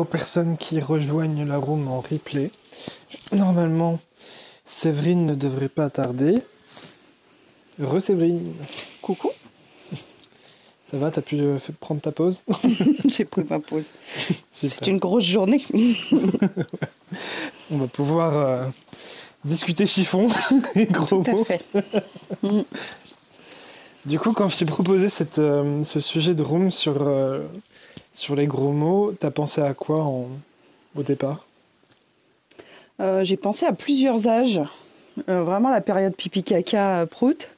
aux personnes qui rejoignent la room en replay. Normalement, Séverine ne devrait pas tarder. Re-Séverine. Coucou. Ça va, t'as pu euh, prendre ta pause? J'ai pris ma pause. C'est une grosse journée. On va pouvoir euh, discuter chiffon et gros Tout à fait. Du coup, quand je t'ai proposé cette, euh, ce sujet de room sur, sur les gros mots, t'as pensé à quoi au départ? J'ai pensé à plusieurs âges. vraiment la période pipi caca prout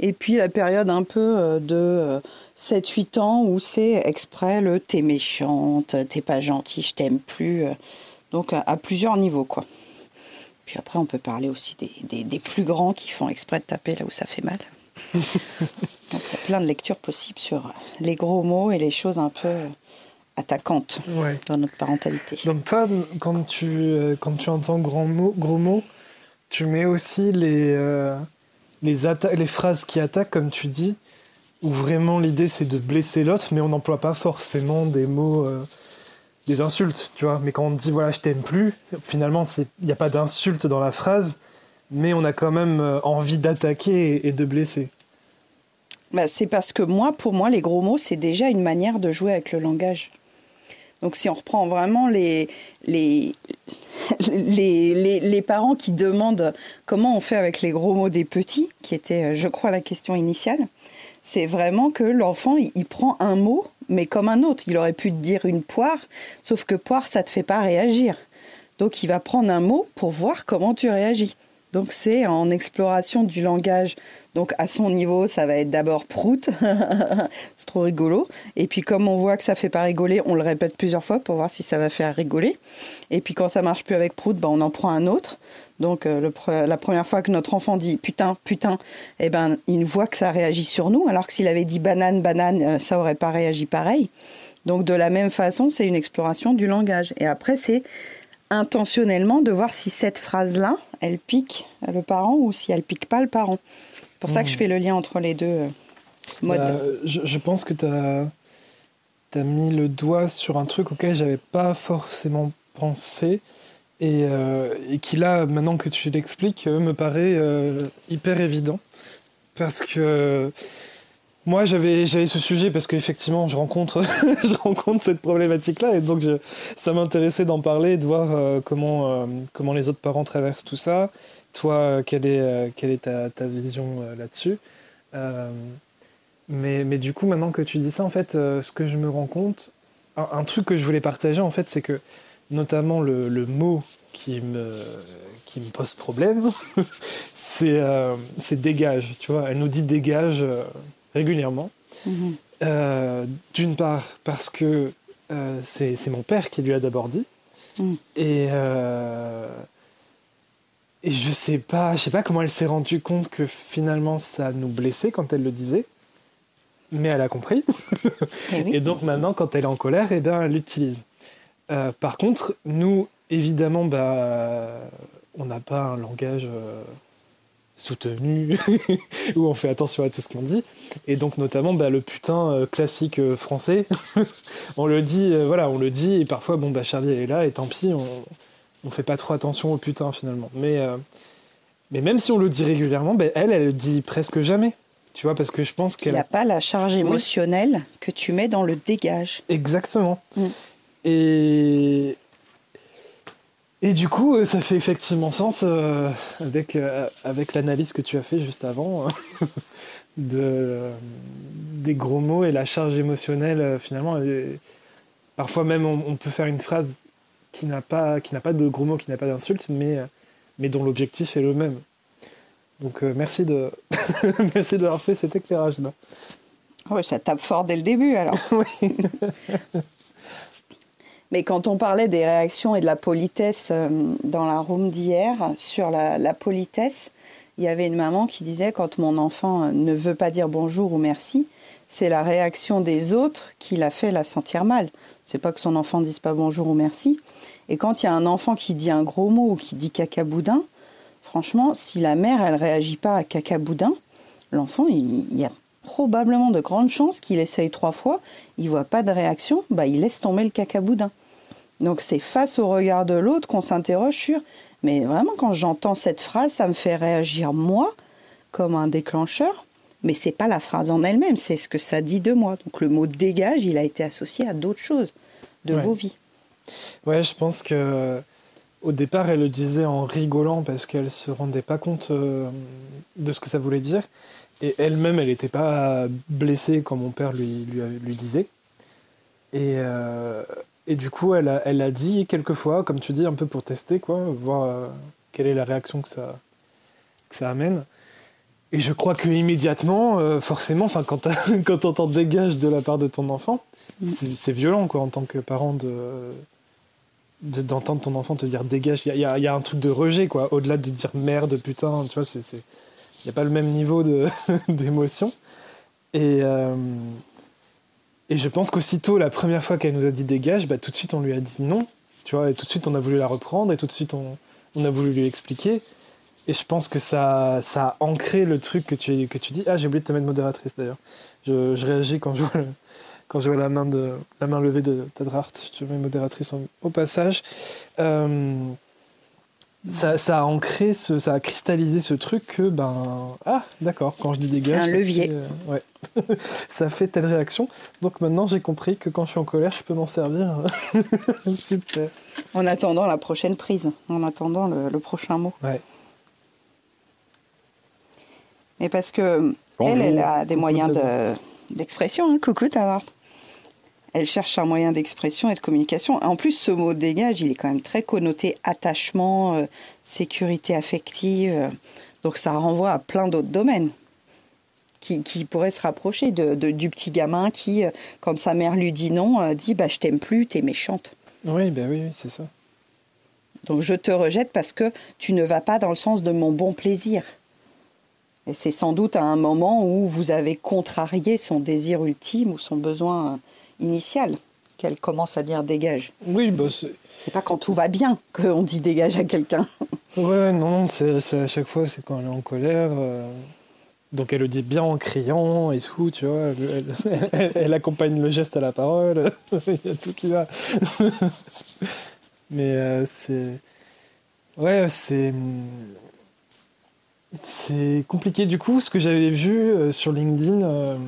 et puis la période un peu de 7-8 ans où c'est exprès le t'es méchante, t'es pas gentil, je t'aime plus. Euh, donc à, plusieurs niveaux quoi. Puis après on peut parler aussi des, des, plus grands qui font exprès de taper là où ça fait mal. donc il y a plein de lectures possibles sur les gros mots et les choses un peu attaquantes dans notre parentalité. Donc toi, quand tu, euh, quand tu entends gros mots, gros mots, tu mets aussi les, euh, les, les phrases qui attaquent, comme tu dis, où vraiment l'idée c'est de blesser l'autre, mais on n'emploie pas forcément des mots, euh, des insultes, tu vois. Mais quand on dit voilà, je t'aime plus, finalement, il n'y a pas d'insulte dans la phrase, mais on a quand même euh, envie d'attaquer et, de blesser. Bah, c'est parce que moi, pour moi, les gros mots, c'est déjà une manière de jouer avec le langage. Donc si on reprend vraiment les, parents qui demandent comment on fait avec les gros mots des petits, qui était, euh, je crois, la question initiale, c'est vraiment que l'enfant, il, prend un mot, mais comme un autre. Il aurait pu te dire une poire, sauf que poire, ça ne te fait pas réagir. Donc il va prendre un mot pour voir comment tu réagis. Donc c'est en exploration du langage. Donc à son niveau, ça va être d'abord prout, c'est trop rigolo. Et puis comme on voit que ça fait pas rigoler, on le répète plusieurs fois pour voir si ça va faire rigoler. Et puis quand ça marche plus avec prout, ben, on en prend un autre. Donc euh, la première fois que notre enfant dit putain, putain, eh ben il voit que ça réagit sur nous, alors que s'il avait dit banane, banane, euh, ça aurait pas réagi pareil. Donc de la même façon, c'est une exploration du langage. Et après, c'est intentionnellement de voir si cette phrase-là, elle pique le parent ou si elle pique pas le parent. C'est pour ça que je hmm. fais le lien entre les deux euh, modes. Bah, je, pense que tu as, as, mis le doigt sur un truc auquel j'avais pas forcément pensé et, euh, et qui là, maintenant que tu l'expliques, euh, me paraît hyper évident. Parce que moi, j'avais ce sujet parce qu'effectivement, je rencontre, je rencontre cette problématique-là et donc ça m'intéressait d'en parler, de voir euh, comment, euh, comment les autres parents traversent tout ça. Toi, quelle est, euh, quelle est ta, ta vision là-dessus? Mais, mais du coup, maintenant que tu dis ça, en fait, ce que je me rends compte, un, truc que je voulais partager, en fait, c'est que notamment le, le, mot qui me, qui me pose problème, c'est dégage. Tu vois, elle nous dit dégage régulièrement. Mhm. Euh, d'une part parce que euh, c'est mon père qui lui a d'abord dit. Mhm. Et, euh, et je sais pas, je sais pas comment elle s'est rendue compte que finalement ça nous blessait quand elle le disait. Mais elle a compris. Et, donc maintenant, quand elle est en colère, et eh bien, elle l'utilise. par contre, nous, évidemment, bah, on n'a pas un langage soutenu, où on fait attention à tout ce qu'on dit. Et donc notamment bah, le putain euh, classique euh, français, on le dit, euh, voilà, on le dit, et parfois, bon, bah Charlie elle est là, et tant pis, on, on fait pas trop attention au putain finalement. Mais, mais même si on le dit régulièrement, bah, elle, elle le dit presque jamais. Tu vois, parce que je pense qu'elle... Il n'y a pas la charge émotionnelle que tu mets dans le dégage. Exactement. Mm. Et, et du coup, euh, ça fait effectivement sens euh, avec, euh, avec l'analyse que tu as fait juste avant de, des gros mots et la charge émotionnelle finalement. parfois même, on, peut faire une phrase qui n'a pas, qui n'a pas de gros mots, qui n'a pas d'insulte, mais, mais dont l'objectif est le même. Donc merci de merci d'avoir fait cet éclairage là. Ouais, ça tape fort dès le début alors. Mais quand on parlait des réactions et de la politesse euh, dans la room d'hier, sur la, politesse, il y avait une maman qui disait quand mon enfant euh, ne veut pas dire bonjour ou merci, c'est la réaction des autres qui l'a fait la sentir mal. C'est pas que son enfant dise pas bonjour ou merci. Et quand il y a un enfant qui dit un gros mot ou qui dit cacaboudin, franchement, si la mère elle réagit pas à cacaboudin, l'enfant il, y a probablement de grandes chances qu'il essaye trois fois, il voit pas de réaction, bah il laisse tomber le cacaboudin. Donc c'est face au regard de l'autre qu'on s'interroge sur, mais vraiment quand j'entends cette phrase, ça me fait réagir moi comme un déclencheur, mais c'est pas la phrase en elle-même, c'est ce que ça dit de moi. Donc le mot dégage, il a été associé à d'autres choses de vos vies. Ouais, je pense que au départ, elle le disait en rigolant parce qu'elle se rendait pas compte euh, de ce que ça voulait dire. Et elle-même, elle n'était pas blessée quand mon père lui, lui, lui disait. Et, euh, et, du coup, elle a, elle a dit quelques fois, comme tu dis, un peu pour tester, quoi, voir euh, quelle est la réaction que ça, que ça amène. Et je crois que immédiatement, forcément, enfin, quand quand entends dégage de la part de ton enfant, mm. c'est violent, quoi, en tant que parent de d'entendre ton enfant te dire dégage. Il y, y, a un truc de rejet, quoi. Au-delà de dire merde, putain, tu vois, c'est. Il n'y a pas le même niveau d'émotion. Et, euh, et je pense qu'aussitôt, la première fois qu'elle nous a dit dégage, bah, tout de suite on lui a dit non. Tu vois, et tout de suite on a voulu la reprendre, et tout de suite on, a voulu lui expliquer. Et je pense que ça, ça a ancré le truc que tu, que tu dis. Ah, j'ai oublié de te mettre modératrice d'ailleurs. Je, réagis quand je vois quand je vois la main, de, la main levée de Tadrart, je mets modératrice au passage. Euh, ça, ça, a ancré, ce, ça a cristallisé ce truc que, ben, ah, d'accord, quand je dis dégage. C'est un levier. Euh, ouais. ça fait telle réaction. Donc maintenant, j'ai compris que quand je suis en colère, je peux m'en servir. Super. En attendant la prochaine prise, en attendant le, prochain mot. Ouais. Et parce que elle, elle a des moyens d'expression. De, hein. Coucou, Tadrart elle cherche un moyen d'expression et de communication. En plus, ce mot dégage, il est quand même très connoté attachement, euh, sécurité affective. Euh, donc ça renvoie à plein d'autres domaines qui, qui, pourraient se rapprocher de, du petit gamin qui, euh, quand sa mère lui dit non, dit bah, Je t'aime plus, t'es méchante. Oui, ben oui, c'est ça. Donc je te rejette parce que tu ne vas pas dans le sens de mon bon plaisir. Et c'est sans doute à un moment où vous avez contrarié son désir ultime ou son besoin initiale qu'elle commence à dire dégage. Oui, bah c'est pas quand tout va bien qu'on dit dégage à quelqu'un. Ouais, non, c'est à chaque fois, c'est quand elle est en colère. Euh, donc elle le dit bien en criant et tout, tu vois. Elle, accompagne le geste à la parole. Il y a tout qui va. Mais euh, c'est. Ouais, c'est. C'est compliqué. Du coup, ce que j'avais vu euh, sur LinkedIn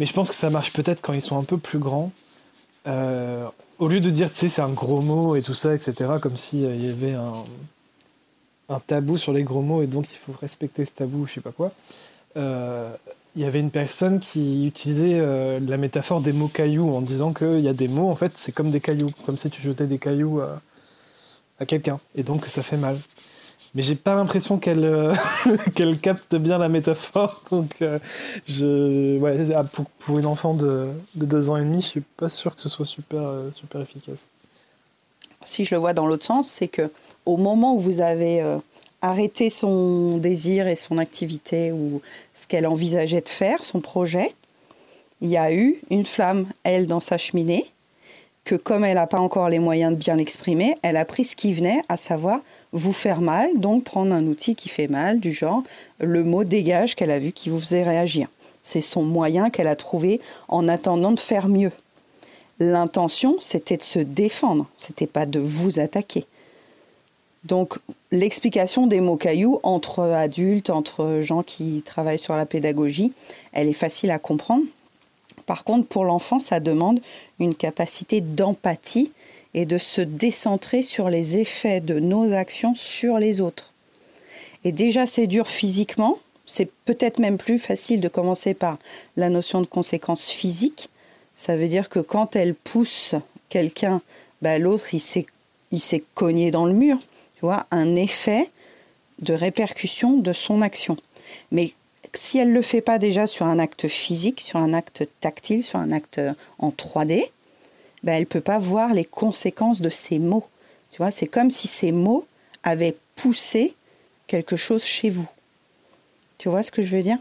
mais je pense que ça marche peut-être quand ils sont un peu plus grands. Euh, au lieu de dire, tu sais, c'est un gros mot et tout ça, etc., comme s'il euh, y avait un, tabou sur les gros mots et donc il faut respecter ce tabou, je sais pas quoi. Euh, il y avait une personne qui utilisait la métaphore des mots cailloux en disant qu'il y a des mots, en fait, c'est comme des cailloux, comme si tu jetais des cailloux à, à quelqu'un, et donc ça fait mal mais j'ai pas l'impression qu'elle euh, qu'elle capte bien la métaphore. Donc, euh, je, ouais, ah, pour, pour, une enfant de, de, deux ans et demi, je suis pas sûr que ce soit super, euh, super efficace. Si je le vois dans l'autre sens, c'est que au moment où vous avez arrêté son désir et son activité ou ce qu'elle envisageait de faire, son projet, il y a eu une flamme, elle, dans sa cheminée, que comme elle n'a pas encore les moyens de bien l'exprimer, elle a pris ce qui venait, à savoir vous faire mal, donc prendre un outil qui fait mal, du genre le mot dégage qu'elle a vu qui vous faisait réagir. C'est son moyen qu'elle a trouvé en attendant de faire mieux. L'intention, c'était de se défendre, c'était pas de vous attaquer. Donc l'explication des mots cailloux entre adultes, entre gens qui travaillent sur la pédagogie, elle est facile à comprendre. Par contre, pour l'enfant, ça demande une capacité d'empathie et de se décentrer sur les effets de nos actions sur les autres. Et déjà, c'est dur physiquement. C'est peut-être même plus facile de commencer par la notion de conséquence physique. Ça veut dire que quand elle pousse quelqu'un, bah, l'autre, il s'est, il s'est cogné dans le mur. Tu vois, un effet de répercussion de son action. Mais si elle ne le fait pas déjà sur un acte physique, sur un acte tactile, sur un acte en 3D, ben, elle ne peut pas voir les conséquences de ces mots. Tu vois, c'est comme si ces mots avaient poussé quelque chose chez vous. Tu vois ce que je veux dire?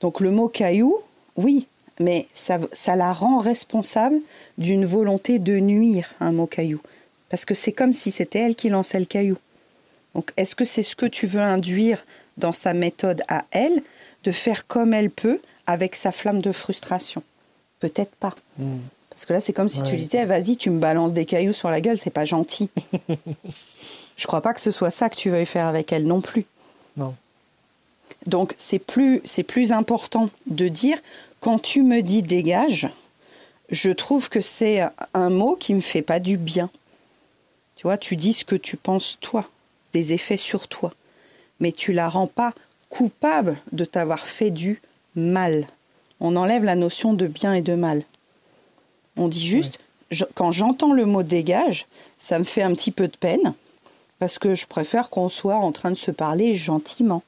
Donc le mot caillou, oui, mais ça, la rend responsable d'une volonté de nuire un mot caillou. Parce que c'est comme si c'était elle qui lançait le caillou. Donc est-ce que c'est ce que tu veux induire dans sa méthode à elle, de faire comme elle peut avec sa flamme de frustration? Peut-être pas. Hmm. Parce que là, c'est comme si tu disais, vas-y, tu me balances des cailloux sur la gueule, c'est pas gentil. Je crois pas que ce soit ça que tu veuilles faire avec elle non plus. Non. Donc c'est plus, c'est plus important de dire, quand tu me dis dégage, je trouve que c'est un mot qui me fait pas du bien. Tu vois, tu dis ce que tu penses toi, des effets sur toi, mais tu la rends pas coupable de t'avoir fait du mal. On enlève la notion de bien et de mal. On dit juste, quand j'entends le mot dégage, ça me fait un petit peu de peine, parce que je préfère qu'on soit en train de se parler gentiment.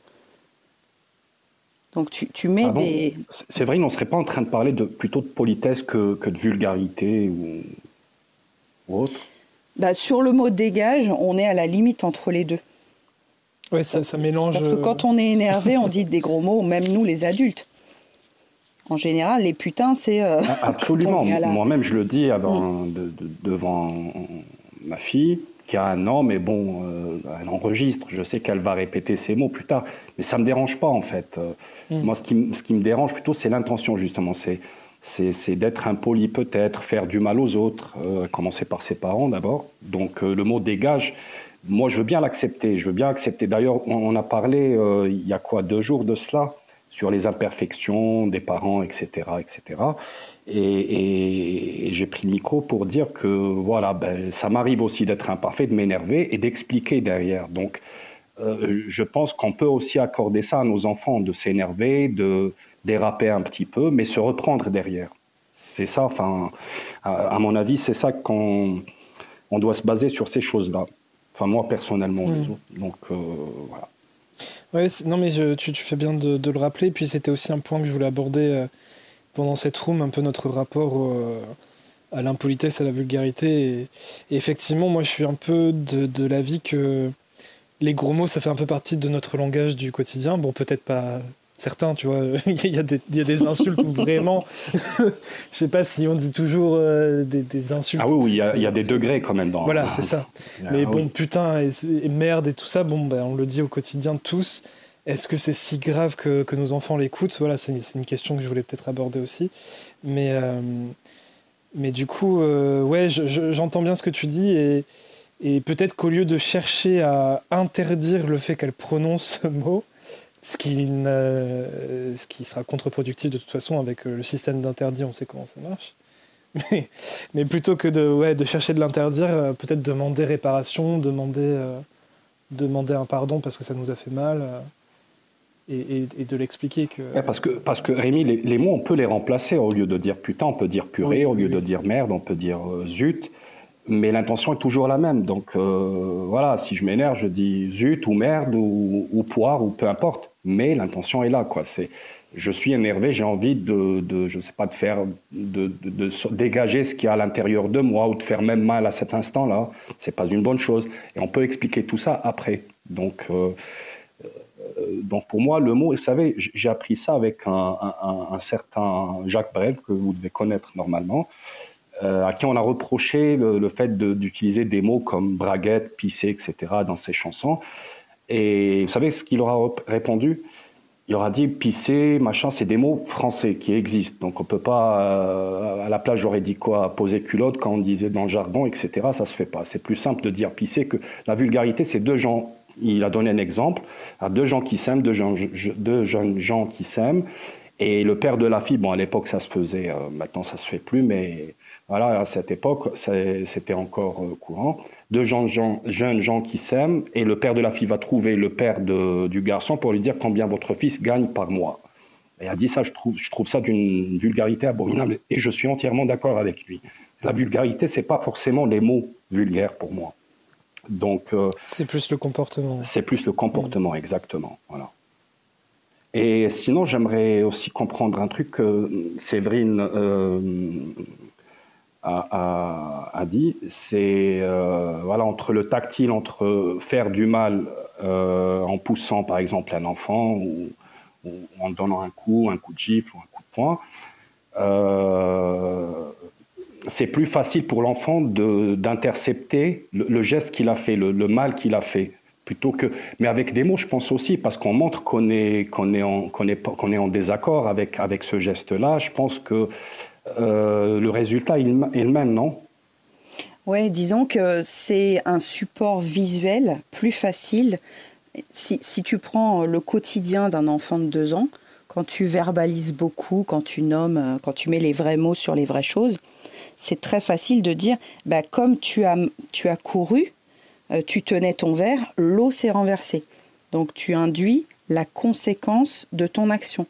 Donc tu, mets des... C'est vrai, on ne serait pas en train de parler de, plutôt de politesse que, de vulgarité ou, autre? Bah, Sur le mot dégage, on est à la limite entre les deux. Oui, ça, ça mélange... Parce que quand on est énervé, on dit des gros mots, même nous les adultes. En général, les putains, c'est... Euh, ah, absolument. Moi-même, je le dis mm. devant ma fille qui a un an, mais bon, euh, elle enregistre. Je sais qu'elle va répéter ces mots plus tard, mais ça me dérange pas en fait. Mm. Moi, ce qui, ce qui, me dérange plutôt, c'est l'intention justement. C'est c'est d'être impoli peut-être, faire du mal aux autres, euh, commencer par ses parents d'abord. Donc le mot dégage, moi je veux bien l'accepter, je veux bien accepter. D'ailleurs, on, a parlé il y a quoi deux jours de cela sur les imperfections des parents, etc., etc. Et, j'ai pris le micro pour dire que voilà, ben, ça m'arrive aussi d'être imparfait, de m'énerver et d'expliquer derrière. Donc, euh, je pense qu'on peut aussi accorder ça à nos enfants, de s'énerver, de déraper un petit peu, mais se reprendre derrière. C'est ça, enfin, à, mon avis, c'est ça qu'on on doit se baser sur ces choses-là. Enfin, moi, personnellement, mmh. donc euh, voilà. Ouais, non, mais tu, fais bien de, le rappeler. Puis c'était aussi un point que je voulais aborder. Euh, pendant cette room un peu notre rapport euh, à l'impolitesse, à la vulgarité. Et, effectivement, moi, je suis un peu de, de l'avis que les gros mots, ça fait un peu partie de notre langage du quotidien. Bon, peut-être pas certains, tu vois. il, y a des, il y a des insultes où vraiment, je sais pas si on dit toujours euh, des, insultes. Ah oui, oui, il y, a, il y, a, des degrés quand même dans. Voilà, c'est ça. Mais bon, putain et, merde et tout ça, bon, ben, on le dit au quotidien tous. Est-ce que c'est si grave que, que, nos enfants l'écoutent? Voilà, c'est une question que je voulais peut-être aborder aussi. Mais, euh, mais du coup, euh, ouais, j'entends bien ce que tu dis et, et peut-être qu'au lieu de chercher à interdire le fait qu'elle prononce ce mot, ce qui, ce qui sera contre-productif de toute façon avec euh, le système d'interdit, on sait comment ça marche. Mais, mais plutôt que de, ouais, de chercher de l'interdire, peut-être demander réparation, demander, demander un pardon parce que ça nous a fait mal et, de l'expliquer que. parce que parce que Rémi, les, mots on peut les remplacer au lieu de dire putain, on peut dire purée, au lieu de dire merde, on peut dire euh, zut. Mais l'intention est toujours la même. Donc euh, voilà, si je m'énerve, je dis zut ou merde ou, poire ou peu importe. Mais l'intention est là, quoi. C'est je suis énervé, j'ai envie de, de, je sais pas, de faire, de, dégager ce qu'il y a à l'intérieur de moi ou de faire même mal à cet instant-là. C'est pas une bonne chose. Et on peut expliquer tout ça après. Donc euh, euh, donc pour moi, le mot, vous savez, j'ai appris ça avec un, certain Jacques Brel, que vous devez connaître normalement, euh, à qui on a reproché le, fait d'utiliser des mots comme braguette, pisser, etc. dans ses chansons. Et vous savez ce qu'il aura répondu? Il aura dit pisser, machin, c'est des mots français qui existent. Donc on peut pas, euh, à la place j'aurais dit quoi, poser culotte quand on disait dans le jargon, etc. Ça se fait pas. C'est plus simple de dire pisser que la vulgarité, c'est deux gens il a donné un exemple à deux gens qui s'aiment, deux, jeunes gens qui s'aiment. Et le père de la fille, bon, à l'époque, ça se faisait, euh, maintenant, ça se fait plus, mais voilà, à cette époque, c'était encore euh, courant. Deux jeunes gens qui s'aiment, et le père de la fille va trouver le père du garçon pour lui dire combien votre fils gagne par mois. Et il a dit ça, je trouve, je trouve ça d'une vulgarité abominable, et je suis entièrement d'accord avec lui. La vulgarité, c'est pas forcément les mots vulgaires pour moi. Donc, euh, c'est plus le comportement. C'est plus le comportement, exactement. Voilà. Et sinon, j'aimerais aussi comprendre un truc que Séverine euh, a, dit, c'est euh, voilà entre le tactile, entre faire du mal en poussant par exemple un enfant ou, en donnant un coup, un coup de gifle ou un coup de poing c'est plus facile pour l'enfant d'intercepter le, geste qu'il a fait, le, mal qu'il a fait. Plutôt que, mais avec des mots, je pense aussi, parce qu'on montre qu'on est, qu'on est, qu'on est, est en désaccord avec, avec ce geste-là. Je pense que le résultat est le même, non? Oui, disons que c'est un support visuel plus facile. Si, si tu prends le quotidien d'un enfant de deux ans, quand tu verbalises beaucoup, quand tu nommes, quand tu mets les vrais mots sur les vraies choses, c'est très facile de dire, bah, comme tu as, tu as couru, euh, tu tenais ton verre, l'eau s'est renversée. Donc tu induis la conséquence de ton action.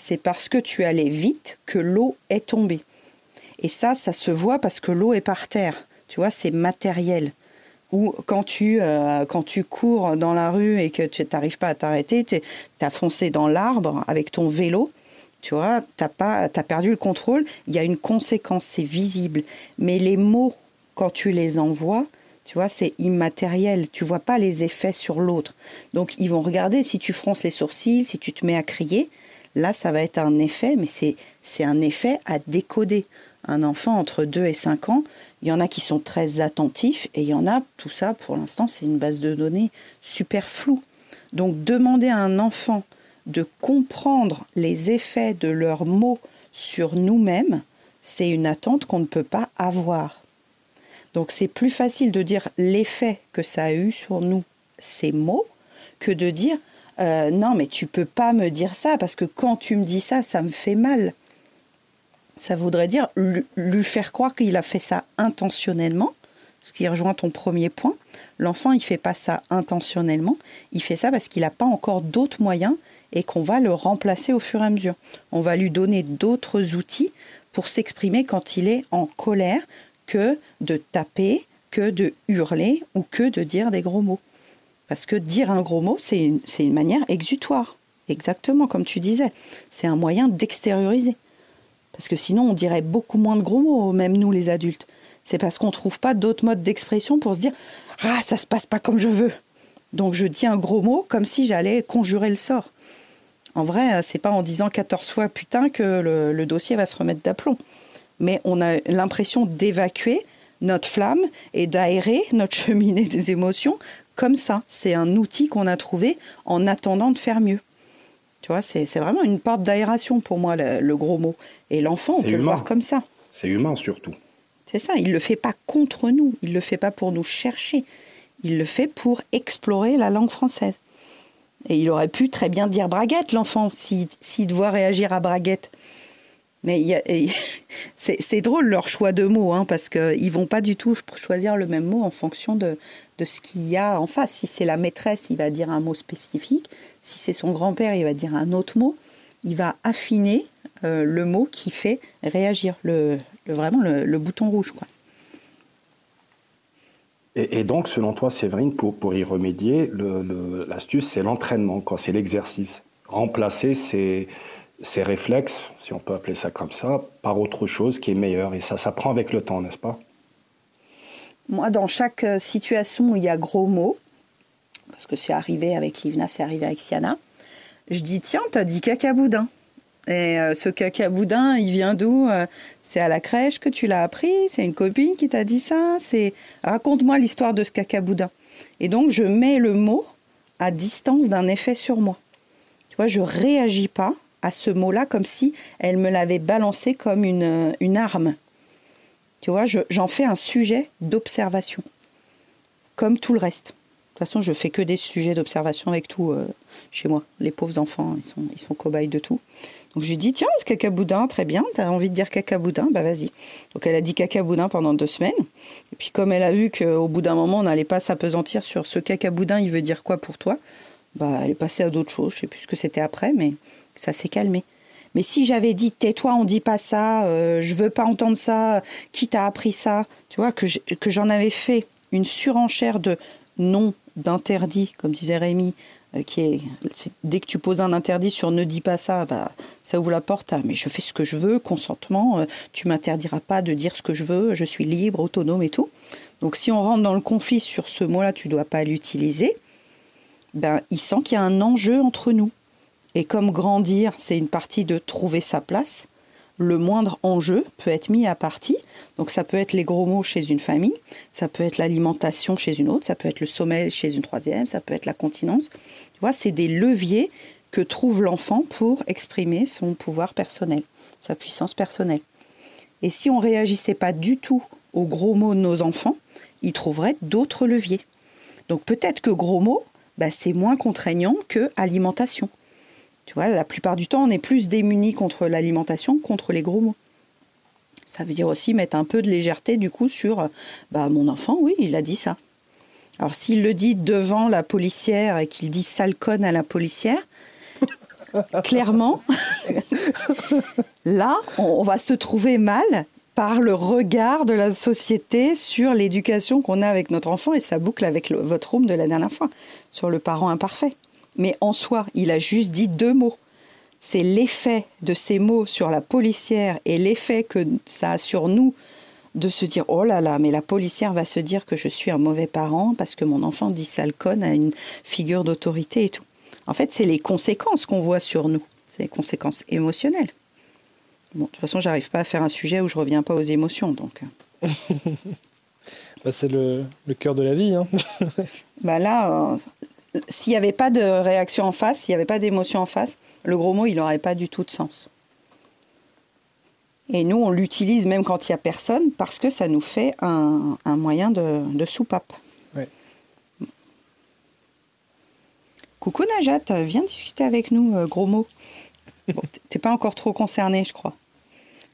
C'est parce que tu allais vite que l'eau est tombée. Et ça, ça se voit parce que l'eau est par terre. Tu vois, c'est matériel. Ou quand tu, euh, quand tu cours dans la rue et que tu n'arrives pas à t'arrêter, tu as foncé dans l'arbre avec ton vélo, tu vois, tu as, as perdu le contrôle, il y a une conséquence, c'est visible. Mais les mots, quand tu les envoies, tu vois, c'est immatériel. Tu vois pas les effets sur l'autre. Donc, ils vont regarder si tu fronces les sourcils, si tu te mets à crier. Là, ça va être un effet, mais c'est un effet à décoder. Un enfant entre 2 et 5 ans, il y en a qui sont très attentifs et il y en a, tout ça, pour l'instant, c'est une base de données super floue. Donc, demander à un enfant de comprendre les effets de leurs mots sur nous-mêmes, c'est une attente qu'on ne peut pas avoir. Donc c'est plus facile de dire l'effet que ça a eu sur nous, ces mots, que de dire euh, non mais tu peux pas me dire ça parce que quand tu me dis ça, ça me fait mal. Ça voudrait dire lui faire croire qu'il a fait ça intentionnellement, ce qui rejoint ton premier point. L'enfant, il fait pas ça intentionnellement, il fait ça parce qu'il n'a pas encore d'autres moyens et qu'on va le remplacer au fur et à mesure. On va lui donner d'autres outils pour s'exprimer quand il est en colère que de taper, que de hurler ou que de dire des gros mots. Parce que dire un gros mot, c'est une, une manière exutoire. Exactement comme tu disais. C'est un moyen d'extérioriser. Parce que sinon, on dirait beaucoup moins de gros mots, même nous les adultes. C'est parce qu'on ne trouve pas d'autres modes d'expression pour se dire Ah, ça se passe pas comme je veux. Donc je dis un gros mot comme si j'allais conjurer le sort. En vrai, c'est pas en disant 14 fois putain que le, dossier va se remettre d'aplomb. Mais on a l'impression d'évacuer notre flamme et d'aérer notre cheminée des émotions comme ça. C'est un outil qu'on a trouvé en attendant de faire mieux. Tu vois, c'est vraiment une porte d'aération pour moi, le, gros mot. Et l'enfant, on peut le voir comme ça. C'est humain surtout. C'est ça, il ne le fait pas contre nous, il ne le fait pas pour nous chercher, il le fait pour explorer la langue française. Et il aurait pu très bien dire braguette, l'enfant, s'il si, doit réagir à braguette. Mais c'est drôle leur choix de mots, hein, parce qu'ils vont pas du tout choisir le même mot en fonction de, de ce qu'il y a en face. Si c'est la maîtresse, il va dire un mot spécifique. Si c'est son grand-père, il va dire un autre mot. Il va affiner euh, le mot qui fait réagir, le, vraiment le, bouton rouge. Et, donc, selon toi, Séverine, pour, pour y remédier, l'astuce, c'est l'entraînement, c'est l'exercice. Remplacer ces, réflexes, si on peut appeler ça comme ça, par autre chose qui est meilleur. Et ça s'apprend avec le temps, n'est-ce pas? Moi, dans chaque euh, situation où il y a gros mots, parce que c'est arrivé avec Livna, c'est arrivé avec Siana, je dis tiens, t'as dit cacaboudin. Et euh, ce cacaboudin, il vient d'où euh, C'est à la crèche que tu l'as appris C'est une copine qui t'a dit ça C'est raconte-moi l'histoire de ce cacaboudin. Et donc je mets le mot à distance d'un effet sur moi. Tu vois, je réagis pas à ce mot-là comme si elle me l'avait balancé comme une, une arme. Tu vois, j'en fais un sujet d'observation, comme tout le reste. De toute façon, je fais que des sujets d'observation avec tout chez moi. Les pauvres enfants, ils sont, ils cobayes de tout. Donc je lui dis, tiens, ce cacaboudin, très bien, tu as envie de dire cacaboudin, bah vas-y. Donc elle a dit cacaboudin pendant deux semaines. Et puis comme elle a vu qu'au bout d'un moment, on n'allait pas s'apesantir sur ce cacaboudin, il veut dire quoi pour toi, bah elle est passée à d'autres choses. Je sais plus ce que c'était après, mais ça s'est calmé. Mais si j'avais dit tais-toi, on dit pas ça, euh, je veux pas entendre ça, qui t'a appris ça, tu vois, que j'en avais fait une surenchère de non, d'interdit, comme disait Rémi, euh, qui est, dès que tu poses un interdit sur ne dis pas ça, bah, ça ouvre la porte à mais je fais ce que je veux, consentement, euh, tu m'interdiras pas de dire ce que je veux, je suis libre, autonome et tout. Donc si on rentre dans le conflit sur ce mot-là, tu dois pas l'utiliser. Ben, il sent qu'il y a un enjeu entre nous. Et comme grandir, c'est une partie de trouver sa place, le moindre enjeu peut être mis à partie. Donc ça peut être les gros mots chez une famille, ça peut être l'alimentation chez une autre, ça peut être le sommeil chez une troisième, ça peut être la continence. Tu vois, c'est des leviers que trouve l'enfant pour exprimer son pouvoir personnel, sa puissance personnelle. Et si on réagissait pas du tout aux gros mots de nos enfants, ils trouveraient d'autres leviers. Donc peut-être que gros mots, bah, c'est moins contraignant que alimentation. Tu vois, la plupart du temps, on est plus démunis contre l'alimentation contre les gros mots. Ça veut dire aussi mettre un peu de légèreté du coup sur bah, mon enfant, oui, il a dit ça. Alors s'il le dit devant la policière et qu'il dit sale conne à la policière, clairement, là, on va se trouver mal par le regard de la société sur l'éducation qu'on a avec notre enfant et ça boucle avec votre room de la dernière fois sur le parent imparfait. Mais en soi, il a juste dit deux mots. C'est l'effet de ces mots sur la policière et l'effet que ça a sur nous de se dire oh là là, mais la policière va se dire que je suis un mauvais parent parce que mon enfant dit sale conne à une figure d'autorité et tout. En fait, c'est les conséquences qu'on voit sur nous, c'est les conséquences émotionnelles. Bon, de toute façon, j'arrive pas à faire un sujet où je reviens pas aux émotions, donc. Bah, c'est le, le, cœur de la vie. Hein. bah là, euh, s'il n'y avait pas de réaction en face, s'il n'y avait pas d'émotion en face, le gros mot, il n'aurait pas du tout de sens. Et nous, on l'utilise même quand il n'y a personne parce que ça nous fait un, un moyen de, de soupape. Ouais. Coucou Najat, viens discuter avec nous, euh, gros mot. Bon, T'es pas encore trop concerné, je crois.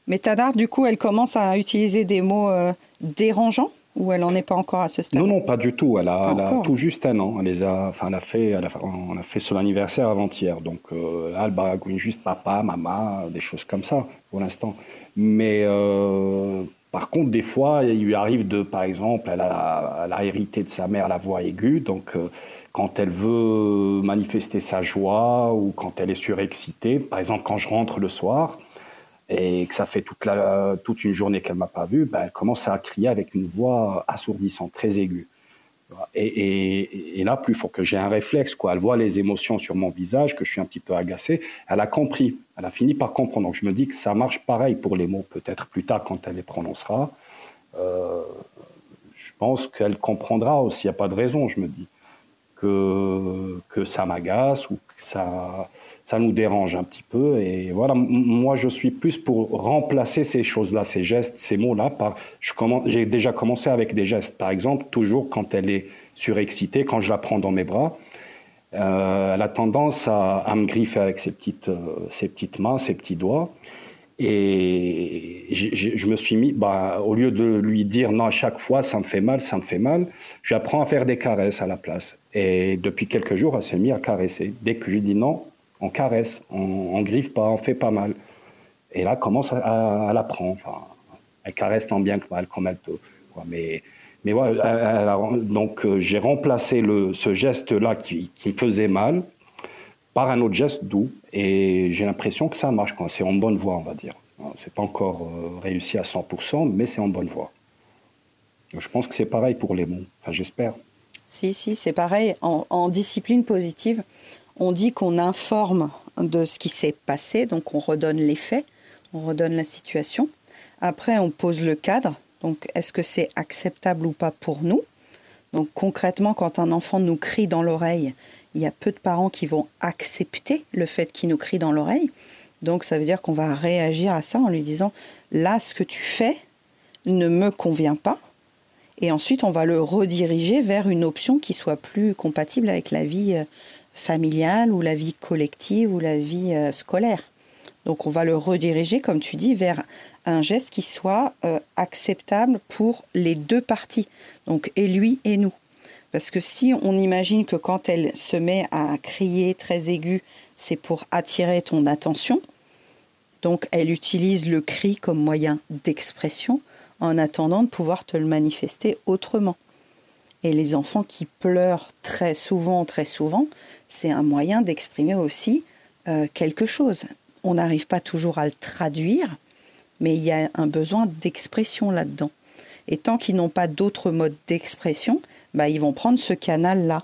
Mais Tadar, du coup, elle commence à utiliser des mots euh, dérangeants ou elle n'en est pas encore à ce stade? Non, non, pas du tout. Elle a, tout juste un an. Elle les a, enfin, elle a fait, elle a, on a fait son anniversaire avant-hier. Donc, euh, elle baragouine juste papa, maman, des choses comme ça pour l'instant. Mais euh, par contre, des fois, il lui arrive de, par exemple, elle a, elle a hérité de sa mère la voix aiguë. Donc, euh, quand elle veut manifester sa joie ou quand elle est surexcitée, par exemple, quand je rentre le soir, et que ça fait toute, une journée qu'elle m'a pas vu, ben, elle commence à crier avec une voix assourdissante, très aiguë. Et, là, plus faut que j'ai un réflexe. Elle voit les émotions sur mon visage, que je suis un petit peu agacé. Elle a compris. Elle a fini par comprendre. Donc je me dis que ça marche pareil pour les mots, peut-être plus tard quand elle les prononcera. Euh, je pense qu'elle comprendra aussi. Il n'y a pas de raison, je me dis, que, que ça m'agace ou que ça, ça nous dérange un petit peu. Et voilà, moi, je suis plus pour remplacer ces choses-là, ces gestes, ces mots-là. Par, j'ai déjà commencé avec des gestes. Par exemple, toujours quand elle est surexcitée, quand je la prends dans mes bras, euh, elle a tendance à, me griffer avec ses petites, euh, ses petites mains, ses petits doigts. Et je me suis mis, bah, au lieu de lui dire non à chaque fois, ça me fait mal, ça me fait mal, je apprends à faire des caresses à la place. Et depuis quelques jours, elle s'est mise à caresser. Dès que je lui dis non, on caresse, on, griffe pas, on fait pas mal. Et là, commence à, à, l'apprendre. Enfin, elle caresse tant bien que mal, comme elle peut. Mais, mais voilà, donc euh, j'ai remplacé le, ce geste-là qui, qui faisait mal par un autre geste doux. Et j'ai l'impression que ça marche. C'est en bonne voie, on va dire. C'est pas encore euh, réussi à 100%, mais c'est en bonne voie. Je pense que c'est pareil pour les mots. Enfin, j'espère. Si, si, c'est pareil. En, en, discipline positive, on dit qu'on informe de ce qui s'est passé, donc on redonne les faits, on redonne la situation. Après, on pose le cadre. Donc, est-ce que c'est acceptable ou pas pour nous? Donc, concrètement, quand un enfant nous crie dans l'oreille, il y a peu de parents qui vont accepter le fait qu'il nous crie dans l'oreille. Donc, ça veut dire qu'on va réagir à ça en lui disant là, ce que tu fais ne me convient pas. Et ensuite, on va le rediriger vers une option qui soit plus compatible avec la vie euh, familiale ou la vie collective ou la vie euh, scolaire. Donc on va le rediriger, comme tu dis, vers un geste qui soit euh, acceptable pour les deux parties, donc et lui et nous. Parce que si on imagine que quand elle se met à crier très aigu, c'est pour attirer ton attention, donc elle utilise le cri comme moyen d'expression en attendant de pouvoir te le manifester autrement. Et les enfants qui pleurent très souvent, très souvent, c'est un moyen d'exprimer aussi euh, quelque chose. On n'arrive pas toujours à le traduire, mais il y a un besoin d'expression là-dedans. Et tant qu'ils n'ont pas d'autres modes d'expression, bah, ils vont prendre ce canal-là.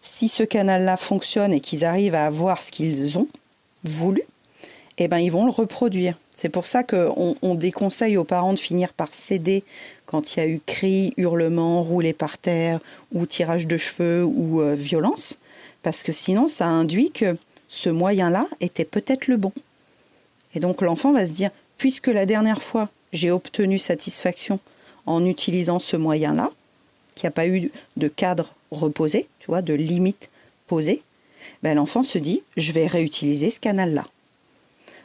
Si ce canal-là fonctionne et qu'ils arrivent à avoir ce qu'ils ont voulu, eh ben, ils vont le reproduire. C'est pour ça qu'on on déconseille aux parents de finir par céder quand il y a eu cris, hurlements, roulés par terre, ou tirage de cheveux, ou euh, violence, parce que sinon ça induit que ce moyen-là était peut-être le bon. Et donc l'enfant va se dire, puisque la dernière fois j'ai obtenu satisfaction en utilisant ce moyen-là, qui n'a pas eu de cadre reposé, tu vois, de limite posée, ben, l'enfant se dit, je vais réutiliser ce canal-là.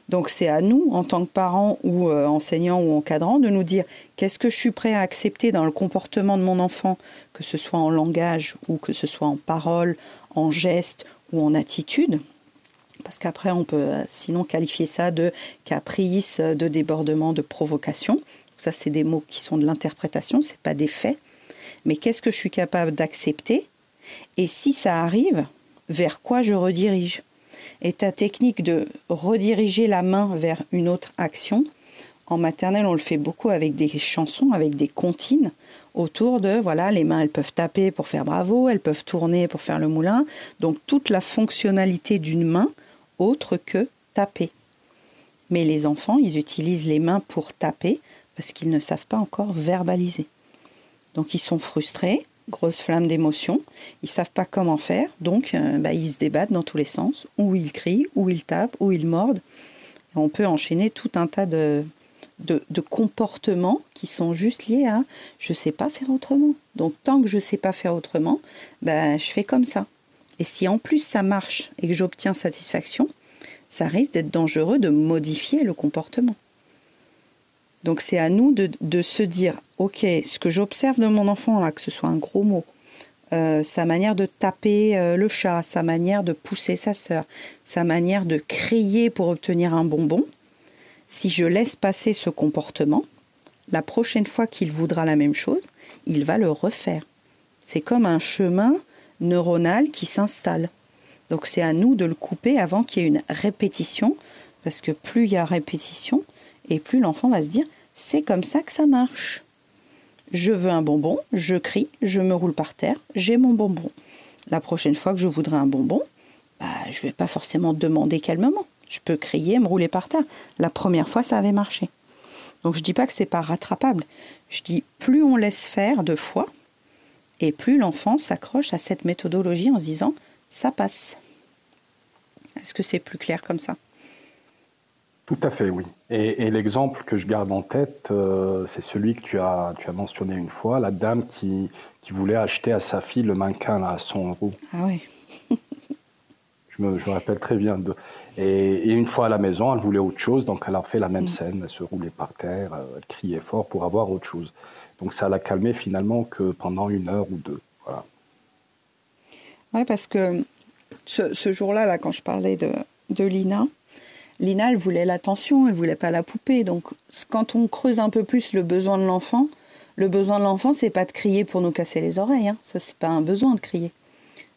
Donc c'est à nous, en tant que parents ou euh, enseignants ou encadrants, de nous dire qu'est-ce que je suis prêt à accepter dans le comportement de mon enfant, que ce soit en langage ou que ce soit en parole, en geste ou en attitude. Parce qu'après, on peut euh, sinon qualifier ça de caprice, de débordement, de provocation. Ça, c'est des mots qui sont de l'interprétation, ce pas des faits. Mais qu'est-ce que je suis capable d'accepter? Et si ça arrive, vers quoi je redirige? Et ta technique de rediriger la main vers une autre action, en maternelle, on le fait beaucoup avec des chansons, avec des comptines autour de, voilà, les mains, elles peuvent taper pour faire bravo, elles peuvent tourner pour faire le moulin. Donc toute la fonctionnalité d'une main autre que taper. Mais les enfants, ils utilisent les mains pour taper parce qu'ils ne savent pas encore verbaliser. Donc ils sont frustrés, grosse flamme d'émotion. Ils savent pas comment faire, donc euh, bah, ils se débattent dans tous les sens, ou ils crient, ou ils tapent, ou ils mordent. on peut enchaîner tout un tas de, comportements qui sont juste liés à je sais pas faire autrement. Donc tant que je sais pas faire autrement, bah, je fais comme ça. Et si en plus ça marche et que j'obtiens satisfaction, ça risque d'être dangereux de modifier le comportement. Donc c'est à nous de, se dire, ok, ce que j'observe de mon enfant, là, que ce soit un gros mot, euh, sa manière de taper euh, le chat, sa manière de pousser sa sœur, sa manière de crier pour obtenir un bonbon, si je laisse passer ce comportement, la prochaine fois qu'il voudra la même chose, il va le refaire. C'est comme un chemin neuronal qui s'installe. Donc c'est à nous de le couper avant qu'il y ait une répétition, parce que plus il y a répétition, et plus l'enfant va se dire, c'est comme ça que ça marche. Je veux un bonbon, je crie, je me roule par terre, j'ai mon bonbon. La prochaine fois que je voudrais un bonbon, bah, je ne vais pas forcément demander calmement. Je peux crier, me rouler par terre. La première fois, ça avait marché. Donc je ne dis pas que c'est pas rattrapable. Je dis plus on laisse faire deux fois, et plus l'enfant s'accroche à cette méthodologie en se disant ça passe. Est-ce que c'est plus clair comme ça? Tout à fait, oui. Et, l'exemple que je garde en tête, euh, c'est celui que tu as, tu as mentionné une fois, la dame qui, qui voulait acheter à sa fille le mannequin à 100 euros. Ah oui. je, me, je, me, rappelle très bien. De, et, une fois à la maison, elle voulait autre chose, donc elle a fait la même mm. scène. Elle se roulait par terre, euh, elle criait fort pour avoir autre chose. Donc ça l'a calmé finalement que pendant une heure ou deux. Voilà. Oui, parce que ce, ce jour-là, là, quand je parlais de, de Lina, Lina, elle voulait l'attention, elle voulait pas la poupée. Donc, quand on creuse un peu plus le besoin de l'enfant, le besoin de l'enfant, c'est pas de crier pour nous casser les oreilles. Hein. Ça, c'est pas un besoin de crier.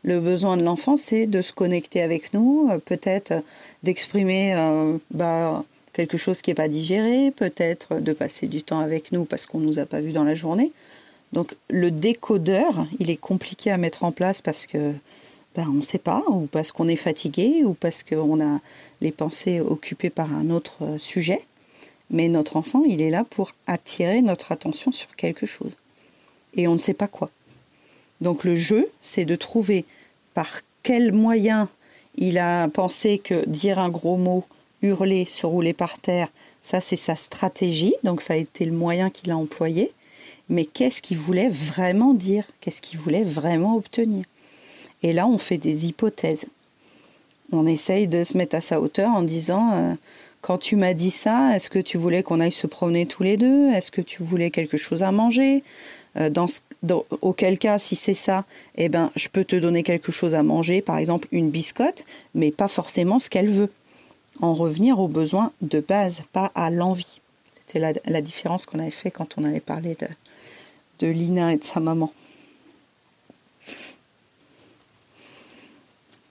Le besoin de l'enfant, c'est de se connecter avec nous, euh, peut-être d'exprimer euh, bah, quelque chose qui n'est pas digéré, peut-être de passer du temps avec nous parce qu'on ne nous a pas vus dans la journée. Donc le décodeur, il est compliqué à mettre en place parce que ben, on ne sait pas, ou parce qu'on est fatigué, ou parce qu'on a les pensées occupées par un autre euh, sujet. Mais notre enfant, il est là pour attirer notre attention sur quelque chose. Et on ne sait pas quoi. Donc le jeu, c'est de trouver par quel moyen il a pensé que dire un gros mot, hurler, se rouler par terre, ça c'est sa stratégie, donc ça a été le moyen qu'il a employé. Mais qu'est-ce qu'il voulait vraiment dire? Qu'est-ce qu'il voulait vraiment obtenir? Et là, on fait des hypothèses on essaye de se mettre à sa hauteur en disant euh, quand tu m'as dit ça, est-ce que tu voulais qu'on aille se promener tous les deux? Est-ce que tu voulais quelque chose à manger? Euh, dans, auquel cas, si c'est ça, eh ben, je peux te donner quelque chose à manger, par exemple une biscotte, mais pas forcément ce qu'elle veut. En revenir aux besoins de base, pas à l'envie. C'était la, différence qu'on avait fait quand on avait parlé de, de Lina et de sa maman.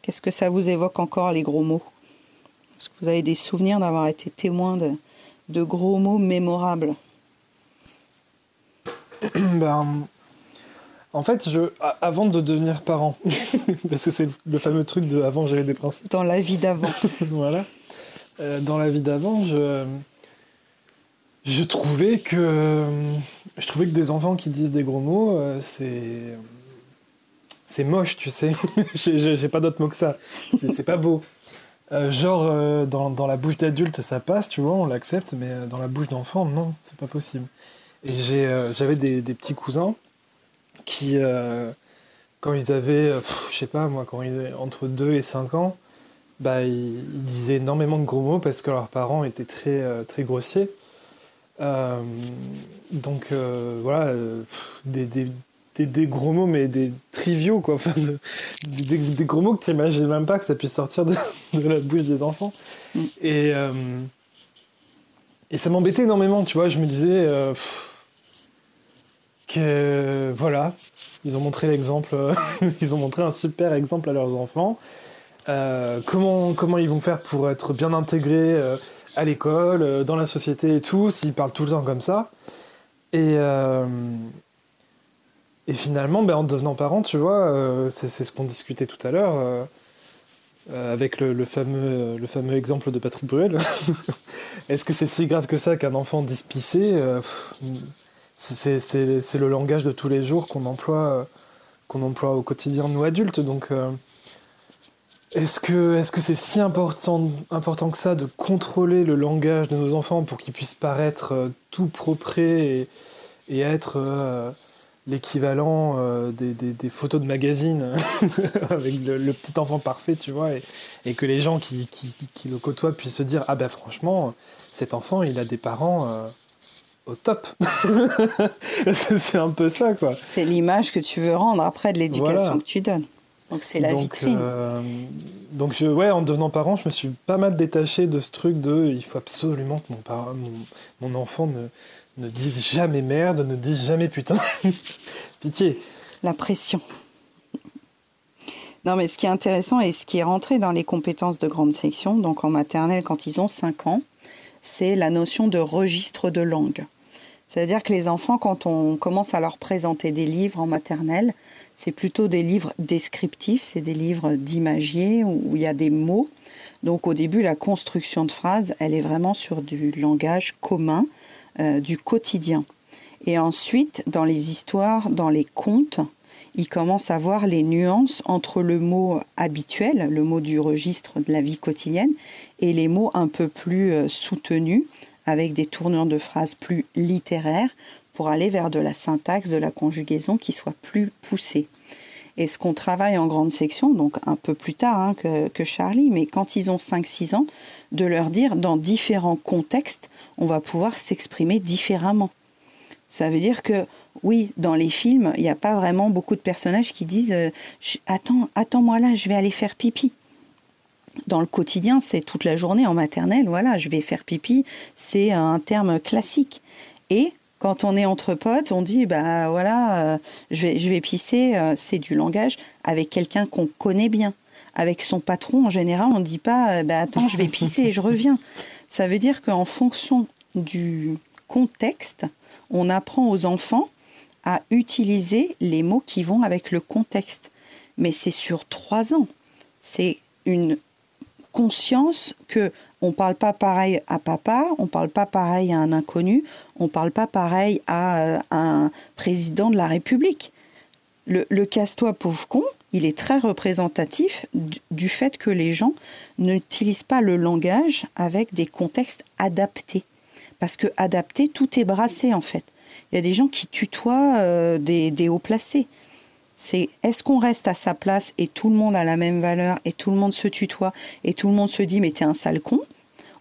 Qu'est-ce que ça vous évoque encore, les gros mots? Est-ce que vous avez des souvenirs d'avoir été témoin de, gros mots mémorables? Ben, En fait, je, avant de devenir parent, parce que c'est le fameux truc de avant j'avais des principes. Dans la vie d'avant. voilà. Euh, dans la vie d'avant, je, je trouvais que je trouvais que des enfants qui disent des gros mots, euh, c'est c'est moche, tu sais. j'ai pas d'autre mot que ça. C'est pas beau. Euh, genre, euh, dans, la bouche d'adulte, ça passe, tu vois, on l'accepte, mais euh, dans la bouche d'enfant, non, c'est pas possible. Et j'avais des, petits cousins qui, quand ils avaient, je sais pas moi, quand ils entre 2 et 5 ans, bah, ils, disaient énormément de gros mots parce que leurs parents étaient très, très grossiers. donc voilà, des, des, des, gros mots, mais des triviaux, quoi. Enfin, des, gros mots que tu n'imagines même pas que ça puisse sortir de, la bouche des enfants. Mm. Et, euh, et ça m'embêtait énormément, tu vois. Je me disais euh, que, voilà, ils ont montré l'exemple, ils ont montré un super exemple à leurs enfants. Euh, comment, comment ils vont faire pour être bien intégrés à l'école, dans la société et tout, s'ils parlent tout le temps comme ça. Et, et finalement, ben, en devenant parent, tu vois, euh, c'est ce qu'on discutait tout à l'heure euh, euh, avec le, fameux, le fameux exemple de Patrick Bruel. Est-ce que c'est si grave que ça qu'un enfant dise pisser C'est le langage de tous les jours qu'on emploie, qu'on emploie au quotidien, nous adultes. Donc, est-ce que c'est -ce c'est si important, que ça de contrôler le langage de nos enfants pour qu'ils puissent paraître tout propres et être l'équivalent euh, des, photos de magazine avec le, petit enfant parfait, tu vois, et, que les gens qui, le côtoient puissent se dire ah ben franchement, cet enfant il a des parents euh, au top. Parce que c'est un peu ça, quoi. C'est l'image que tu veux rendre après de l'éducation que tu donnes. Donc c'est la vitrine. Euh, donc je, ouais, en devenant parent, je me suis pas mal détaché de ce truc de il faut absolument que mon, mon, mon enfant ne ne disent jamais merde, ne disent jamais putain. Pitié. La pression. Non, mais ce qui est intéressant et ce qui est rentré dans les compétences de grande section, donc en maternelle quand ils ont 5 ans, c'est la notion de registre de langue. C'est-à-dire que les enfants, quand on commence à leur présenter des livres en maternelle, c'est plutôt des livres descriptifs, c'est des livres d'imagier où il y a des mots. Donc au début, la construction de phrases, elle est vraiment sur du langage commun euh, du quotidien. Et ensuite, dans les histoires, dans les contes, il commence à voir les nuances entre le mot habituel, le mot du registre de la vie quotidienne, et les mots un peu plus euh, soutenus, avec des tournures de phrases plus littéraires, pour aller vers de la syntaxe, de la conjugaison qui soit plus poussée. Et ce qu'on travaille en grande section, donc un peu plus tard hein, que, que, Charlie, mais quand ils ont 5-6 ans, de leur dire dans différents contextes, on va pouvoir s'exprimer différemment. Ça veut dire que oui, dans les films, il n'y a pas vraiment beaucoup de personnages qui disent euh, Attends, attends-moi là, je vais aller faire pipi. Dans le quotidien, c'est toute la journée en maternelle, voilà, je vais faire pipi, c'est un terme classique. Et quand on est entre potes, on dit bah voilà, euh, je, vais, je vais pisser, euh, c'est du langage avec quelqu'un qu'on connaît bien. Avec son patron, en général, on ne dit pas bah attends, je vais pisser et je reviens. Ça veut dire qu'en fonction du contexte, on apprend aux enfants à utiliser les mots qui vont avec le contexte. Mais c'est sur trois ans. C'est une conscience que on parle pas pareil à papa, on parle pas pareil à un inconnu, on parle pas pareil à euh, un président de la République. Le, le casse-toi pauvre con, il est très représentatif du fait que les gens n'utilisent pas le langage avec des contextes adaptés. Parce que adapté, tout est brassé en fait. Il y a des gens qui tutoient euh, des, des hauts placés. C'est est-ce qu'on reste à sa place et tout le monde a la même valeur et tout le monde se tutoie et tout le monde se dit mais t'es un sale con?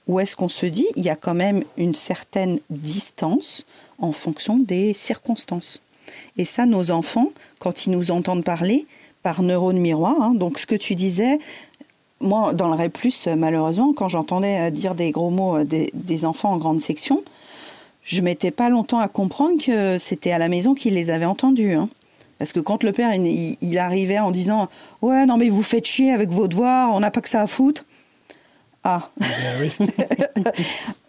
Ou est-ce qu'on se dit il y a quand même une certaine distance en fonction des circonstances? Et ça, nos enfants, quand ils nous entendent parler, par neurones miroir. Hein. Donc ce que tu disais, moi, dans le plus malheureusement, quand j'entendais euh, dire des gros mots euh, des, enfants en grande section, je mettais pas longtemps à comprendre que c'était à la maison qu'ils les avaient entendus. Hein. Parce que quand le père, il, arrivait en disant Ouais, non, mais vous faites chier avec vos devoirs, on n'a pas que ça à foutre. Ah. Eh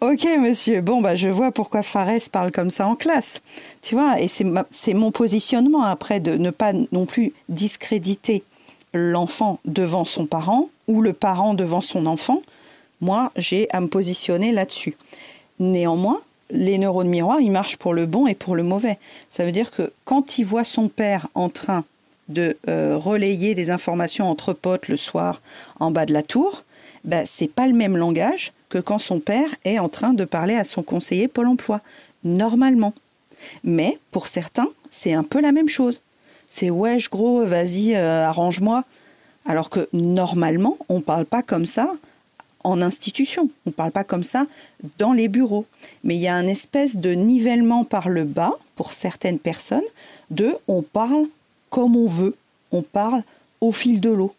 ok, monsieur. Bon, bah, je vois pourquoi Fares parle comme ça en classe. Tu vois, et c'est mon positionnement après de ne pas non plus discréditer l'enfant devant son parent ou le parent devant son enfant. Moi, j'ai à me positionner là-dessus. Néanmoins, les neurones miroirs, ils marchent pour le bon et pour le mauvais. Ça veut dire que quand il voit son père en train de euh, relayer des informations entre potes le soir en bas de la tour, ben, c'est pas le même langage que quand son père est en train de parler à son conseiller Pôle emploi, normalement. Mais pour certains, c'est un peu la même chose. C'est wesh gros, vas-y, euh, arrange-moi. Alors que normalement, on ne parle pas comme ça en institution, on ne parle pas comme ça dans les bureaux. Mais il y a un espèce de nivellement par le bas pour certaines personnes de on parle comme on veut, on parle au fil de l'eau.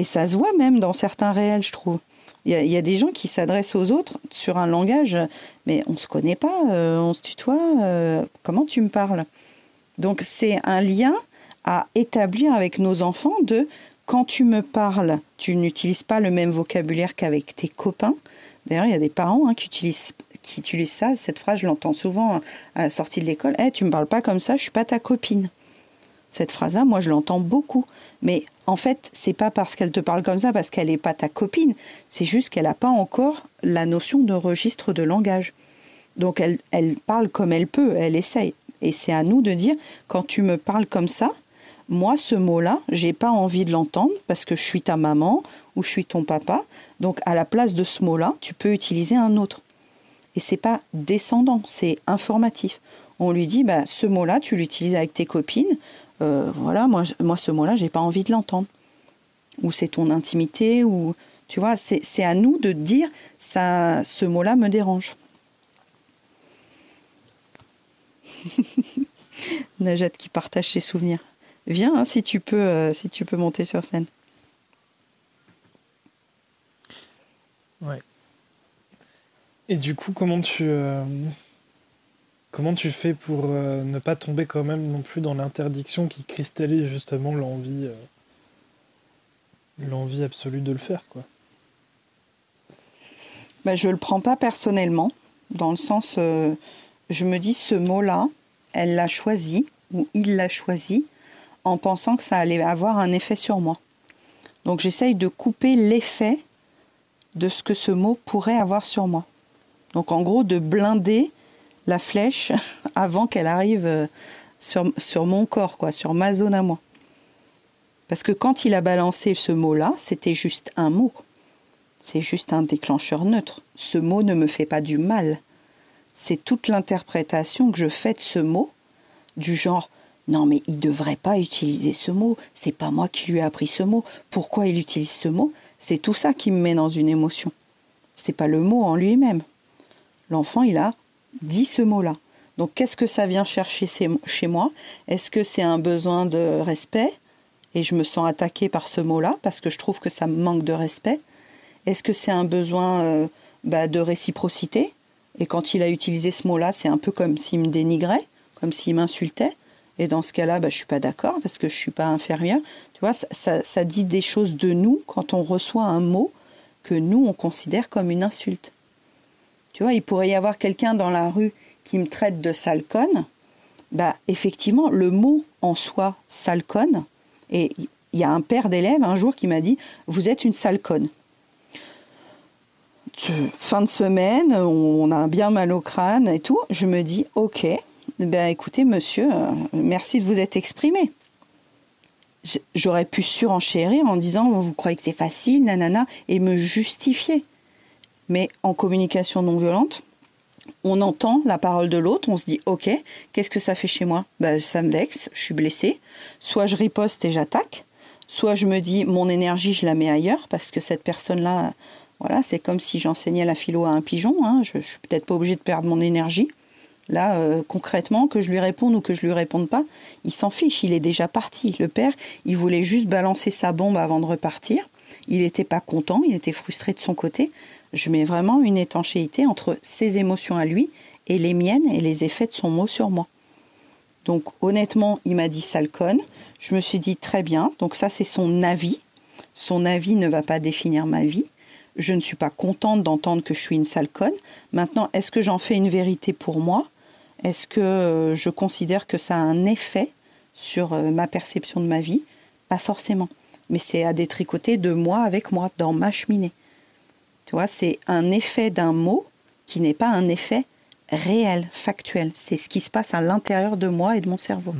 Et ça se voit même dans certains réels, je trouve. Il y, a des gens qui s'adressent aux autres sur un langage, mais on ne se connaît pas, euh, on se tutoie, euh, comment tu me parles? Donc c'est un lien à établir avec nos enfants de quand tu me parles, tu n'utilises pas le même vocabulaire qu'avec tes copains. D'ailleurs, il y a des parents hein, qui, utilisent, qui ça. Cette phrase, je l'entends souvent à la sortie de l'école. Hey, eh, tu me parles pas comme ça, je suis pas ta copine. Cette phrase-là, moi, je l'entends beaucoup. Mais en fait, c'est pas parce qu'elle te parle comme ça, parce qu'elle n'est pas ta copine. C'est juste qu'elle n'a pas encore la notion de registre de langage. Donc elle, elle parle comme elle peut, elle essaye. Et c'est à nous de dire, quand tu me parles comme ça, moi, ce mot-là, j'ai pas envie de l'entendre parce que je suis ta maman ou je suis ton papa. Donc, à la place de ce mot-là, tu peux utiliser un autre. Et c'est pas descendant, c'est informatif. On lui dit, bah, ce mot-là, tu l'utilises avec tes copines. Euh, voilà, moi, moi ce mot-là, j'ai pas envie de l'entendre. Ou c'est ton intimité, ou tu vois, c'est à nous de dire ça, ce mot-là me dérange. Najat qui partage ses souvenirs. Viens hein, si tu peux, euh, si tu peux monter sur scène. Ouais. Et du coup, comment tu euh, Comment tu fais pour euh, ne pas tomber quand même non plus dans l'interdiction qui cristallise justement l'envie euh, absolue de le faire quoi? Bah, Je ne le prends pas personnellement, dans le sens, euh, je me dis ce mot-là, elle l'a choisi, ou il l'a choisi, en pensant que ça allait avoir un effet sur moi. Donc j'essaye de couper l'effet de ce que ce mot pourrait avoir sur moi. Donc en gros, de blinder la flèche avant qu'elle arrive euh, sur, sur mon corps, quoi, sur ma zone à moi. Parce que quand il a balancé ce mot-là, c'était juste un mot. C'est juste un déclencheur neutre. Ce mot ne me fait pas du mal. C'est toute l'interprétation que je fais de ce mot, du genre non mais il devrait pas utiliser ce mot, c'est pas moi qui lui ai appris ce mot, pourquoi il utilise ce mot? C'est tout ça qui me met dans une émotion. C'est pas le mot en lui-même. L'enfant, il a dit ce mot-là. Donc qu'est-ce que ça vient chercher chez moi? Est-ce que c'est un besoin de respect? Et je me sens attaquée par ce mot-là parce que je trouve que ça me manque de respect Est-ce que c'est un besoin euh, bah, de réciprocité? Et quand il a utilisé ce mot-là, c'est un peu comme s'il me dénigrait, comme s'il m'insultait. Et dans ce cas-là, bah, je ne suis pas d'accord parce que je ne suis pas inférieure. Tu vois, ça, ça dit des choses de nous quand on reçoit un mot que nous, on considère comme une insulte. Tu vois, il pourrait y avoir quelqu'un dans la rue qui me traite de sale conne. Bah, effectivement, le mot en soi, sale conne, et il y a un père d'élève un jour qui m'a dit Vous êtes une sale conne. Fin de semaine, on a bien mal au crâne et tout. Je me dis Ok, ben écoutez, monsieur, euh, merci de vous être exprimé. J'aurais pu surenchérir en disant Vous croyez que c'est facile, nanana, et me justifier. Mais en communication non violente, on entend la parole de l'autre, on se dit ok, qu'est-ce que ça fait chez moi? Ben, Ça me vexe, je suis blessée. Soit je riposte et j'attaque, soit je me dis mon énergie, je la mets ailleurs parce que cette personne-là, voilà, c'est comme si j'enseignais la philo à un pigeon. Hein, je, ne suis peut-être pas obligée de perdre mon énergie. Là, euh, concrètement, que je lui réponde ou que je lui réponde pas, il s'en fiche, il est déjà parti. Le père, il voulait juste balancer sa bombe avant de repartir. Il n'était pas content, il était frustré de son côté je mets vraiment une étanchéité entre ses émotions à lui et les miennes et les effets de son mot sur moi. Donc honnêtement, il m'a dit salcone. Je me suis dit très bien. Donc ça, c'est son avis. Son avis ne va pas définir ma vie. Je ne suis pas contente d'entendre que je suis une salcone. Maintenant, est-ce que j'en fais une vérité pour moi? Est-ce que euh, je considère que ça a un effet sur euh, ma perception de ma vie? Pas forcément. Mais c'est à détricoter de moi avec moi, dans ma cheminée. Tu vois, c'est un effet d'un mot qui n'est pas un effet réel, factuel. C'est ce qui se passe à l'intérieur de moi et de mon cerveau.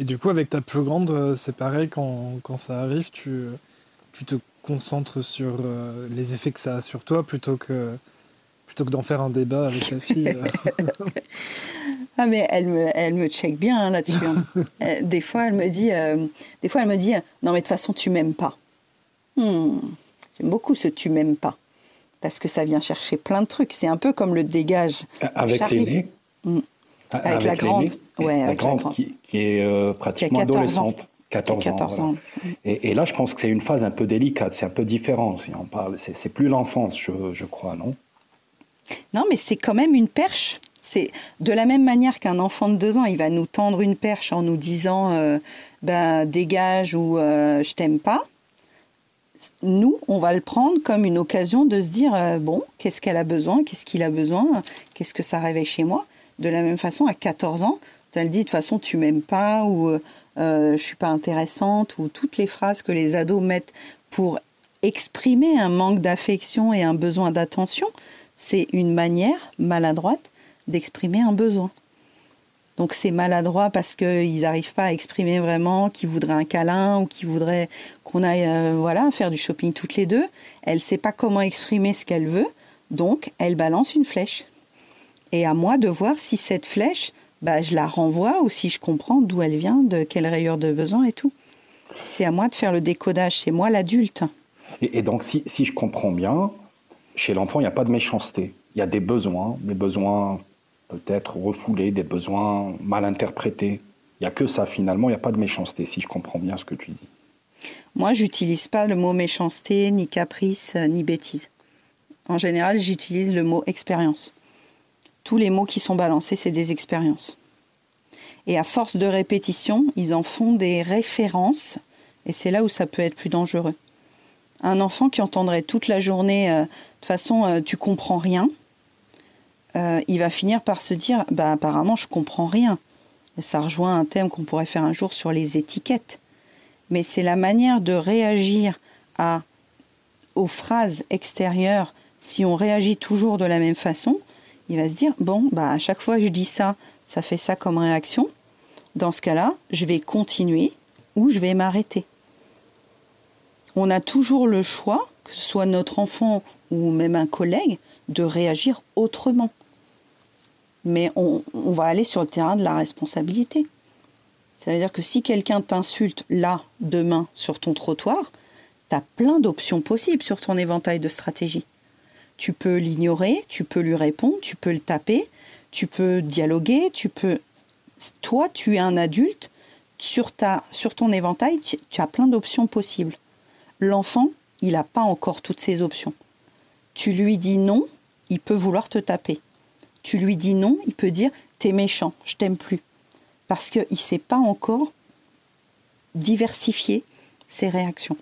Et du coup, avec ta plus grande, euh, c'est pareil, quand, ça arrive, tu, tu te concentres sur les effets que ça a sur toi plutôt que plutôt que d'en faire un débat avec la fille. ah mais elle me, elle me check bien hein, là-dessus. Hein. des fois elle me dit, des fois elle me dit, non mais de toute façon tu m'aimes pas. Hmm. J'aime beaucoup ce tu m'aimes pas parce que ça vient chercher plein de trucs. C'est un peu comme le dégage. Avec l'aînée hmm. avec, la grande. Ouais, avec la grande. Qui, est euh, pratiquement adolescente. 14, ans. Et, là, je pense que c'est une phase un peu délicate, c'est un peu différent. Si on parle, c'est plus l'enfance, je, crois, non? Non, mais c'est quand même une perche. C'est de la même manière qu'un enfant de deux ans, il va nous tendre une perche en nous disant euh, ben, dégage ou euh, je t'aime pas nous, on va le prendre comme une occasion de se dire euh, bon, qu'est-ce qu'elle a besoin, qu'est-ce qu'il a besoin, qu'est-ce que ça réveille chez moi. De la même façon, à 14 ans, elle dit de toute façon, tu m'aimes pas ou euh, euh, je suis pas intéressante ou toutes les phrases que les ados mettent pour exprimer un manque d'affection et un besoin d'attention, c'est une manière maladroite d'exprimer un besoin. Donc c'est maladroit parce qu'ils n'arrivent pas à exprimer vraiment qu'ils voudraient un câlin ou qu'ils voudraient qu'on aille euh, voilà, faire du shopping toutes les deux. Elle ne sait pas comment exprimer ce qu'elle veut, donc elle balance une flèche. Et à moi de voir si cette flèche, bah, je la renvoie ou si je comprends d'où elle vient, de quelle rayure de besoin et tout. C'est à moi de faire le décodage, c'est moi l'adulte. Et, donc si, si je comprends bien, chez l'enfant, il n'y a pas de méchanceté. Il y a des besoins, des besoins peut-être refoulés, des besoins mal interprétés. Il n'y a que ça finalement, il n'y a pas de méchanceté, si je comprends bien ce que tu dis. Moi, j'utilise pas le mot méchanceté, ni caprice, ni bêtise. En général, j'utilise le mot expérience. Tous les mots qui sont balancés, c'est des expériences. Et à force de répétition, ils en font des références, et c'est là où ça peut être plus dangereux. Un enfant qui entendrait toute la journée, euh, de toute façon, euh, tu comprends rien, euh, il va finir par se dire bah apparemment je comprends rien. ça rejoint un thème qu'on pourrait faire un jour sur les étiquettes. Mais c'est la manière de réagir à aux phrases extérieures. Si on réagit toujours de la même façon, il va se dire bon bah à chaque fois que je dis ça, ça fait ça comme réaction. Dans ce cas-là, je vais continuer ou je vais m'arrêter. On a toujours le choix, que ce soit notre enfant ou même un collègue, de réagir autrement mais on, va aller sur le terrain de la responsabilité. Ça veut dire que si quelqu'un t'insulte là, demain, sur ton trottoir, tu as plein d'options possibles sur ton éventail de stratégies. Tu peux l'ignorer, tu peux lui répondre, tu peux le taper, tu peux dialoguer, tu peux... Toi, tu es un adulte, sur, ton éventail, tu as plein d'options possibles. L'enfant, il n'a pas encore toutes ces options. Tu lui dis non, il peut vouloir te taper tu lui dis non, il peut dire t'es méchant, je t'aime plus. Parce qu'il ne sait pas encore diversifier ses réactions.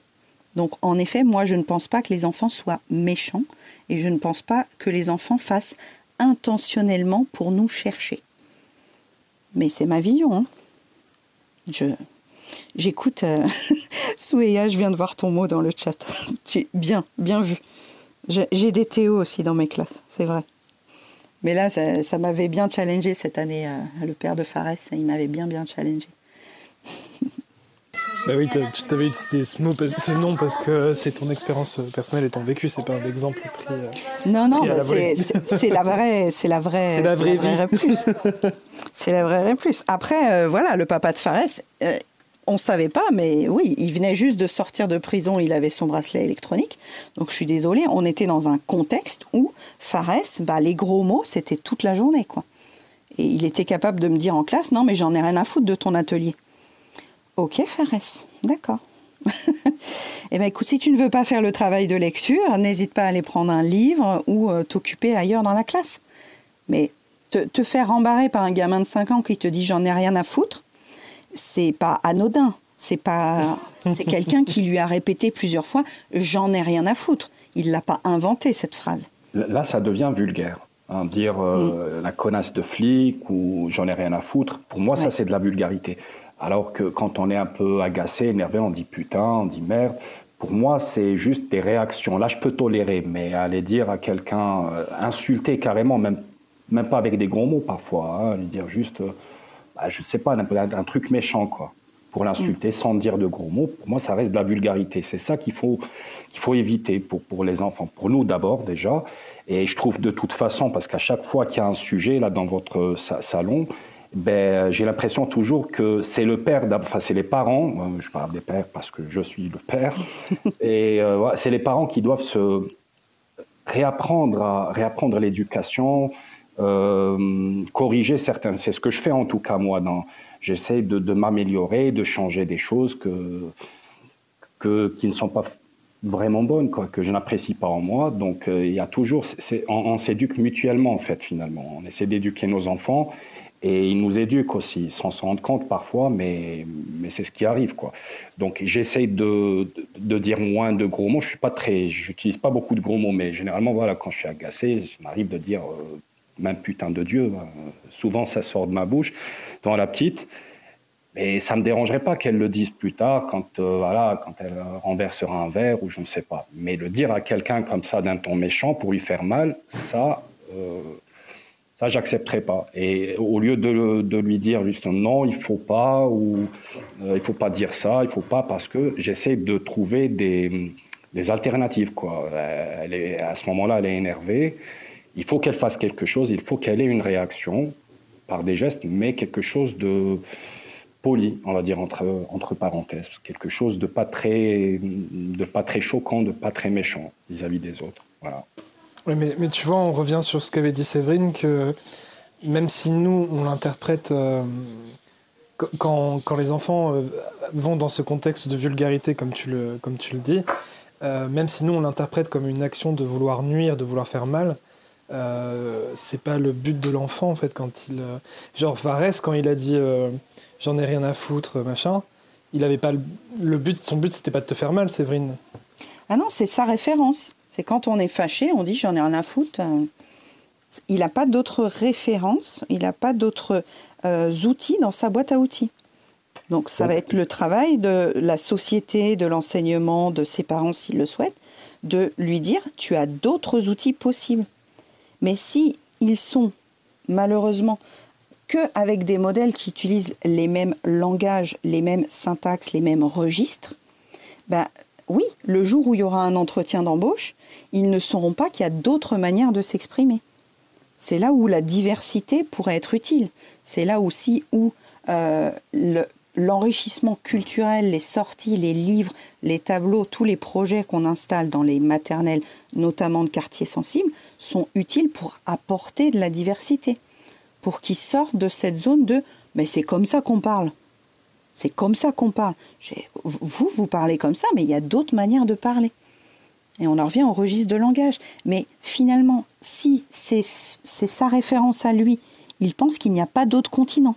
Donc en effet, moi je ne pense pas que les enfants soient méchants et je ne pense pas que les enfants fassent intentionnellement pour nous chercher. Mais c'est ma vision. Hein. Je, j'écoute euh, je viens de voir ton mot dans le chat. tu, bien, bien vu. J'ai des Théo aussi dans mes classes, c'est vrai. Mais là, ça, m'avait bien challengé cette année. Euh, le père de Fares, il m'avait bien, bien challengé. Bah oui, tu t'avais utilisé ce, mot, ce nom parce que c'est ton expérience personnelle et ton vécu, c'est pas un exemple pris. Euh, non, non, c'est la vraie, c'est la vraie, c'est la vraie, vie. c'est la vraie plus. Après, euh, voilà, le papa de Fares, on savait pas, mais oui, il venait juste de sortir de prison, il avait son bracelet électronique. Donc je suis désolée, on était dans un contexte où Fares, bah, les gros mots, c'était toute la journée, quoi. Et il était capable de me dire en classe, non, mais j'en ai rien à foutre de ton atelier. Ok, Fares, d'accord. eh bien, écoute, si tu ne veux pas faire le travail de lecture, n'hésite pas à aller prendre un livre ou euh, t'occuper ailleurs dans la classe. Mais te, faire embarrer par un gamin de 5 ans qui te dit j'en ai rien à foutre, c'est pas anodin. C'est pas, c'est quelqu'un qui lui a répété plusieurs fois "J'en ai rien à foutre". Il l'a pas inventé cette phrase. Là, ça devient vulgaire. Hein, dire euh, la connasse de flic ou j'en ai rien à foutre. Pour moi, ça c'est de la vulgarité. Alors que quand on est un peu agacé, énervé, on dit putain, on dit merde. Pour moi, c'est juste des réactions. Là, je peux tolérer, mais aller dire à quelqu'un, euh, insulter carrément, même, même pas avec des gros mots parfois, hein, lui dire juste. Euh, bah, je sais pas, un, un, truc méchant, quoi. pour l'insulter sans dire de gros mots, pour moi, ça reste de la vulgarité. C'est ça qu'il faut, qu'il faut éviter pour, pour les enfants. Pour nous d'abord, déjà. Et je trouve de toute façon, parce qu'à chaque fois qu'il y a un sujet là dans votre salon, ben, j'ai l'impression toujours que c'est le père, enfin c'est les parents, euh, je parle des pères parce que je suis le père, et euh, c'est les parents qui doivent se réapprendre à réapprendre l'éducation, euh, corriger certains. C'est ce que je fais en tout cas moi. Dans, j'essaie de, m'améliorer, de changer des choses que, qui ne sont pas vraiment bonnes, quoi, que je n'apprécie pas en moi. Donc il y a toujours, on, s'éduque mutuellement en fait finalement. On essaie d'éduquer nos enfants et ils nous éduquent aussi, sans s'en rendre compte parfois, mais, c'est ce qui arrive. Quoi. Donc j'essaye de, dire moins de gros mots. Je suis pas très, j'utilise pas beaucoup de gros mots, mais généralement, voilà, quand je suis agacé, il m'arrive de dire euh, même putain de Dieu. Euh, souvent, ça sort de ma bouche devant la petite. Mais ça me dérangerait pas qu'elle le dise plus tard, quand, euh, voilà, quand elle renversera un verre ou je ne sais pas. Mais le dire à quelqu'un comme ça d'un ton méchant pour lui faire mal, ça, ça, j'accepterai pas. Et au lieu de, lui dire juste non, il faut pas, ou euh, il faut pas dire ça, il faut pas, parce que j'essaie de trouver des, alternatives. Quoi. Est, à ce moment-là, elle est énervée. Il faut qu'elle fasse quelque chose, il faut qu'elle ait une réaction par des gestes, mais quelque chose de poli, on va dire entre, parenthèses, quelque chose de pas très, de pas très choquant, de pas très méchant vis-à-vis -vis des autres. Oui, mais, mais, tu vois, on revient sur ce qu'avait dit Séverine, que même si nous, on l'interprète, euh, quand, quand, les enfants euh, vont dans ce contexte de vulgarité, comme tu le, comme tu le dis, euh, même si nous, on l'interprète comme une action de vouloir nuire, de vouloir faire mal, euh, c'est pas le but de l'enfant, en fait, quand il... genre, Varese, quand il a dit « j'en ai rien à foutre », machin, il avait pas le, le but, son but, c'était pas de te faire mal, Séverine. Ah non, c'est sa référence. C'est quand on est fâché, on dit j'en ai rien à foutre. Il n'a pas d'autres références, il n'a pas d'autres euh, outils dans sa boîte à outils. Donc ça va être le travail de la société, de l'enseignement, de ses parents s'ils le souhaitent, de lui dire tu as d'autres outils possibles. Mais si ils sont malheureusement que avec des modèles qui utilisent les mêmes langages, les mêmes syntaxes, les mêmes registres, ben, oui, le jour où il y aura un entretien d'embauche, ils ne sauront pas qu'il y a d'autres manières de s'exprimer. C'est là où la diversité pourrait être utile. C'est là aussi où euh, l'enrichissement culturel, les sorties, les livres, les tableaux, tous les projets qu'on installe dans les maternelles, notamment de quartiers sensibles, sont utiles pour apporter de la diversité, pour qu'ils sortent de cette zone de mais c'est comme ça qu'on parle. C'est comme ça qu'on parle. Vous, vous parlez comme ça, mais il y a d'autres manières de parler. Et on en revient au registre de langage. Mais finalement, si c'est sa référence à lui, il pense qu'il n'y a pas d'autre continent.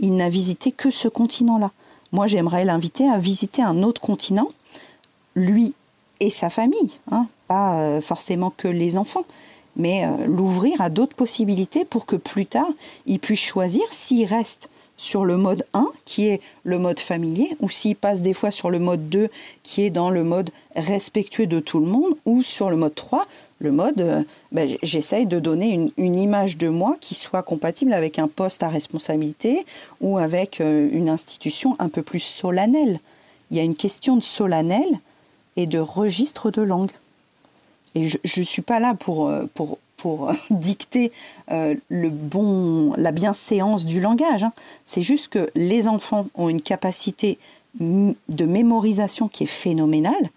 Il n'a visité que ce continent-là. Moi, j'aimerais l'inviter à visiter un autre continent, lui et sa famille, hein, pas euh, forcément que les enfants, mais euh, l'ouvrir à d'autres possibilités pour que plus tard, il puisse choisir s'il reste sur le mode 1, qui est le mode familier, ou s'il passe des fois sur le mode 2, qui est dans le mode respectueux de tout le monde, ou sur le mode 3, le mode euh, ben, j'essaye de donner une, image de moi qui soit compatible avec un poste à responsabilité ou avec euh, une institution un peu plus solennelle. Il y a une question de solennel et de registre de langue. Et je ne suis pas là pour, euh, pour pour dicter euh, le bon, la bienséance du langage. Hein. C'est juste que les enfants ont une capacité de mémorisation qui est phénoménale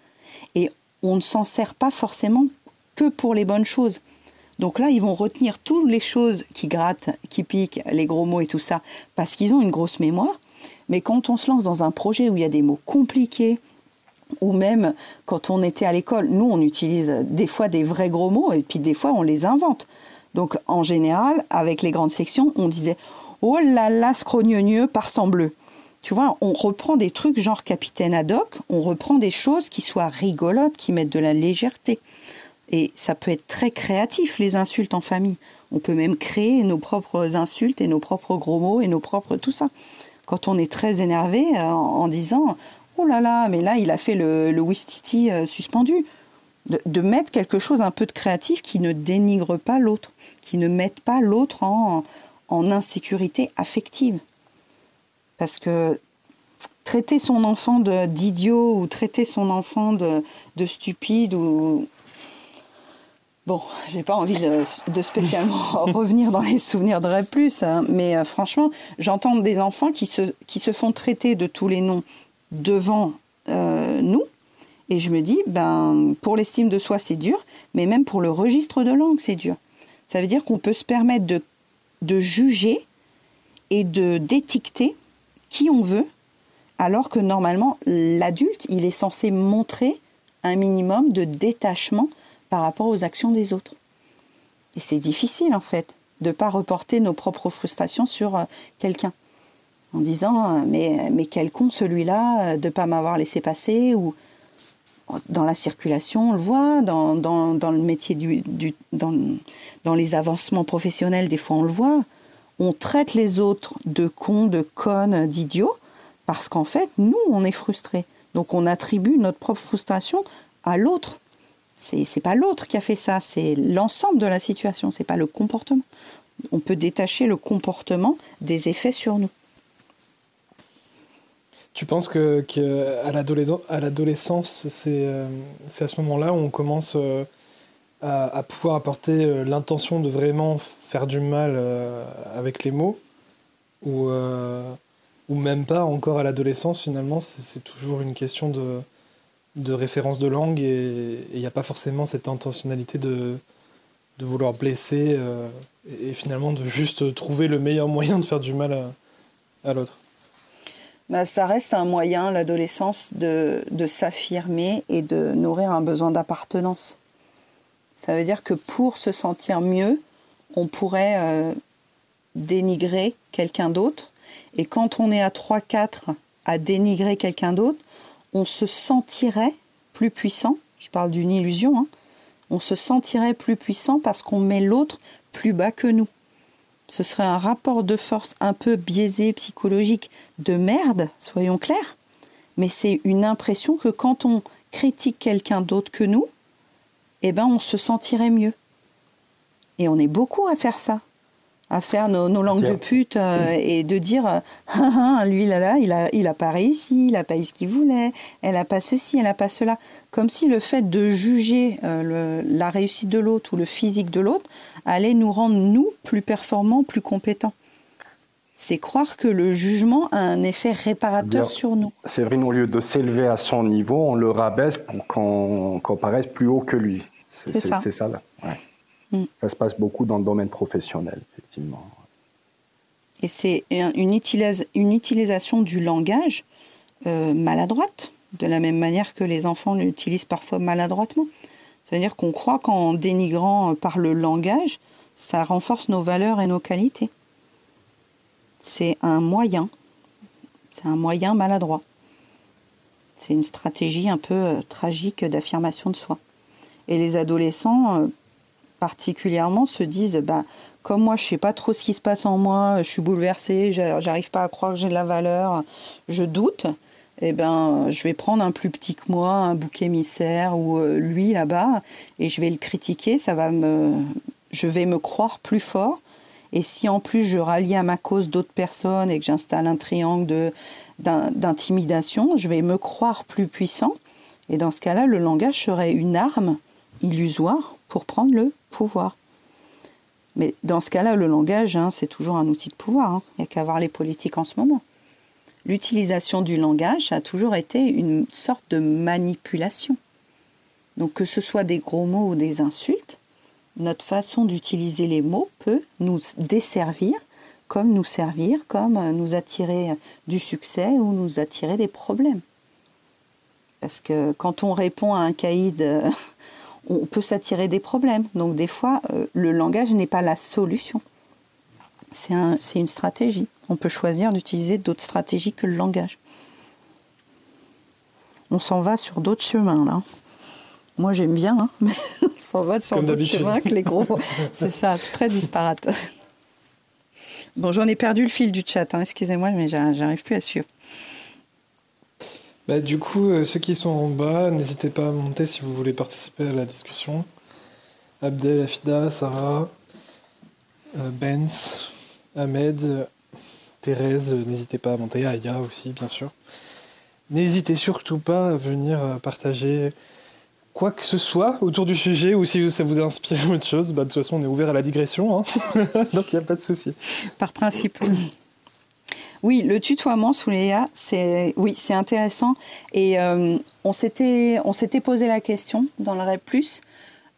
et on ne s'en sert pas forcément que pour les bonnes choses. Donc là, ils vont retenir toutes les choses qui grattent, qui piquent, les gros mots et tout ça, parce qu'ils ont une grosse mémoire. Mais quand on se lance dans un projet où il y a des mots compliqués, ou même quand on était à l'école, nous on utilise des fois des vrais gros mots et puis des fois on les invente. Donc en général, avec les grandes sections, on disait oh là là, scrogneux par. Tu vois, on reprend des trucs genre capitaine Haddock, on reprend des choses qui soient rigolotes, qui mettent de la légèreté. Et ça peut être très créatif, les insultes en famille. On peut même créer nos propres insultes et nos propres gros mots et nos propres tout ça. Quand on est très énervé euh, en disant oh là là, mais là, il a fait le, le Wistiti euh, suspendu. De, mettre quelque chose un peu de créatif qui ne dénigre pas l'autre, qui ne mette pas l'autre en, insécurité affective. Parce que traiter son enfant d'idiot ou traiter son enfant de, de stupide ou Bon, j'ai pas envie de, spécialement revenir dans les souvenirs de Plus, hein, mais euh, franchement, j'entends des enfants qui se, qui se font traiter de tous les noms devant euh, nous, et je me dis, ben, pour l'estime de soi, c'est dur, mais même pour le registre de langue, c'est dur. Ça veut dire qu'on peut se permettre de, de juger et de d'étiqueter qui on veut, alors que normalement, l'adulte, il est censé montrer un minimum de détachement par rapport aux actions des autres. Et c'est difficile en fait de ne pas reporter nos propres frustrations sur euh, quelqu'un en disant euh, mais, mais quel con celui-là euh, de ne pas m'avoir laissé passer ou dans la circulation on le voit dans, dans, le métier du, du dans, dans, les avancements professionnels des fois on le voit on traite les autres de cons de connes d'idiots parce qu'en fait nous on est frustrés donc on attribue notre propre frustration à l'autre c'est pas l'autre qui a fait ça, c'est l'ensemble de la situation, c'est pas le comportement. On peut détacher le comportement des effets sur nous. Tu penses que, à l'adolescence, euh, c'est à ce moment-là où on commence euh, à, pouvoir apporter euh, l'intention de vraiment faire du mal avec les mots? Ou, ou même pas encore à l'adolescence finalement c'est toujours une question de, de référence de langue et il n'y a pas forcément cette intentionnalité de, de vouloir blesser euh, et, finalement de juste trouver le meilleur moyen de faire du mal à, l'autre? Bah, ça reste un moyen, l'adolescence, de, s'affirmer et de nourrir un besoin d'appartenance. Ça veut dire que pour se sentir mieux, on pourrait euh, dénigrer quelqu'un d'autre. Et quand on est à 3-4 à dénigrer quelqu'un d'autre, on se sentirait plus puissant, je parle d'une illusion, hein. on se sentirait plus puissant parce qu'on met l'autre plus bas que nous. Ce serait un rapport de force un peu biaisé, psychologique, de merde, soyons clairs. Mais c'est une impression que quand on critique quelqu'un d'autre que nous, eh ben on se sentirait mieux. Et on est beaucoup à faire ça à faire nos, langues de pute euh, et de dire ah, ah, lui là là il a il a pas réussi il a pas eu ce qu'il voulait elle a pas ceci elle a pas cela comme si le fait de juger euh, la réussite de l'autre ou le physique de l'autre allait nous rendre nous plus performants plus compétents c'est croire que le jugement a un effet réparateur sur nous. Séverine, au lieu de s'élever à son niveau, on le rabaisse pour qu'on paraisse plus haut que lui. C'est ça. C'est ça là. Mm. Ça se passe beaucoup dans le domaine professionnel, effectivement. Et c'est une, utilisation du langage euh, maladroite, de la même manière que les enfants l'utilisent parfois maladroitement. C'est-à-dire qu'on croit qu'en dénigrant euh, par le langage, ça renforce nos valeurs et nos qualités. C'est un moyen. C'est un moyen maladroit. C'est une stratégie un peu euh, tragique d'affirmation de soi. Et les adolescents particulièrement se disent bah, comme moi je sais pas trop ce qui se passe en moi, je suis bouleversée, j'arrive pas à croire que j'ai de la valeur, je doute, eh ben je vais prendre un plus petit que moi, un bouc émissaire ou euh, lui là-bas et je vais le critiquer, ça va me je vais me croire plus fort. Et si en plus je rallie à ma cause d'autres personnes et que j'installe un triangle de d'intimidation, je vais me croire plus puissant. Et dans ce cas-là le langage serait une arme illusoire pour prendre le pouvoir. Mais dans ce cas-là, le langage, hein, c'est toujours un outil de pouvoir. Hein. Il n'y a qu'à voir les politiques en ce moment. L'utilisation du langage a toujours été une sorte de manipulation. Donc que ce soit des gros mots ou des insultes, notre façon d'utiliser les mots peut nous desservir comme nous servir, comme nous attirer du succès ou nous attirer des problèmes. Parce que quand on répond à un caïd on peut s'attirer des problèmes. Donc des fois, euh, le langage n'est pas la solution. C'est une stratégie. On peut choisir d'utiliser d'autres stratégies que le langage. On s'en va sur d'autres chemins là. Moi j'aime bien, hein, mais on s'en va sur d'autres chemins que les gros. c'est ça, c'est très disparate. Bon, j'en ai perdu le fil du chat, hein, excusez-moi, mais j'arrive plus à suivre. Bah, du coup, euh, ceux qui sont en bas, n'hésitez pas à monter si vous voulez participer à la discussion. Abdel, Afida, Sarah, euh, Benz, Ahmed, Thérèse, n'hésitez pas à monter. Aya aussi, bien sûr. n'hésitez surtout pas à venir partager quoi que ce soit autour du sujet ou si ça vous a inspiré autre chose, bah, de toute façon on est ouvert à la digression, hein. donc il n'y a pas de souci. Par principe. Oui, le tutoiement sous les c'est intéressant. Et euh, on s'était posé la question dans le REP+,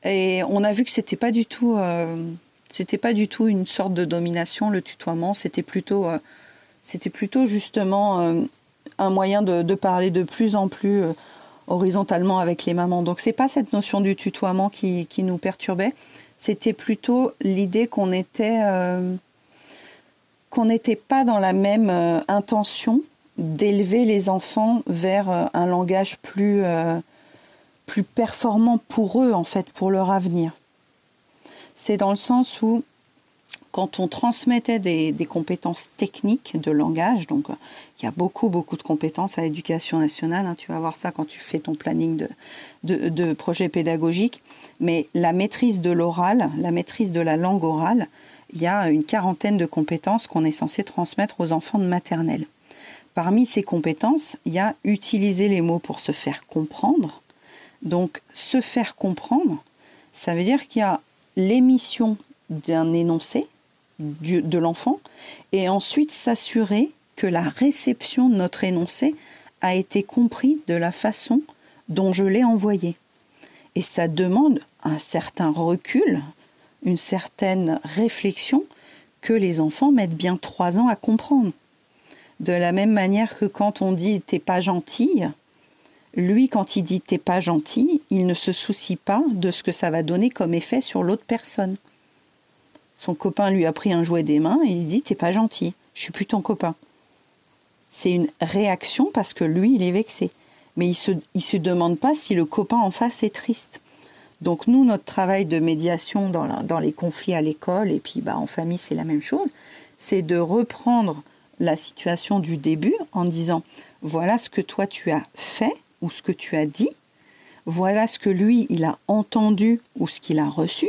et on a vu que c'était pas du tout euh, pas du tout une sorte de domination le tutoiement. C'était plutôt euh, justement un moyen de, parler de plus en plus horizontalement avec les mamans. Donc c'est pas cette notion du tutoiement qui, nous perturbait, c'était plutôt l'idée qu'on était qu'on n'était pas dans la même euh, intention d'élever les enfants vers euh, un langage plus plus performant pour eux en fait pour leur avenir. C'est dans le sens où quand on transmettait des, compétences techniques de langage, donc il y a beaucoup, beaucoup de compétences à l'éducation nationale, hein, tu vas voir ça quand tu fais ton planning de, de, projet pédagogique, mais la maîtrise de l'oral, la maîtrise de la langue orale, il y a une quarantaine de compétences qu'on est censé transmettre aux enfants de maternelle. Parmi ces compétences, il y a utiliser les mots pour se faire comprendre. Donc, se faire comprendre, ça veut dire qu'il y a l'émission d'un énoncé, de l'enfant et ensuite s'assurer que la réception de notre énoncé a été compris de la façon dont je l'ai envoyé. Et ça demande un certain recul, une certaine réflexion que les enfants mettent bien trois ans à comprendre. De la même manière que quand on dit t'es pas gentille, lui, quand il dit t'es pas gentil, il ne se soucie pas de ce que ça va donner comme effet sur l'autre personne. Son copain lui a pris un jouet des mains et il dit T'es pas gentil, je suis plus ton copain. C'est une réaction parce que lui, il est vexé. Mais il se, il se demande pas si le copain en face est triste. Donc nous, notre travail de médiation dans, les conflits à l'école et puis bah, en famille, c'est la même chose, c'est de reprendre la situation du début en disant voilà ce que toi tu as fait ou ce que tu as dit, voilà ce que lui il a entendu ou ce qu'il a reçu,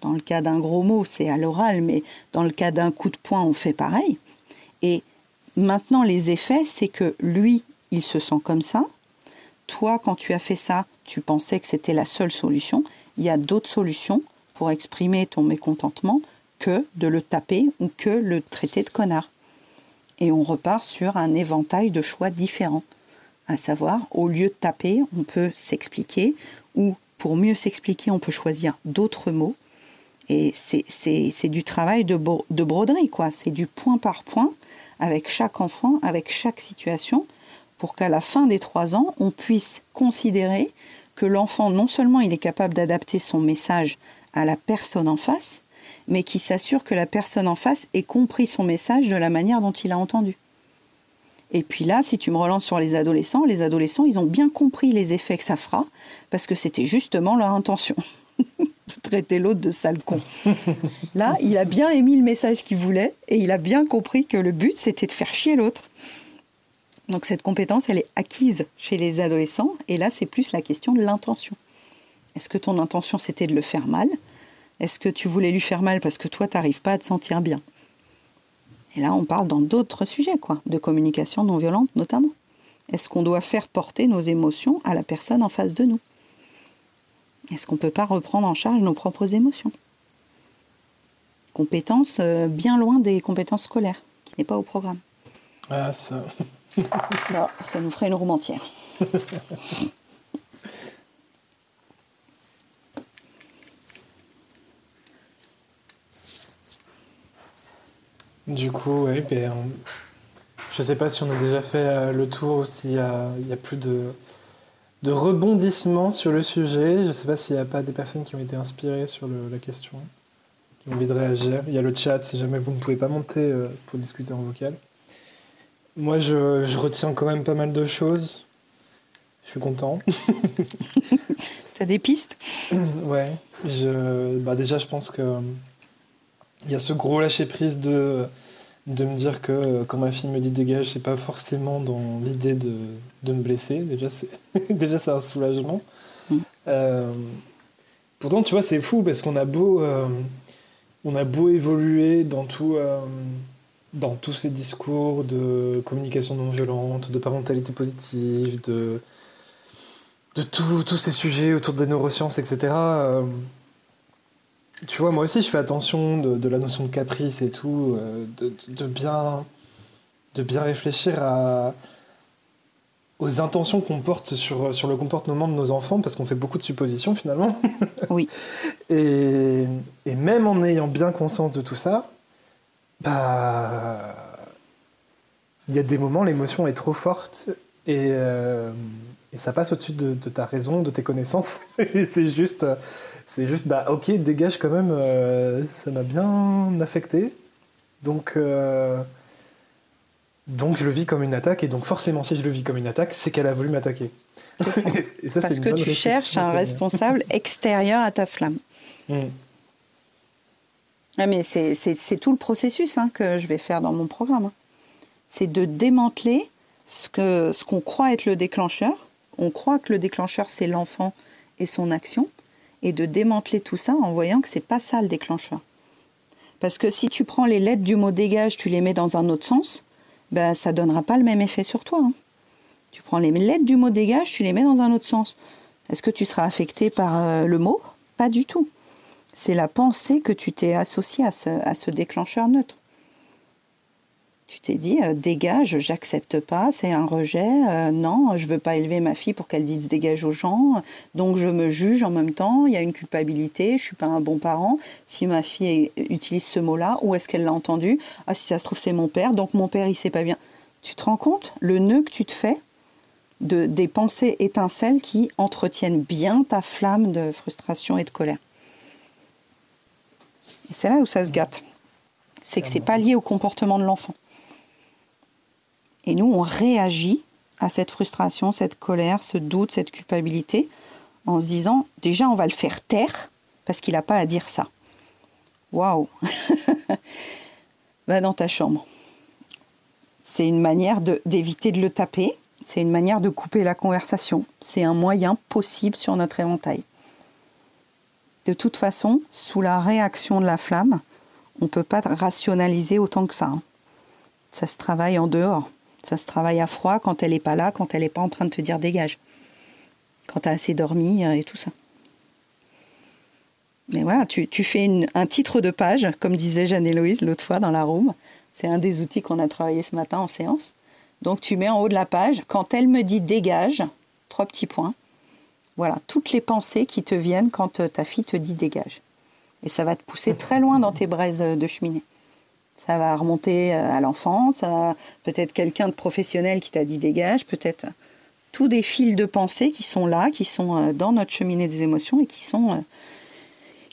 dans le cas d'un gros mot, c'est à l'oral, mais dans le cas d'un coup de poing, on fait pareil. Et maintenant, les effets, c'est que lui, il se sent comme ça. Toi, quand tu as fait ça, tu pensais que c'était la seule solution. Il y a d'autres solutions pour exprimer ton mécontentement que de le taper ou que le traiter de connard. Et on repart sur un éventail de choix différents. À savoir, au lieu de taper, on peut s'expliquer, ou pour mieux s'expliquer, on peut choisir d'autres mots et c'est du travail de, de broderie, quoi. C'est du point par point avec chaque enfant, avec chaque situation, pour qu'à la fin des trois ans, on puisse considérer que l'enfant, non seulement il est capable d'adapter son message à la personne en face, mais qui s'assure que la personne en face ait compris son message de la manière dont il a entendu. Et puis là, si tu me relances sur les adolescents, les adolescents, ils ont bien compris les effets que ça fera, parce que c'était justement leur intention. traiter l'autre de sale con. Là, il a bien émis le message qu'il voulait et il a bien compris que le but, c'était de faire chier l'autre. Donc cette compétence, elle est acquise chez les adolescents et là, c'est plus la question de l'intention. Est-ce que ton intention, c'était de le faire mal? Est-ce que tu voulais lui faire mal parce que toi, tu n'arrives pas à te sentir bien? Et là, on parle dans d'autres sujets, quoi, de communication non violente notamment. Est-ce qu'on doit faire porter nos émotions à la personne en face de nous? Est-ce qu'on ne peut pas reprendre en charge nos propres émotions? Compétence euh, bien loin des compétences scolaires, qui n'est pas au programme. Ah, ça. Ça, ça nous ferait une roue entière. Du coup, ben, je ne sais pas si on a déjà fait euh, le tour ou s'il n'y a, plus de, de rebondissement sur le sujet. Je ne sais pas s'il n'y a pas des personnes qui ont été inspirées sur la question, qui ont envie de réagir. Il y a le chat si jamais vous ne pouvez pas monter euh, pour discuter en vocal. Moi, je, retiens quand même pas mal de choses. Je suis content. T'as des pistes? Ouais. Je, bah déjà, je pense que il y a ce gros lâcher prise de de me dire que euh, quand ma fille me dit dégage, c'est pas forcément dans l'idée de, de, me blesser. Déjà, c'est déjà c'est un soulagement. Mm. Euh, pourtant, tu vois, c'est fou parce qu'on a beau, euh, on a beau évoluer dans tout, dans tous ces discours de communication non violente, de parentalité positive, de, de tous ces sujets autour des neurosciences, etc. Euh, tu vois, moi aussi, je fais attention de, la notion de caprice et tout, euh, de, bien, de bien réfléchir à, aux intentions qu'on porte sur, sur le comportement de nos enfants, parce qu'on fait beaucoup de suppositions finalement. Oui. et, et, même en ayant bien conscience de tout ça, bah, il y a des moments, l'émotion est trop forte et, euh, et ça passe au-dessus de, ta raison, de tes connaissances. et c'est juste, c'est juste, bah ok, dégage quand même, euh, ça m'a bien affecté. Donc, euh, donc je le vis comme une attaque et donc forcément si je le vis comme une attaque, c'est qu'elle a voulu m'attaquer. Parce que tu cherches un responsable extérieur à ta flamme. Hmm. Mais c'est tout le processus hein, que je vais faire dans mon programme. Hein. C'est de démanteler ce qu'on ce qu'on croit être le déclencheur. On croit que le déclencheur, c'est l'enfant et son action. Et de démanteler tout ça en voyant que c'est pas ça le déclencheur. Parce que si tu prends les lettres du mot dégage, tu les mets dans un autre sens, ben, ça donnera pas le même effet sur toi. Hein. Tu prends les lettres du mot dégage, tu les mets dans un autre sens. Est-ce que tu seras affecté par euh, le mot? Pas du tout c'est la pensée que tu t'es associée à ce, déclencheur neutre. Tu t'es dit, euh, dégage, j'accepte pas, c'est un rejet, euh, non, je veux pas élever ma fille pour qu'elle dise dégage aux gens, donc je me juge en même temps, il y a une culpabilité, je suis pas un bon parent. Si ma fille utilise ce mot-là, où est-ce qu'elle l'a entendu? Ah, si ça se trouve, c'est mon père, donc mon père, il sait pas bien. Tu te rends compte le nœud que tu te fais de, des pensées étincelles qui entretiennent bien ta flamme de frustration et de colère? Et c'est là où ça se gâte. C'est que c'est pas lié au comportement de l'enfant. Et nous, on réagit à cette frustration, cette colère, ce doute, cette culpabilité, en se disant déjà, on va le faire taire parce qu'il n'a pas à dire ça. Waouh Va dans ta chambre. C'est une manière d'éviter de le taper, c'est une manière de couper la conversation, c'est un moyen possible sur notre éventail de toute façon, sous la réaction de la flamme, on ne peut pas rationaliser autant que ça. Hein. Ça se travaille en dehors. Ça se travaille à froid quand elle n'est pas là, quand elle n'est pas en train de te dire dégage. Quand tu as assez dormi euh, et tout ça. Mais voilà, tu, fais un titre de page, comme disait Jeanne-Héloïse l'autre fois dans la room. C'est un des outils qu'on a travaillé ce matin en séance. Donc tu mets en haut de la page, quand elle me dit dégage, trois petits points, voilà, toutes les pensées qui te viennent quand euh, ta fille te dit dégage. Et ça va te pousser très loin dans tes braises euh, de cheminée. Ça va remonter euh, à l'enfance, peut-être quelqu'un de professionnel qui t'a dit dégage, peut-être tous des fils de pensée qui sont là, qui sont dans notre cheminée des émotions et qui sont,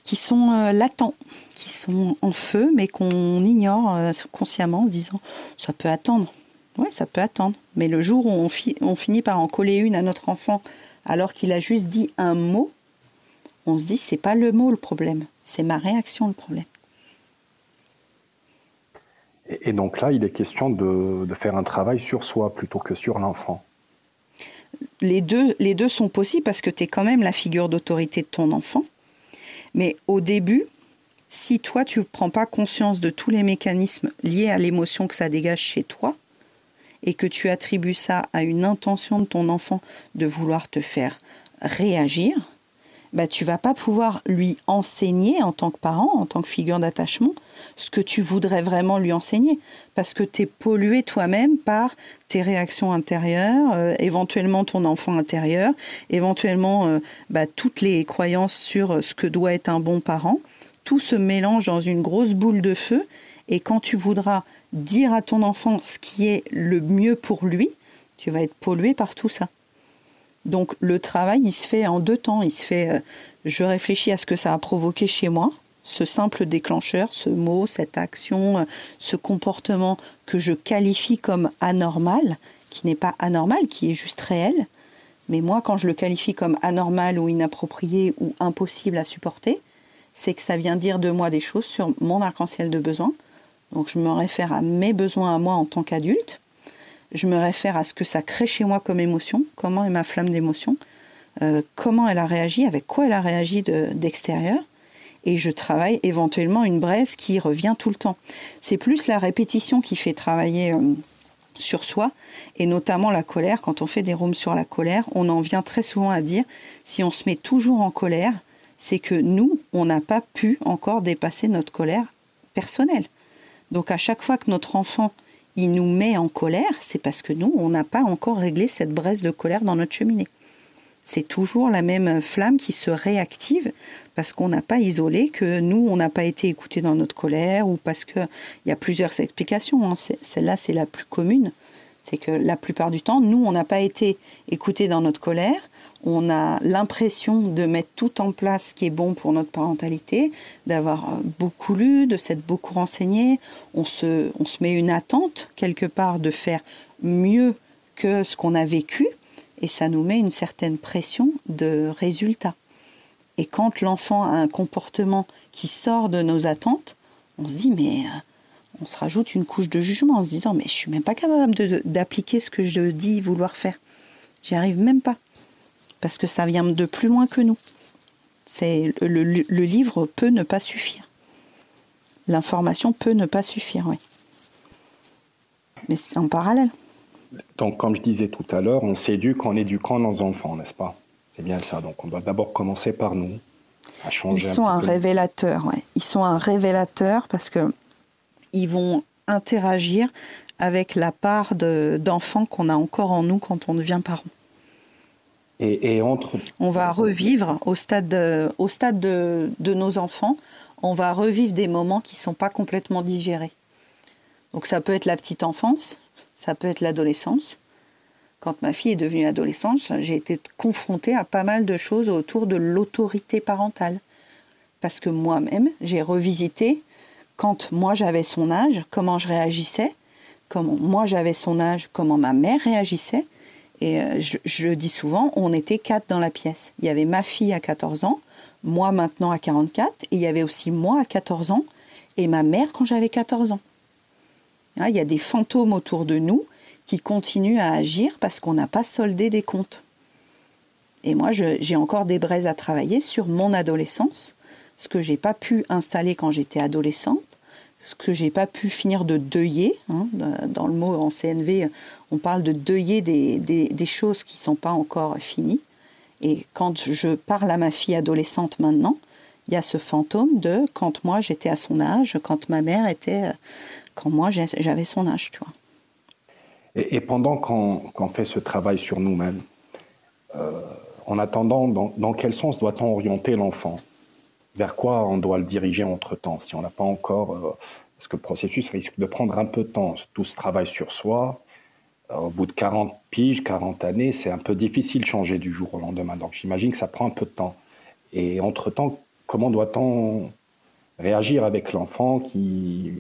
qui sont latents, qui sont en feu, mais qu'on ignore consciemment en se disant ça peut attendre. Oui, ça peut attendre. Mais le jour où on, on finit par en coller une à notre enfant alors qu'il a juste dit un mot, on se dit c'est pas le mot le problème, c'est ma réaction le problème. Et donc là, il est question de, faire un travail sur soi plutôt que sur l'enfant. Les deux, les deux sont possibles parce que tu es quand même la figure d'autorité de ton enfant. Mais au début, si toi, tu ne prends pas conscience de tous les mécanismes liés à l'émotion que ça dégage chez toi, et que tu attribues ça à une intention de ton enfant de vouloir te faire réagir, bah, tu vas pas pouvoir lui enseigner en tant que parent, en tant que figure d'attachement, ce que tu voudrais vraiment lui enseigner. Parce que tu es pollué toi-même par tes réactions intérieures, euh, éventuellement ton enfant intérieur, éventuellement euh, bah, toutes les croyances sur ce que doit être un bon parent. Tout se mélange dans une grosse boule de feu. Et quand tu voudras dire à ton enfant ce qui est le mieux pour lui, tu vas être pollué par tout ça. Donc le travail, il se fait en deux temps. Il se fait, euh, je réfléchis à ce que ça a provoqué chez moi, ce simple déclencheur, ce mot, cette action, euh, ce comportement que je qualifie comme anormal, qui n'est pas anormal, qui est juste réel. Mais moi, quand je le qualifie comme anormal ou inapproprié ou impossible à supporter, c'est que ça vient dire de moi des choses sur mon arc-en-ciel de besoins, donc je me réfère à mes besoins à moi en tant qu'adulte. Je me réfère à ce que ça crée chez moi comme émotion, comment est ma flamme d'émotion, euh, comment elle a réagi, avec quoi elle a réagi d'extérieur. et je travaille éventuellement une braise qui revient tout le temps. C'est plus la répétition qui fait travailler euh, sur soi et notamment la colère. Quand on fait des rooms sur la colère, on en vient très souvent à dire si on se met toujours en colère, c'est que nous, on n'a pas pu encore dépasser notre colère personnelle. Donc à chaque fois que notre enfant il nous met en colère, c'est parce que nous, on n'a pas encore réglé cette braise de colère dans notre cheminée. C'est toujours la même flamme qui se réactive parce qu'on n'a pas isolé que nous, on n'a pas été écouté dans notre colère ou parce qu'il y a plusieurs explications. Hein. Celle-là, c'est la plus commune. C'est que la plupart du temps, nous, on n'a pas été écouté dans notre colère on a l'impression de mettre tout en place qui est bon pour notre parentalité, d'avoir euh, beaucoup lu, de s'être beaucoup renseigné. On se, on se met une attente quelque part de faire mieux que ce qu'on a vécu et ça nous met une certaine pression de résultat. Et quand l'enfant a un comportement qui sort de nos attentes, on se dit mais euh, on se rajoute une couche de jugement en se disant mais je suis même pas capable d'appliquer ce que je dis vouloir faire. J'y arrive même pas parce que ça vient de plus loin que nous. C'est le, livre peut ne pas suffire. L'information peut ne pas suffire, oui. Mais c'est en parallèle. Donc, comme je disais tout à l'heure, on s'éduque en éduquant nos enfants, n'est-ce pas? C'est bien ça. Donc, on doit d'abord commencer par nous, à changer. Ils sont un, révélateur, ouais. Ils sont un révélateur parce que ils vont interagir avec la part d'enfants qu'on a encore en nous quand on devient parent. Et, entre... On va revivre au stade, de, au stade de, nos enfants, on va revivre des moments qui ne sont pas complètement digérés. Donc ça peut être la petite enfance, ça peut être l'adolescence. Quand ma fille est devenue adolescente, j'ai été confrontée à pas mal de choses autour de l'autorité parentale. Parce que moi-même, j'ai revisité, quand moi j'avais son âge, comment je réagissais, comment moi j'avais son âge, comment ma mère réagissait, et euh, je, le dis souvent, on était quatre dans la pièce. Il y avait ma fille à 14 ans, moi maintenant à 44, et il y avait aussi moi à 14 ans, et ma mère quand j'avais 14 ans. Hein, il y a des fantômes autour de nous qui continuent à agir parce qu'on n'a pas soldé des comptes. Et moi, j'ai encore des braises à travailler sur mon adolescence, ce que j'ai pas pu installer quand j'étais adolescente, ce que j'ai pas pu finir de deuiller. Hein, dans le mot en CNV, on parle de deuiller des, choses qui ne sont pas encore finies. Et quand je parle à ma fille adolescente maintenant, il y a ce fantôme de quand moi j'étais à son âge, quand ma mère était, quand moi j'avais son âge, tu vois. Et, pendant qu'on fait ce travail sur nous-mêmes, euh, en attendant, dans, quel sens doit-on orienter l'enfant? Vers quoi on doit le diriger entre-temps Si on n'a pas encore... Euh, parce que le processus risque de prendre un peu de temps, tout ce travail sur soi, au bout de 40 piges, 40 années, c'est un peu difficile de changer du jour au lendemain. Donc j'imagine que ça prend un peu de temps. Et entre-temps, comment doit-on réagir avec l'enfant qui,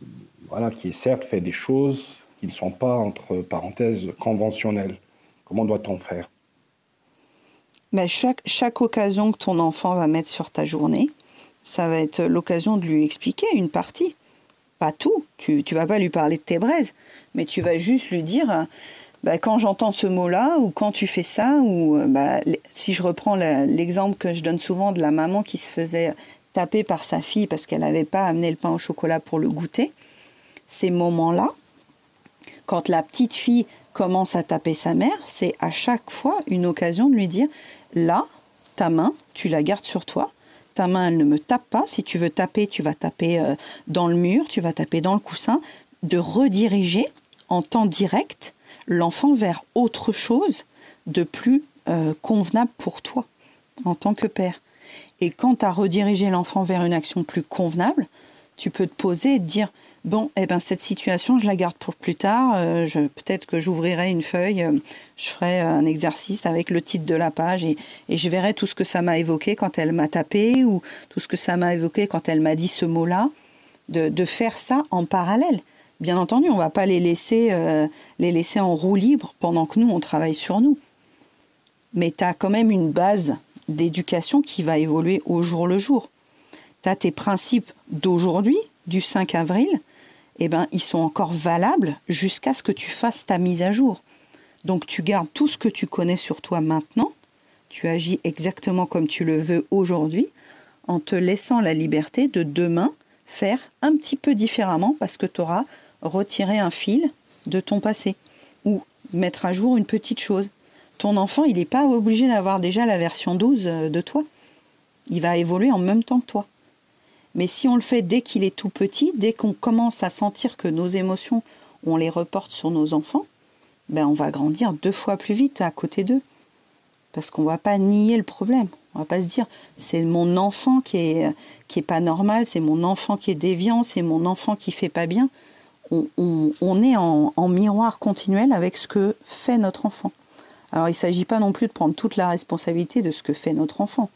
voilà, qui certes fait des choses qui ne sont pas, entre parenthèses, conventionnelles? Comment doit-on faire? Mais chaque, chaque occasion que ton enfant va mettre sur ta journée, ça va être l'occasion de lui expliquer une partie. Pas tout, tu ne vas pas lui parler de tes braises, mais tu vas juste lui dire bah, quand j'entends ce mot-là, ou quand tu fais ça, ou euh, bah, si je reprends l'exemple que je donne souvent de la maman qui se faisait taper par sa fille parce qu'elle n'avait pas amené le pain au chocolat pour le goûter, ces moments-là, quand la petite fille commence à taper sa mère, c'est à chaque fois une occasion de lui dire, là, ta main, tu la gardes sur toi, ta main, elle ne me tape pas. Si tu veux taper, tu vas taper euh, dans le mur, tu vas taper dans le coussin. De rediriger en temps direct l'enfant vers autre chose de plus euh, convenable pour toi en tant que père. Et quand tu as redirigé l'enfant vers une action plus convenable, tu peux te poser et te dire bon, eh ben cette situation, je la garde pour plus tard. Euh, peut-être que j'ouvrirai une feuille, euh, je ferai un exercice avec le titre de la page et, je verrai tout ce que ça m'a évoqué quand elle m'a tapé ou tout ce que ça m'a évoqué quand elle m'a dit ce mot-là. de, faire ça en parallèle. Bien entendu, on ne va pas les laisser, euh, les laisser en roue libre pendant que nous, on travaille sur nous. Mais tu as quand même une base d'éducation qui va évoluer au jour le jour. Tu as tes principes d'aujourd'hui, du 5 avril, eh ben, ils sont encore valables jusqu'à ce que tu fasses ta mise à jour. Donc tu gardes tout ce que tu connais sur toi maintenant, tu agis exactement comme tu le veux aujourd'hui, en te laissant la liberté de demain faire un petit peu différemment parce que tu auras retiré un fil de ton passé ou mettre à jour une petite chose. Ton enfant, il n'est pas obligé d'avoir déjà la version 12 euh, de toi. Il va évoluer en même temps que toi. Mais si on le fait dès qu'il est tout petit, dès qu'on commence à sentir que nos émotions, on les reporte sur nos enfants, ben on va grandir deux fois plus vite à côté d'eux. Parce qu'on ne va pas nier le problème. On va pas se dire c'est mon enfant qui est qui est pas normal, c'est mon enfant qui est déviant, c'est mon enfant qui fait pas bien. On, est en, en, miroir continuel avec ce que fait notre enfant. Alors il ne s'agit pas non plus de prendre toute la responsabilité de ce que fait notre enfant.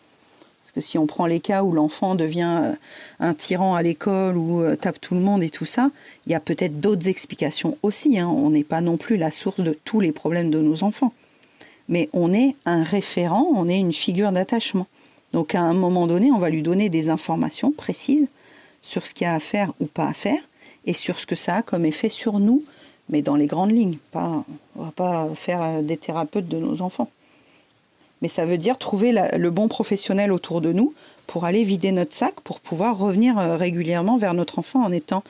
Parce que si on prend les cas où l'enfant devient euh, un tyran à l'école ou euh, tape tout le monde et tout ça, il y a peut-être d'autres explications aussi. Hein. On n'est pas non plus la source de tous les problèmes de nos enfants. Mais on est un référent, on est une figure d'attachement. Donc à un moment donné, on va lui donner des informations précises sur ce qu'il y a à faire ou pas à faire et sur ce que ça a comme effet sur nous, mais dans les grandes lignes. On ne va pas faire euh, des thérapeutes de nos enfants mais ça veut dire trouver le bon professionnel autour de nous pour aller vider notre sac, pour pouvoir revenir euh, régulièrement vers notre enfant en étant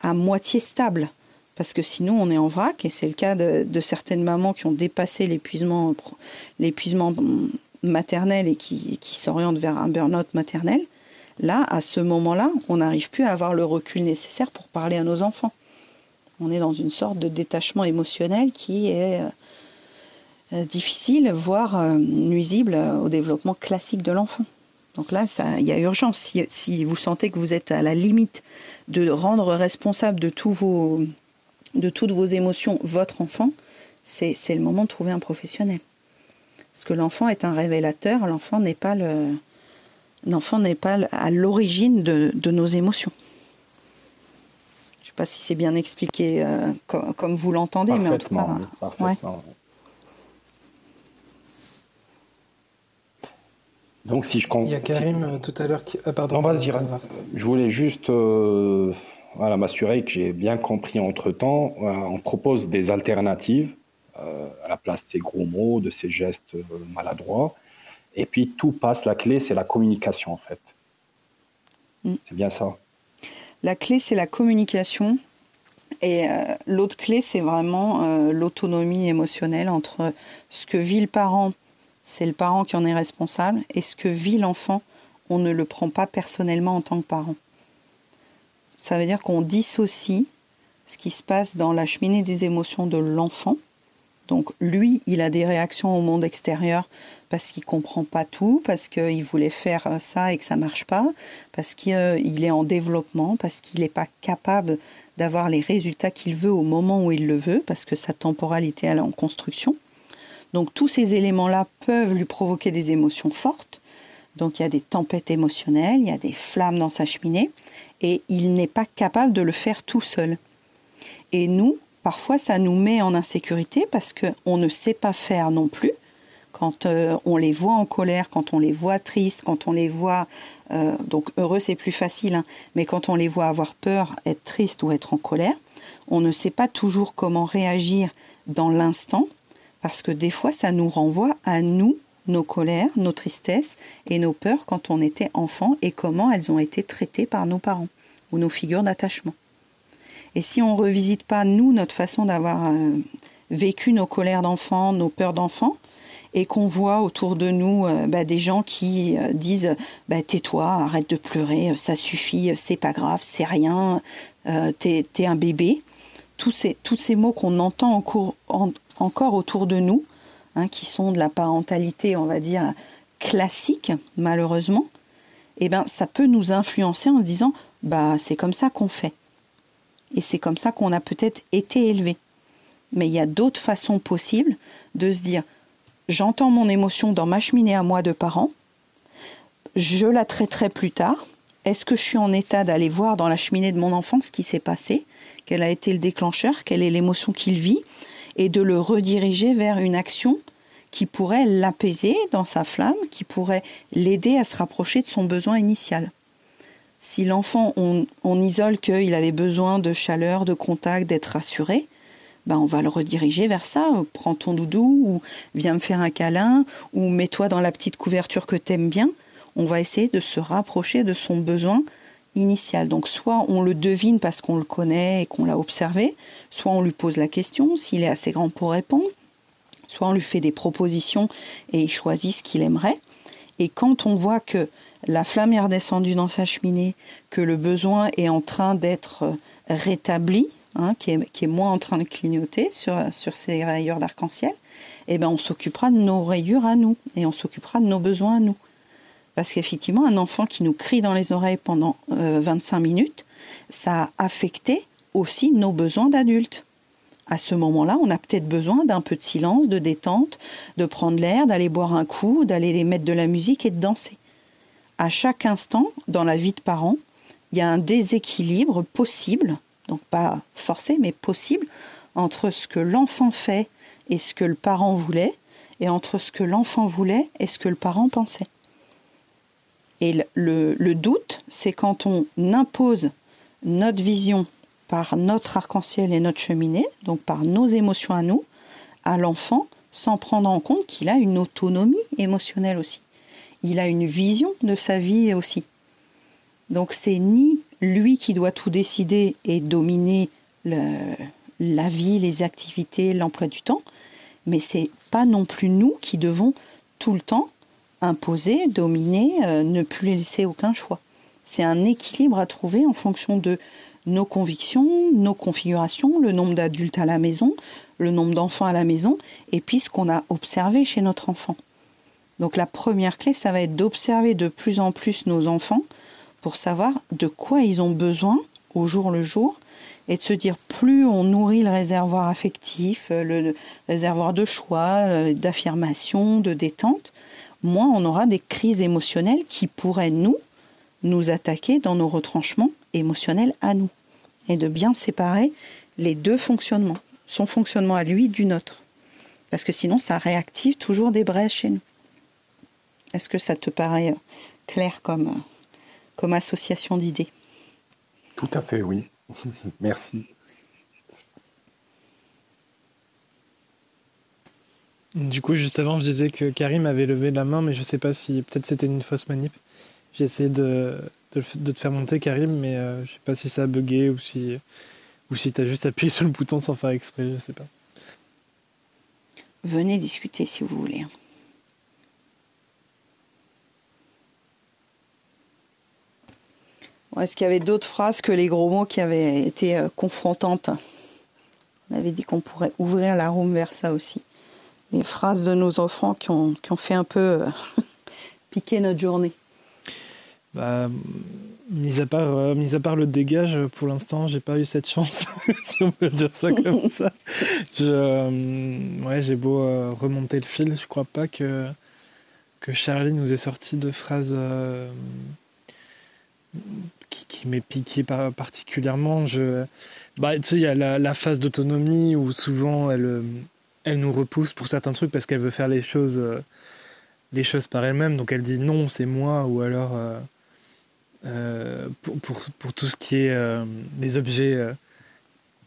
à moitié stable. Parce que sinon, on est en vrac, et c'est le cas de, certaines mamans qui ont dépassé l'épuisement, maternel et qui, qui s'orientent vers un burn-out maternel. Là, à ce moment-là, on n'arrive plus à avoir le recul nécessaire pour parler à nos enfants. On est dans une sorte de détachement émotionnel qui est euh, euh, difficile, voire euh, nuisible au développement classique de l'enfant. Donc là, il y a urgence. Si, vous sentez que vous êtes à la limite de rendre responsable de, tous vos, de toutes vos émotions votre enfant, c'est le moment de trouver un professionnel. Parce que l'enfant est un révélateur, l'enfant n'est pas le, n'est pas à l'origine de, nos émotions. Je ne sais pas si c'est bien expliqué euh, comme, vous l'entendez, mais en tout cas, Donc si je Il y a Karim euh, tout à l'heure qui... Ah, pardon. vas-y, je voulais juste euh, voilà, m'assurer que j'ai bien compris entre-temps. on propose des alternatives euh, à la place de ces gros mots, de ces gestes maladroits. Et puis tout passe, la clé, c'est la communication en fait. Mm. C'est bien ça. La clé, c'est la communication. Et l'autre clé, c'est vraiment l'autonomie émotionnelle entre ce que vit le parent c'est le parent qui en est responsable, et ce que vit l'enfant, on ne le prend pas personnellement en tant que parent? Ça veut dire qu'on dissocie ce qui se passe dans la cheminée des émotions de l'enfant. Donc lui, il a des réactions au monde extérieur parce qu'il comprend pas tout, parce qu'il voulait faire ça et que ça marche pas, parce qu'il est en développement, parce qu'il n'est pas capable d'avoir les résultats qu'il veut au moment où il le veut, parce que sa temporalité est en construction. Donc tous ces éléments-là peuvent lui provoquer des émotions fortes. Donc il y a des tempêtes émotionnelles, il y a des flammes dans sa cheminée, et il n'est pas capable de le faire tout seul. Et nous, parfois, ça nous met en insécurité parce qu'on ne sait pas faire non plus. Quand euh, on les voit en colère, quand on les voit tristes, quand on les voit... Euh, donc heureux, c'est plus facile, hein, mais quand on les voit avoir peur, être triste ou être en colère, on ne sait pas toujours comment réagir dans l'instant parce que des fois, ça nous renvoie à nous, nos colères, nos tristesses et nos peurs quand on était enfant et comment elles ont été traitées par nos parents ou nos figures d'attachement. Et si on ne revisite pas, nous, notre façon d'avoir euh, vécu nos colères d'enfant, nos peurs d'enfant, et qu'on voit autour de nous euh, bah, des gens qui euh, disent bah, tais-toi, arrête de pleurer, ça suffit, c'est pas grave, c'est rien, t'es es un bébé, tous ces, mots qu'on entend encore autour de nous, hein, qui sont de la parentalité, on va dire, classique, malheureusement, eh ben, ça peut nous influencer en se disant bah, c'est comme ça qu'on fait. Et c'est comme ça qu'on a peut-être été élevé. Mais il y a d'autres façons possibles de se dire j'entends mon émotion dans ma cheminée à moi de parent, je la traiterai plus tard. Est-ce que je suis en état d'aller voir dans la cheminée de mon enfant ce qui s'est passé? Quel a été le déclencheur, quelle est l'émotion qu'il vit, et de le rediriger vers une action qui pourrait l'apaiser dans sa flamme, qui pourrait l'aider à se rapprocher de son besoin initial. Si l'enfant, on, isole qu'il avait besoin de chaleur, de contact, d'être rassuré, ben on va le rediriger vers ça. Prends ton doudou, ou viens me faire un câlin, ou mets-toi dans la petite couverture que t'aimes bien. on va essayer de se rapprocher de son besoin Donc soit on le devine parce qu'on le connaît et qu'on l'a observé, soit on lui pose la question s'il est assez grand pour répondre, soit on lui fait des propositions et il choisit ce qu'il aimerait. Et quand on voit que la flamme est redescendue dans sa cheminée, que le besoin est en train d'être rétabli, hein, qui, est, moins en train de clignoter sur, sur ces rayures d'arc-en-ciel, eh ben on s'occupera de nos rayures à nous et on s'occupera de nos besoins à nous. Parce qu'effectivement, un enfant qui nous crie dans les oreilles pendant 25 euh, minutes, ça a affecté aussi nos besoins d'adultes. À ce moment-là, on a peut-être besoin d'un peu de silence, de détente, de prendre l'air, d'aller boire un coup, d'aller mettre de la musique et de danser. À chaque instant, dans la vie de parents, il y a un déséquilibre possible, donc pas forcé, mais possible, entre ce que l'enfant fait et ce que le parent voulait, et entre ce que l'enfant voulait et ce que le parent pensait. Et le, doute, c'est quand on impose notre vision par notre arc-en-ciel et notre cheminée, donc par nos émotions à nous, à l'enfant, sans prendre en compte qu'il a une autonomie émotionnelle aussi. Il a une vision de sa vie aussi. Donc c'est ni lui qui doit tout décider et dominer la vie, les activités, l'emploi du temps, mais c'est pas non plus nous qui devons tout le temps imposer, dominer, euh, ne plus laisser aucun choix. C'est un équilibre à trouver en fonction de nos convictions, nos configurations, le nombre d'adultes à la maison, le nombre d'enfants à la maison, et puis ce qu'on a observé chez notre enfant. Donc la première clé, ça va être d'observer de plus en plus nos enfants pour savoir de quoi ils ont besoin au jour le jour et de se dire plus on nourrit le réservoir affectif, euh, le réservoir de choix, euh, d'affirmation, de détente, moins on aura des crises émotionnelles qui pourraient nous nous attaquer dans nos retranchements émotionnels à nous et de bien séparer les deux fonctionnements, son fonctionnement à lui du nôtre. Parce que sinon, ça réactive toujours des braises chez nous. Est-ce que ça te paraît euh, clair comme, comme association d'idées? Tout à fait, oui. Merci. Du coup, juste avant, je disais que Karim avait levé la main, mais je sais pas si peut-être c'était une fausse manip. J'ai essayé de, de, te faire monter, Karim, mais euh, je sais pas si ça a bugué ou si, ou si tu as juste appuyé sur le bouton sans faire exprès, je sais pas. Venez discuter si vous voulez. Est-ce qu'il y avait d'autres phrases que les gros mots qui avaient été euh, confrontantes? On avait dit qu'on pourrait ouvrir la room vers ça aussi. Les phrases de nos enfants qui ont, qui ont fait un peu euh, piquer notre journée. Bah, mis, à part, euh, mis à part le dégage, pour l'instant, j'ai pas eu cette chance, si on peut dire ça comme ça. Je, ouais, j'ai beau remonter le fil, je crois pas que, que Charlie nous ait sorti de phrases qui, m'est piqué particulièrement. Je, bah, tu sais, il y a la, phase d'autonomie où souvent elle, euh, elle nous repousse pour certains trucs parce qu'elle veut faire les choses, euh, les choses par elle-même. Donc elle dit non, c'est moi, ou alors euh, pour, pour, pour, tout ce qui est les objets.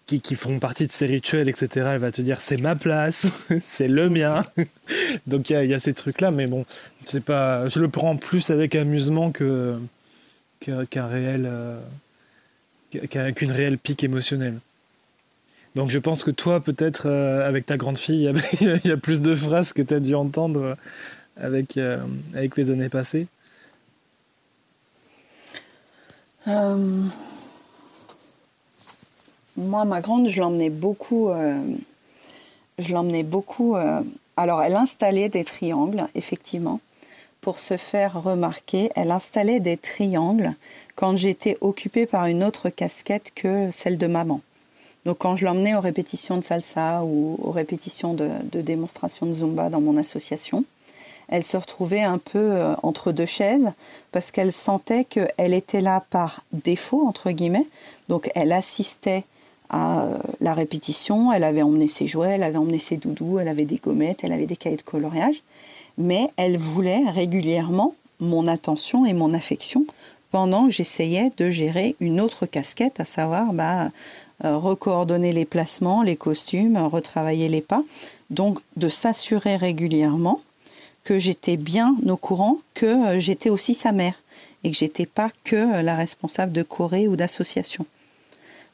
Qui, qui, font partie de ces rituels, etc., elle va te dire c'est ma place, c'est le mien. Donc il y, a ces trucs-là, mais bon, c'est pas, je le prends plus avec amusement que, qu'un réel, euh, qu'une réelle pique émotionnelle. Donc je pense que toi, peut-être, euh, avec ta grande fille, il y, a plus de phrases que tu as dû entendre avec, euh, avec les années passées. Moi, ma grande, je l'emmenais beaucoup. je l'emmenais beaucoup. alors, elle installait des triangles, effectivement pour se faire remarquer, elle installait des triangles quand j'étais occupée par une autre casquette que celle de maman. Donc quand je l'emmenais aux répétitions de salsa ou aux répétitions de, démonstrations de zumba dans mon association, elle se retrouvait un peu euh, entre deux chaises parce qu'elle sentait qu'elle était là par défaut, entre guillemets. Donc elle assistait à euh, la répétition, elle avait emmené ses jouets, elle avait emmené ses doudous, elle avait des gommettes, elle avait des cahiers de coloriage mais elle voulait régulièrement mon attention et mon affection pendant que j'essayais de gérer une autre casquette, à savoir bah, recoordonner les placements, les costumes, retravailler les pas. Donc de s'assurer régulièrement que j'étais bien au courant que euh, j'étais aussi sa mère et que j'étais pas que euh, la responsable de Corée ou d'association.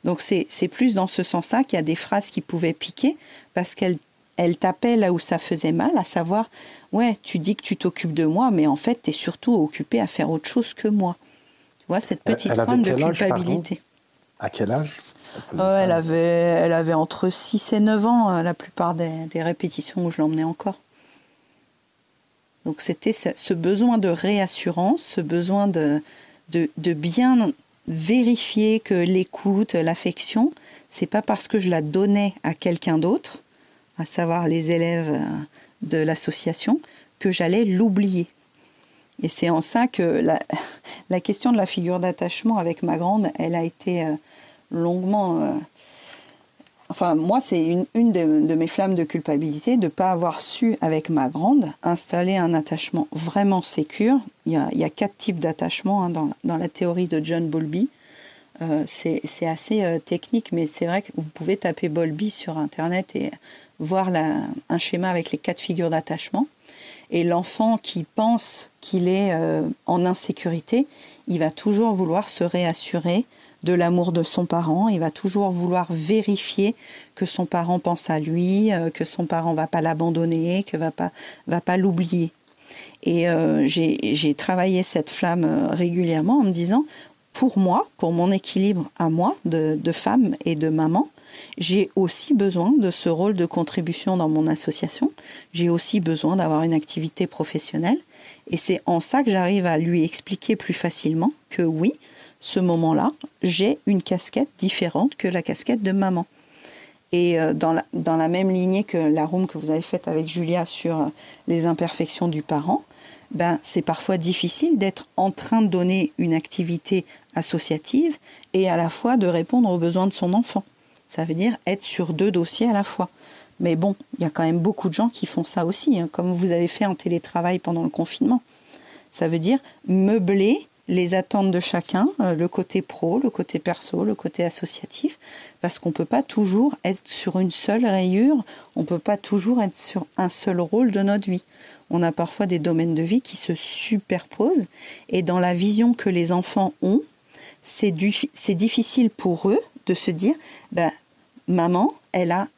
Donc c'est plus dans ce sens-là qu'il y a des phrases qui pouvaient piquer parce qu'elle elle tapait là où ça faisait mal, à savoir, ouais, tu dis que tu t'occupes de moi, mais en fait, tu es surtout occupé à faire autre chose que moi. Tu vois, cette petite pointe de culpabilité. à quel âge? Oh, elle, avait, elle avait entre 6 et 9 ans, euh, la plupart des, des répétitions où je l'emmenais encore. Donc c'était ce besoin de réassurance, ce besoin de, de, bien vérifier que l'écoute, l'affection, c'est pas parce que je la donnais à quelqu'un d'autre, à savoir les élèves euh, de l'association, que j'allais l'oublier. Et c'est en ça que la, la, question de la figure d'attachement avec ma grande, elle a été euh, longuement euh, Enfin, moi, c'est une, de, mes flammes de culpabilité de ne pas avoir su, avec ma grande, installer un attachement vraiment sécure. Il y a, quatre types d'attachement hein, dans, la théorie de John Bowlby. Euh, c'est assez euh, technique, mais c'est vrai que vous pouvez taper Bowlby sur Internet et voir un schéma avec les quatre figures d'attachement. Et l'enfant qui pense qu'il est en insécurité, il va toujours vouloir se réassurer de l'amour de son parent. Il va toujours vouloir vérifier que son parent pense à lui, euh, que son parent va pas l'abandonner, que va pas va pas l'oublier. Et euh, j'ai travaillé cette flamme euh, régulièrement en me disant, pour moi, pour mon équilibre à moi de, de femme et de maman, j'ai aussi besoin de ce rôle de contribution dans mon association. J'ai aussi besoin d'avoir une activité professionnelle. Et c'est en ça que j'arrive à lui expliquer plus facilement que oui, ce moment-là, j'ai une casquette différente que la casquette de maman. Et euh, dans la, même lignée que la room que vous avez faite avec Julia sur euh, les imperfections du parent, ben, c'est parfois difficile d'être en train de donner une activité associative et à la fois de répondre aux besoins de son enfant. Ça veut dire être sur deux dossiers à la fois. Mais bon, il y a quand même beaucoup de gens qui font ça aussi, hein, comme vous avez fait en télétravail pendant le confinement. Ça veut dire meubler les attentes de chacun, euh, le côté pro, le côté perso, le côté associatif, parce qu'on ne peut pas toujours être sur une seule rayure, on ne peut pas toujours être sur un seul rôle de notre vie. On a parfois des domaines de vie qui se superposent, et dans la vision que les enfants ont, c'est difficile pour eux de se dire, ben, maman, elle a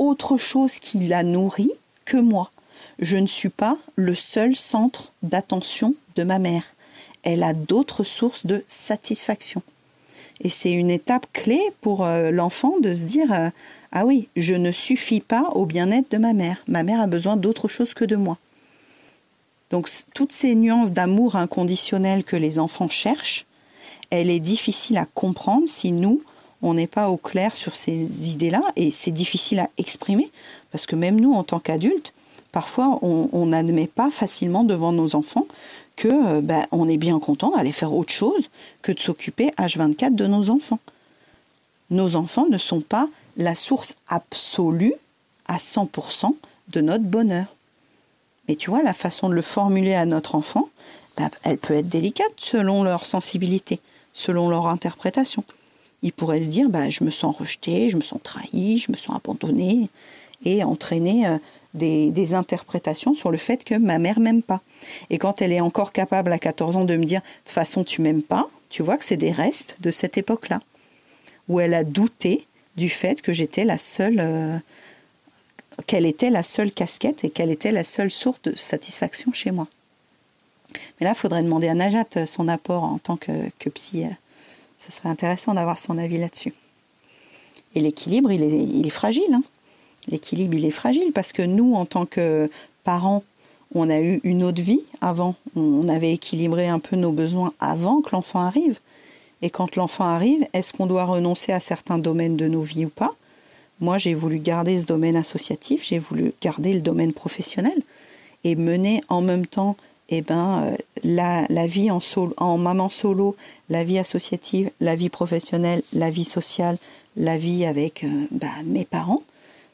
autre chose qui la nourrit que moi. Je ne suis pas le seul centre d'attention de ma mère elle a d'autres sources de satisfaction. Et c'est une étape clé pour euh, l'enfant de se dire euh, Ah oui, je ne suffis pas au bien-être de ma mère. Ma mère a besoin d'autre chose que de moi. Donc toutes ces nuances d'amour inconditionnel que les enfants cherchent, elle est difficile à comprendre si nous, on n'est pas au clair sur ces idées-là. Et c'est difficile à exprimer, parce que même nous, en tant qu'adultes, parfois, on n'admet pas facilement devant nos enfants que euh, ben, on est bien content d'aller faire autre chose que de s'occuper H24 de nos enfants. Nos enfants ne sont pas la source absolue à 100% de notre bonheur. Mais tu vois, la façon de le formuler à notre enfant, ben, elle peut être délicate selon leur sensibilité, selon leur interprétation. Il pourrait se dire, ben, je me sens rejeté, je me sens trahi, je me sens abandonné, et entraîner euh, des, interprétations sur le fait que ma mère m'aime pas. Et quand elle est encore capable à 14 ans de me dire de toute façon tu m'aimes pas, tu vois que c'est des restes de cette époque-là, où elle a douté du fait que j'étais la seule, euh, qu'elle était la seule casquette et qu'elle était la seule source de satisfaction chez moi. Mais là, il faudrait demander à Najat euh, son apport en tant que, psy. Euh, ce serait intéressant d'avoir son avis là-dessus. Et l'équilibre, il est, il est fragile. Hein l'équilibre, il est fragile parce que nous, en tant que parents, on a eu une autre vie avant. On avait équilibré un peu nos besoins avant que l'enfant arrive. Et quand l'enfant arrive, est-ce qu'on doit renoncer à certains domaines de nos vies ou pas? Moi, j'ai voulu garder ce domaine associatif, j'ai voulu garder le domaine professionnel et mener en même temps eh ben, euh, la, vie en, maman solo, la vie associative, la vie professionnelle, la vie sociale, la vie avec euh, bah, mes parents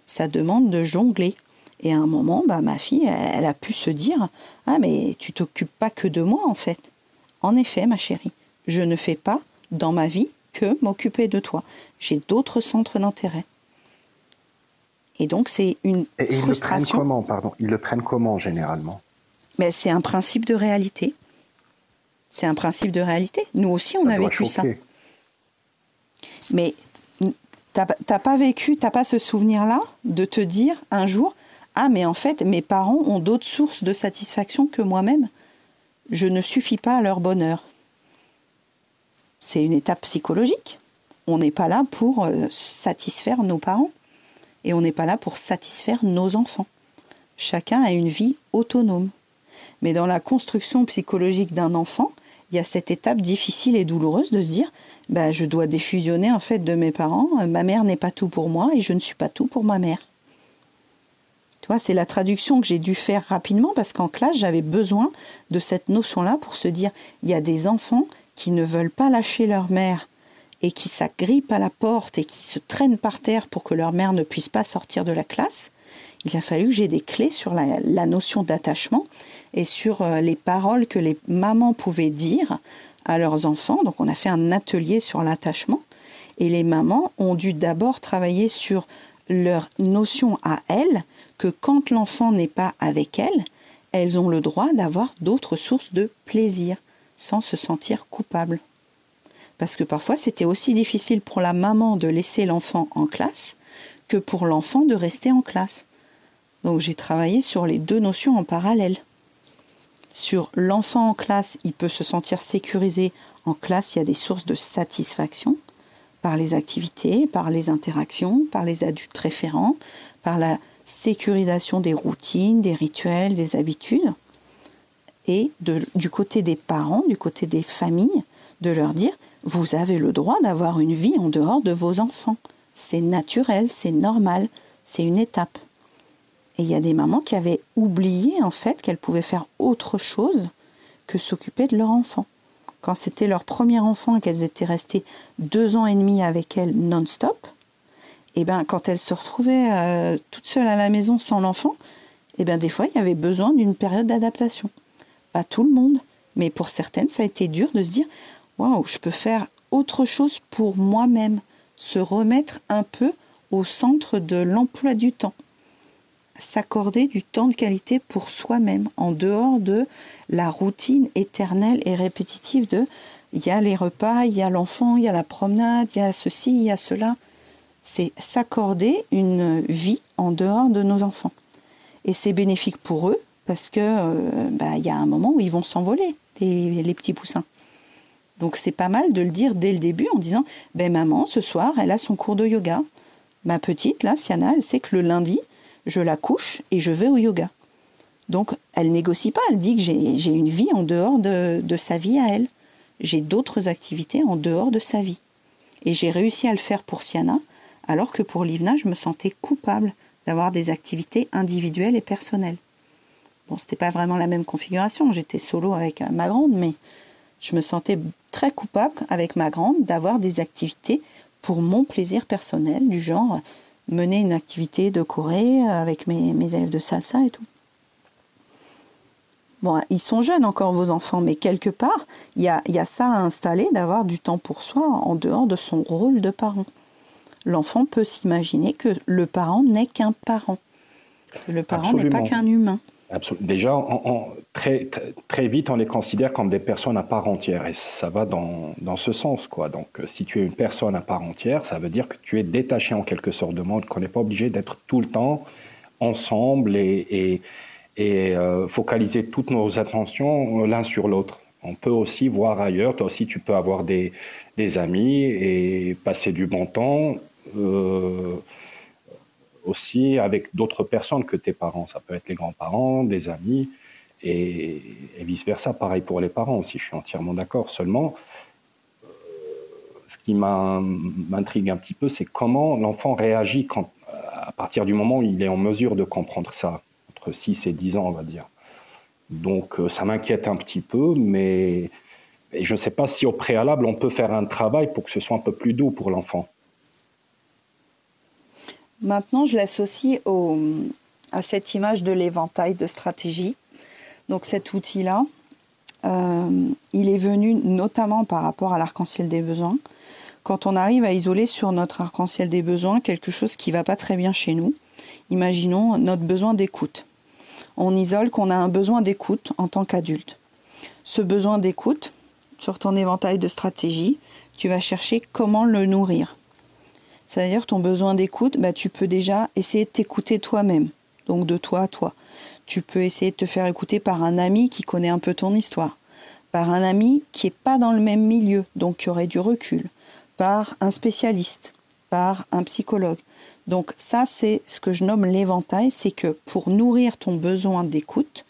ça demande de jongler. Et à un moment, bah, ma fille, elle, a pu se dire Ah, mais tu t'occupes pas que de moi, en fait. En effet, ma chérie, je ne fais pas dans ma vie que m'occuper de toi. J'ai d'autres centres d'intérêt. Et donc, c'est une et, frustration. Ils le prennent comment, pardon? Ils le prennent comment, généralement? Mais c'est un principe de réalité. C'est un principe de réalité. Nous aussi, on a vécu ça. Mais t'as pas vécu, t'as pas ce souvenir-là de te dire un jour, ah mais en fait, mes parents ont d'autres sources de satisfaction que moi-même. Je ne suffis pas à leur bonheur. C'est une étape psychologique. On n'est pas là pour euh, satisfaire nos parents et on n'est pas là pour satisfaire nos enfants. Chacun a une vie autonome. Mais dans la construction psychologique d'un enfant, il y a cette étape difficile et douloureuse de se dire bah, je dois défusionner en fait de mes parents, ma mère n'est pas tout pour moi et je ne suis pas tout pour ma mère. Tu vois, c'est la traduction que j'ai dû faire rapidement parce qu'en classe, j'avais besoin de cette notion-là pour se dire il y a des enfants qui ne veulent pas lâcher leur mère et qui s'agrippent à la porte et qui se traînent par terre pour que leur mère ne puisse pas sortir de la classe. Il a fallu que j'ai des clés sur la, notion d'attachement et sur euh, les paroles que les mamans pouvaient dire à leurs enfants. Donc on a fait un atelier sur l'attachement et les mamans ont dû d'abord travailler sur leur notion à elles que quand l'enfant n'est pas avec elles, elles ont le droit d'avoir d'autres sources de plaisir sans se sentir coupable. Parce que parfois c'était aussi difficile pour la maman de laisser l'enfant en classe que pour l'enfant de rester en classe. Donc j'ai travaillé sur les deux notions en parallèle. Sur l'enfant en classe, il peut se sentir sécurisé. En classe, il y a des sources de satisfaction par les activités, par les interactions, par les adultes référents, par la sécurisation des routines, des rituels, des habitudes. Et du côté des parents, du côté des familles, de leur dire vous avez le droit d'avoir une vie en dehors de vos enfants. C'est naturel, c'est normal, c'est une étape. Et il y a des mamans qui avaient oublié en fait qu'elles pouvaient faire autre chose que s'occuper de leur enfant. Quand c'était leur premier enfant et qu'elles étaient restées deux ans et demi avec elle non-stop, et eh ben quand elles se retrouvaient euh, toutes seules à la maison sans l'enfant, et eh ben des fois il y avait besoin d'une période d'adaptation. Pas tout le monde, mais pour certaines ça a été dur de se dire waouh, je peux faire autre chose pour moi-même, se remettre un peu au centre de l'emploi du temps, s'accorder du temps de qualité pour soi-même, en dehors de la routine éternelle et répétitive de il y a les repas, il y a l'enfant, il y a la promenade, il y a ceci, il y a cela. C'est s'accorder une vie en dehors de nos enfants. Et c'est bénéfique pour eux parce que euh, bah, y a un moment où ils vont s'envoler, les petits poussins. Donc c'est pas mal de le dire dès le début en disant ben maman ce soir elle a son cours de yoga. Ma petite là Siana elle sait que le lundi je la couche et je vais au yoga. Donc elle négocie pas, elle dit que j'ai une vie en dehors de, sa vie à elle. J'ai d'autres activités en dehors de sa vie. Et j'ai réussi à le faire pour Siana, alors que pour Livna, je me sentais coupable d'avoir des activités individuelles et personnelles. Bon, c'était pas vraiment la même configuration, j'étais solo avec ma grande, mais je me sentais très coupable avec ma grande d'avoir des activités pour mon plaisir personnel, du genre mener une activité de Corée avec mes, élèves de salsa et tout. Bon, ils sont jeunes encore, vos enfants, mais quelque part, il y a, y a, ça à installer, d'avoir du temps pour soi en dehors de son rôle de parent. L'enfant peut s'imaginer que le parent n'est qu'un parent, que le parent n'est pas qu'un humain. Déjà, très, très vite, on les considère comme des personnes à part entière. Et ça va dans, dans, ce sens. Quoi. Donc, euh, si tu es une personne à part entière, ça veut dire que tu es détaché en quelque sorte de monde, qu'on n'est pas obligé d'être tout le temps ensemble et, et, euh, focaliser toutes nos attentions l'un sur l'autre. On peut aussi voir ailleurs. Toi aussi, tu peux avoir des, des amis et passer du bon temps. Euh, aussi avec d'autres personnes que tes parents. Ça peut être les grands-parents, des amis, et, vice-versa. Pareil pour les parents aussi, je suis entièrement d'accord. Seulement, ce qui m'intrigue un petit peu, c'est comment l'enfant réagit quand, à partir du moment où il est en mesure de comprendre ça, entre 6 et 10 ans, on va dire. Donc euh, ça m'inquiète un petit peu, mais je ne sais pas si au préalable, on peut faire un travail pour que ce soit un peu plus doux pour l'enfant. Maintenant, je l'associe à cette image de l'éventail de stratégie. Donc cet outil-là, euh, il est venu notamment par rapport à l'arc-en-ciel des besoins. Quand on arrive à isoler sur notre arc-en-ciel des besoins quelque chose qui ne va pas très bien chez nous, imaginons notre besoin d'écoute. on isole qu'on a un besoin d'écoute en tant qu'adulte. Ce besoin d'écoute, sur ton éventail de stratégies, tu vas chercher comment le nourrir. C'est-à-dire ton besoin d'écoute, bah, tu peux déjà essayer de t'écouter toi-même, donc de toi à toi. Tu peux essayer de te faire écouter par un ami qui connaît un peu ton histoire, par un ami qui n'est pas dans le même milieu, donc qui aurait du recul, par un spécialiste, par un psychologue. Donc ça, c'est ce que je nomme l'éventail, c'est que pour nourrir ton besoin d'écoute,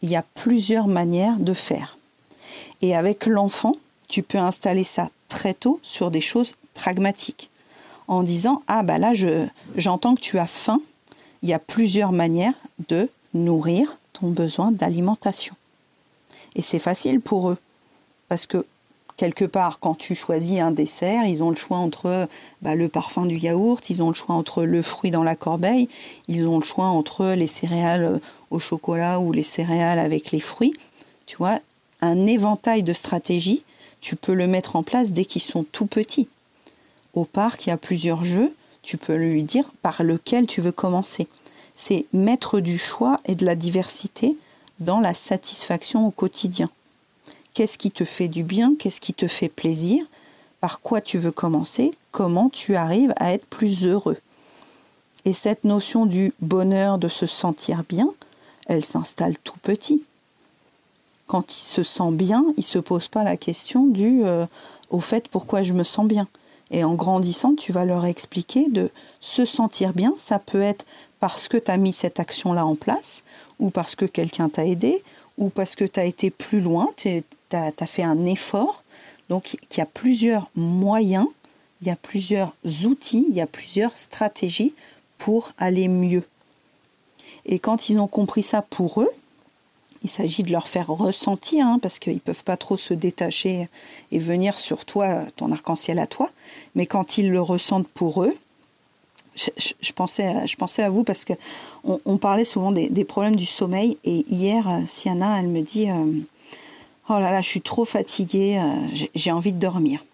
il y a plusieurs manières de faire. Et avec l'enfant, tu peux installer ça très tôt sur des choses pragmatiques en disant ah bah là je j'entends que tu as faim. Il y a plusieurs manières de nourrir ton besoin d'alimentation. Et c'est facile pour eux parce que quelque part, quand tu choisis un dessert, ils ont le choix entre bah, le parfum du yaourt, ils ont le choix entre le fruit dans la corbeille, ils ont le choix entre les céréales au chocolat ou les céréales avec les fruits. Tu vois, un éventail de stratégies, tu peux le mettre en place dès qu'ils sont tout petits au parc, il y a plusieurs jeux, tu peux lui dire par lequel tu veux commencer. C'est mettre du choix et de la diversité dans la satisfaction au quotidien. Qu'est-ce qui te fait du bien? Qu'est-ce qui te fait plaisir? Par quoi tu veux commencer? Comment tu arrives à être plus heureux? Et cette notion du bonheur de se sentir bien, elle s'installe tout petit. Quand il se sent bien, il ne se pose pas la question du euh, au fait pourquoi je me sens bien? Et en grandissant, tu vas leur expliquer de se sentir bien. Ça peut être parce que tu as mis cette action-là en place, ou parce que quelqu'un t'a aidé, ou parce que tu as été plus loin, tu as, fait un effort. Donc il y a plusieurs moyens, il y a plusieurs outils, il y a plusieurs stratégies pour aller mieux. Et quand ils ont compris ça pour eux, il s'agit de leur faire ressentir, hein, parce qu'ils ne peuvent pas trop se détacher et venir sur toi, ton arc-en-ciel à toi. Mais quand ils le ressentent pour eux, je, pensais, à, vous parce que on, parlait souvent des, problèmes du sommeil. Et hier, euh, Siana, elle me dit euh, Oh là là, je suis trop fatiguée, euh, j'ai envie de dormir.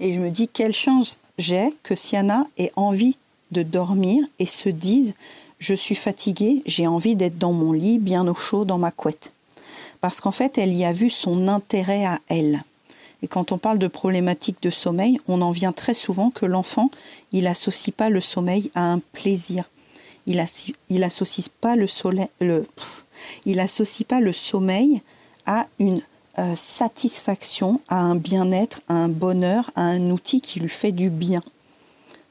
Et je me dis Quelle chance j'ai que Siana ait envie de dormir et se dise je suis fatiguée, j'ai envie d'être dans mon lit, bien au chaud, dans ma couette. Parce qu'en fait, elle y a vu son intérêt à elle. Et quand on parle de problématiques de sommeil, on en vient très souvent que l'enfant, il associe pas le sommeil à un plaisir. Il, associe pas le, il associe pas le sommeil à une euh, satisfaction, à un bien-être, à un bonheur, à un outil qui lui fait du bien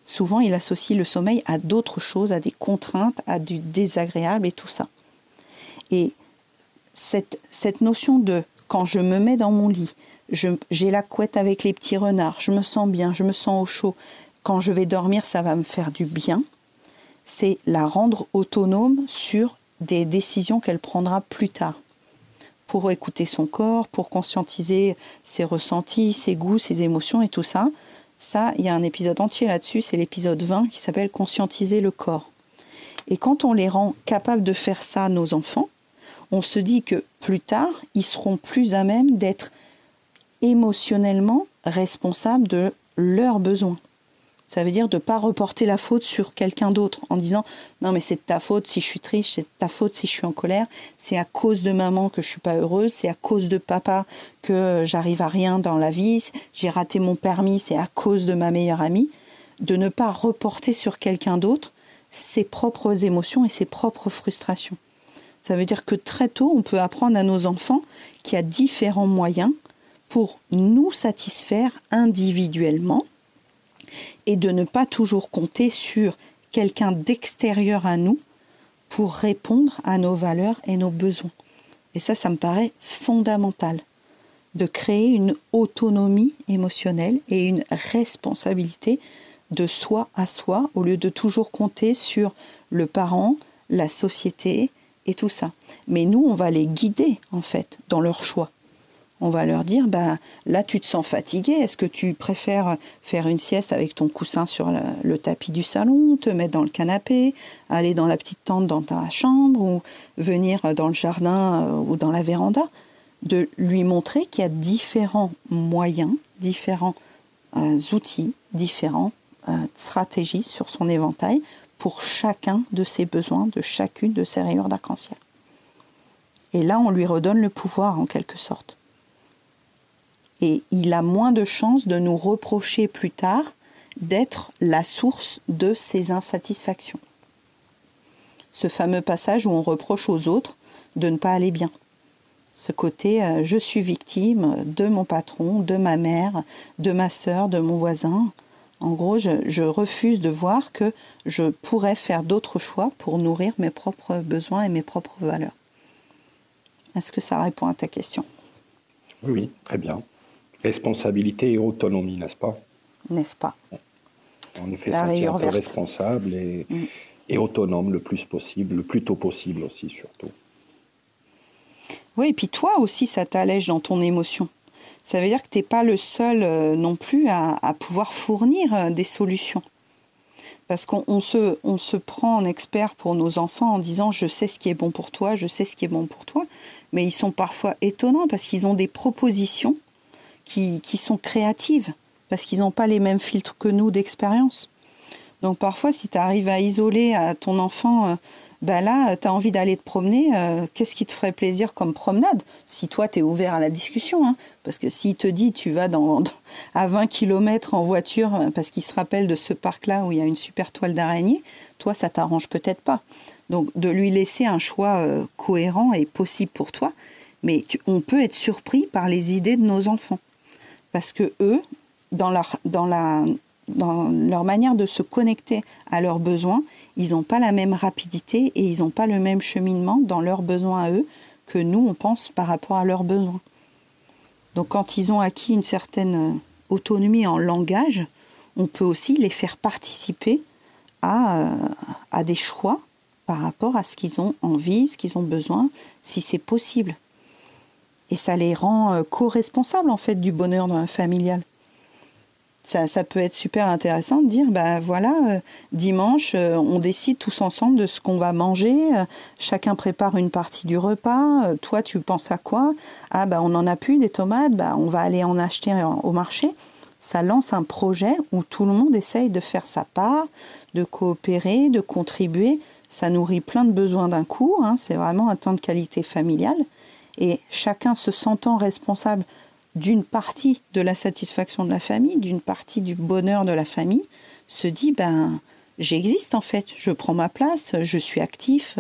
souvent il associe le sommeil à d'autres choses, à des contraintes, à du désagréable et tout ça. Et cette, cette notion de quand je me mets dans mon lit, j'ai la couette avec les petits renards, je me sens bien, je me sens au chaud, quand je vais dormir, ça va me faire du bien, c'est la rendre autonome sur des décisions qu'elle prendra plus tard pour écouter son corps, pour conscientiser ses ressentis, ses goûts, ses émotions et tout ça. Ça, il y a un épisode entier là-dessus, c'est l'épisode 20 qui s'appelle Conscientiser le corps. Et quand on les rend capables de faire ça, nos enfants, on se dit que plus tard, ils seront plus à même d'être émotionnellement responsables de leurs besoins. Ça veut dire de ne pas reporter la faute sur quelqu'un d'autre en disant non mais c'est de ta faute si je suis triste, c'est de ta faute si je suis en colère, c'est à cause de maman que je suis pas heureuse, c'est à cause de papa que j'arrive à rien dans la vie, j'ai raté mon permis, c'est à cause de ma meilleure amie, de ne pas reporter sur quelqu'un d'autre ses propres émotions et ses propres frustrations. Ça veut dire que très tôt, on peut apprendre à nos enfants qu'il y a différents moyens pour nous satisfaire individuellement et de ne pas toujours compter sur quelqu'un d'extérieur à nous pour répondre à nos valeurs et nos besoins. Et ça, ça me paraît fondamental de créer une autonomie émotionnelle et une responsabilité de soi à soi au lieu de toujours compter sur le parent, la société et tout ça. Mais nous, on va les guider en fait dans leur choix on va leur dire bah, là tu te sens fatigué, est-ce que tu préfères faire une sieste avec ton coussin sur le, tapis du salon, te mettre dans le canapé, aller dans la petite tente dans ta chambre ou venir dans le jardin euh, ou dans la véranda? De lui montrer qu'il y a différents moyens, différents euh, outils, différentes euh, stratégies sur son éventail pour chacun de ses besoins, de chacune de ses rayures d'arc-en-ciel. Et là, on lui redonne le pouvoir en quelque sorte. Et il a moins de chances de nous reprocher plus tard d'être la source de ses insatisfactions. Ce fameux passage où on reproche aux autres de ne pas aller bien. Ce côté euh, je suis victime de mon patron, de ma mère, de ma sœur, de mon voisin. En gros, je, refuse de voir que je pourrais faire d'autres choix pour nourrir mes propres besoins et mes propres valeurs. Est-ce que ça répond à ta question? Oui, très bien. Responsabilité et autonomie, n'est-ce pas? N'est-ce pas? En effet, sentir responsable et, mm. et autonome le plus possible, le plus tôt possible aussi surtout. Oui, et puis toi aussi, ça t'allège dans ton émotion. Ça veut dire que tu n'es pas le seul euh, non plus à, pouvoir fournir euh, des solutions. Parce qu'on se, on se prend en expert pour nos enfants en disant je sais ce qui est bon pour toi, je sais ce qui est bon pour toi. Mais ils sont parfois étonnants parce qu'ils ont des propositions qui, sont créatives, parce qu'ils n'ont pas les mêmes filtres que nous d'expérience. Donc parfois, si tu arrives à isoler à ton enfant euh, ben là, tu as envie d'aller te promener, euh, qu'est-ce qui te ferait plaisir comme promenade? Si toi, tu es ouvert à la discussion. Hein. parce que s'il te dit tu vas à 20 km en voiture, euh, parce qu'il se rappelle de ce parc-là où il y a une super toile d'araignée, toi, ça t'arrange peut-être pas. Donc, de lui laisser un choix cohérent et possible pour toi. Mais on peut être surpris par les idées de nos enfants. Parce que eux, dans leur, manière de se connecter à leurs besoins, ils n'ont pas la même rapidité et ils n'ont pas le même cheminement dans leurs besoins à eux que nous, on pense par rapport à leurs besoins. Donc quand ils ont acquis une certaine euh, autonomie en langage, on peut aussi les faire participer à, euh, à des choix par rapport à ce qu'ils ont envie, ce qu'ils ont besoin, si c'est possible. Et ça les rend euh, co-responsables en fait du bonheur familial ça, peut être super intéressant de dire, ben voilà, euh, dimanche, euh, on décide tous ensemble de ce qu'on va manger, chacun prépare une partie du repas, toi tu penses à quoi? Ah ben on n'en a plus des tomates, ben, on va aller en acheter au marché. Ça lance un projet où tout le monde essaye de faire sa part, de coopérer, de contribuer. Ça nourrit plein de besoins d'un coup, hein. c'est vraiment un temps de qualité familiale. Et chacun se sentant responsable d'une partie de la satisfaction de la famille, d'une partie du bonheur de la famille, se dit ben j'existe en fait, je prends ma place, je suis actif,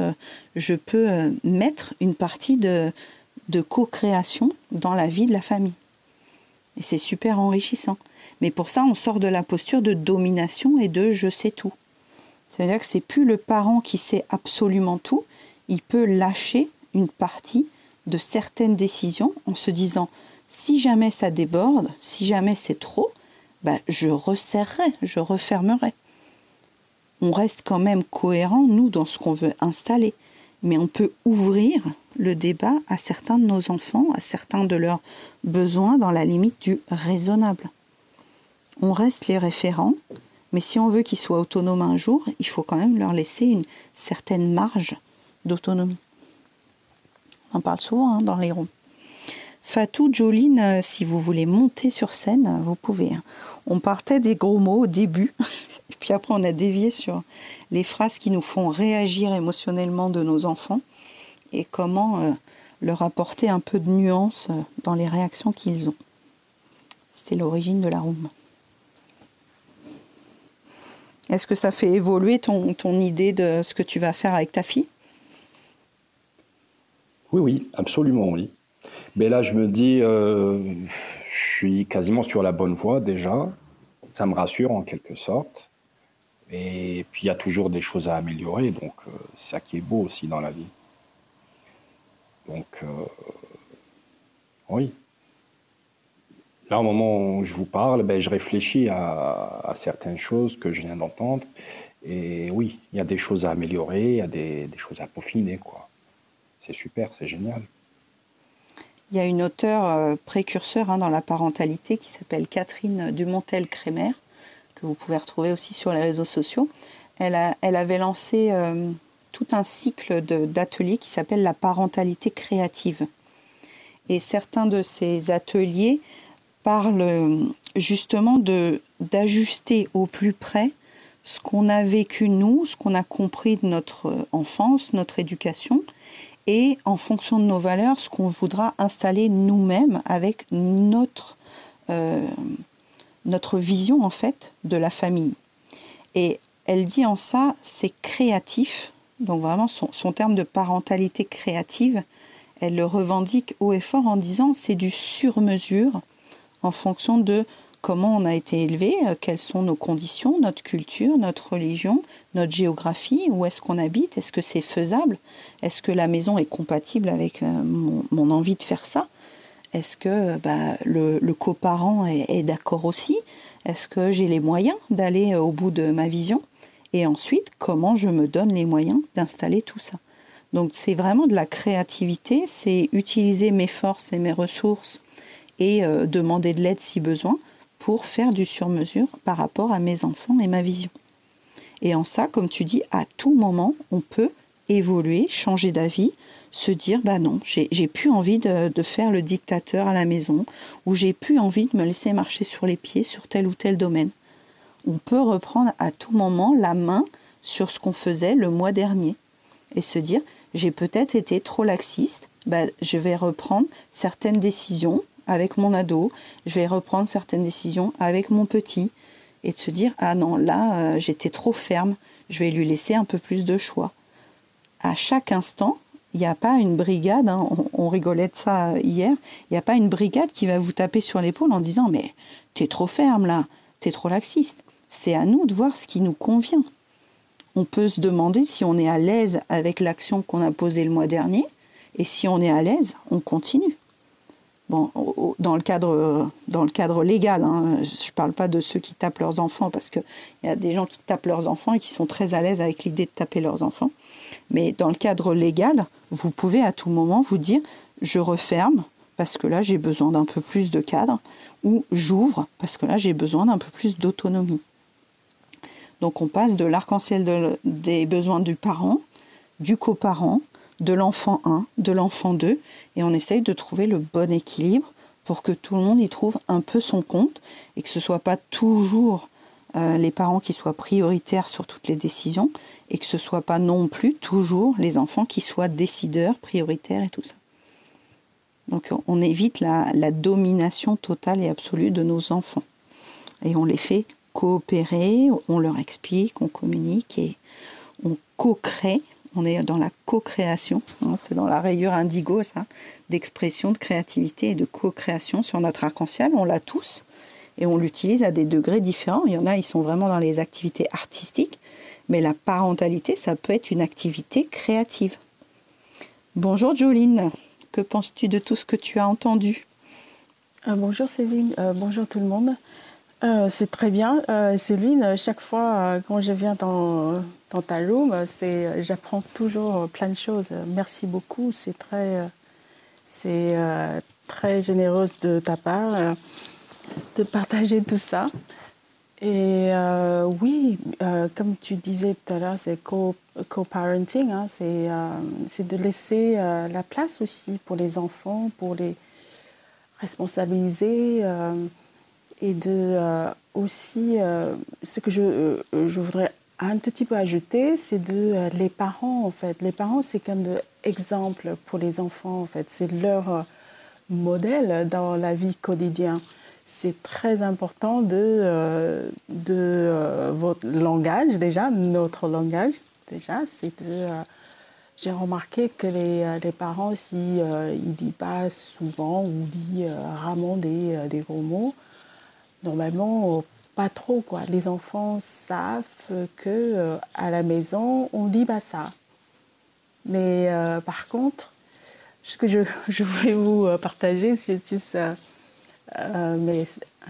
je peux euh, mettre une partie de, de co-création dans la vie de la famille. Et c'est super enrichissant. Mais pour ça, on sort de la posture de domination et de je sais tout. C'est-à-dire que c'est plus le parent qui sait absolument tout, il peut lâcher une partie de certaines décisions en se disant si jamais ça déborde, si jamais c'est trop, ben, je resserrerai, je refermerai. On reste quand même cohérent, nous, dans ce qu'on veut installer. Mais on peut ouvrir le débat à certains de nos enfants, à certains de leurs besoins dans la limite du raisonnable. On reste les référents, mais si on veut qu'ils soient autonomes un jour, il faut quand même leur laisser une certaine marge d'autonomie. On parle souvent hein, dans les ronds. Fatou, Joline, euh, si vous voulez monter sur scène, euh, vous pouvez. Hein. On partait des gros mots au début, puis après on a dévié sur les phrases qui nous font réagir émotionnellement de nos enfants et comment euh, leur apporter un peu de nuance dans les réactions qu'ils ont. C'était l'origine de la room. Est-ce que ça fait évoluer ton idée de ce que tu vas faire avec ta fille? Oui, oui, absolument, oui. Mais là, je me dis, euh, je suis quasiment sur la bonne voie déjà. Ça me rassure en quelque sorte. Et puis, il y a toujours des choses à améliorer. Donc, euh, c'est ça qui est beau aussi dans la vie. Donc, euh, oui. Là, au moment où je vous parle, ben, je réfléchis à, certaines choses que je viens d'entendre. Et oui, il y a des choses à améliorer, il y a des, des choses à peaufiner. quoi. C'est super, c'est génial. Il y a une auteure euh, précurseur hein, dans la parentalité qui s'appelle Catherine Dumontel-Crémer, que vous pouvez retrouver aussi sur les réseaux sociaux. Elle, elle avait lancé euh, tout un cycle d'ateliers qui s'appelle la parentalité créative. Et certains de ces ateliers parlent justement d'ajuster au plus près ce qu'on a vécu nous, ce qu'on a compris de notre enfance, notre éducation, et en fonction de nos valeurs, ce qu'on voudra installer nous-mêmes avec notre, euh, notre vision en fait de la famille. Et elle dit en ça, c'est créatif, donc vraiment son, son, terme de parentalité créative, elle le revendique haut et fort en disant c'est du sur-mesure en fonction de comment on a été élevé, euh, quelles sont nos conditions, notre culture, notre religion, notre géographie, où est-ce qu'on habite, est-ce que c'est faisable, est-ce que la maison est compatible avec euh, mon, envie de faire ça, est-ce que bah, le, coparent est, d'accord aussi, est-ce que j'ai les moyens d'aller euh, au bout de ma vision, et ensuite comment je me donne les moyens d'installer tout ça. Donc c'est vraiment de la créativité, c'est utiliser mes forces et mes ressources et demander de l'aide si besoin pour faire du sur-mesure par rapport à mes enfants et ma vision. Et en ça, comme tu dis, à tout moment, on peut évoluer, changer d'avis, se dire bah non, j'ai plus envie de, faire le dictateur à la maison, ou j'ai plus envie de me laisser marcher sur les pieds sur tel ou tel domaine. On peut reprendre à tout moment la main sur ce qu'on faisait le mois dernier et se dire j'ai peut-être été trop laxiste, bah, je vais reprendre certaines décisions avec mon ado, je vais reprendre certaines décisions avec mon petit et de se dire ah non là euh, j'étais trop ferme, je vais lui laisser un peu plus de choix. À chaque instant, il n'y a pas une brigade, hein, on, rigolait de ça hier, il n'y a pas une brigade qui va vous taper sur l'épaule en disant mais t'es trop ferme là, t'es trop laxiste. C'est à nous de voir ce qui nous convient. On peut se demander si on est à l'aise avec l'action qu'on a posée le mois dernier, et si on est à l'aise, on continue. Dans le cadre, dans le cadre légal, hein, je ne parle pas de ceux qui tapent leurs enfants, parce qu'il y a des gens qui tapent leurs enfants et qui sont très à l'aise avec l'idée de taper leurs enfants. Mais dans le cadre légal, vous pouvez à tout moment vous dire je referme parce que là j'ai besoin d'un peu plus de cadre, ou j'ouvre parce que là j'ai besoin d'un peu plus d'autonomie. Donc on passe de l'arc-en-ciel des besoins du parent, du coparent, de l'enfant 1, de l'enfant 2, et on essaye de trouver le bon équilibre pour que tout le monde y trouve un peu son compte et que ce ne soit pas toujours euh, les parents qui soient prioritaires sur toutes les décisions et que ce ne soit pas non plus toujours les enfants qui soient décideurs, prioritaires et tout ça. Donc on évite la, la domination totale et absolue de nos enfants. Et on les fait coopérer, on leur explique, on communique et on co-crée on est dans la co-création, hein, c'est dans la rayure indigo, ça, d'expression, de créativité et de co-création sur notre arc-en-ciel. On l'a tous et on l'utilise à des degrés différents. Il y en a, ils sont vraiment dans les activités artistiques, mais la parentalité, ça peut être une activité créative. Bonjour Jolene, que penses-tu de tout ce que tu as entendu? Euh, Bonjour Séville, euh, bonjour tout le monde. Euh, c'est très bien. Euh, Céline, chaque fois euh, quand je viens dans, ta room, j'apprends toujours plein de choses. Merci beaucoup. C'est très, c'est, très généreuse de ta part de partager tout ça. Et oui, comme tu disais tout à l'heure, c'est co- parenting hein, c'est, c'est de laisser la place aussi pour les enfants, pour les responsabiliser et de euh, aussi euh, ce que je, euh, voudrais un petit peu ajouter, c'est de les parents en fait. Les parents c'est comme de exemple pour les enfants en fait. C'est leur modèle dans la vie quotidienne. C'est très important de, de votre langage déjà, notre langage déjà, c'est de j'ai remarqué que les, les parents, si euh, ils disent pas souvent ou disent rarement des, des gros mots, normalement, pas trop. Quoi. Les enfants savent que euh, à la maison, on dit pas ça. Mais euh, par contre, ce que je, je voulais vous euh, partager, c'est juste une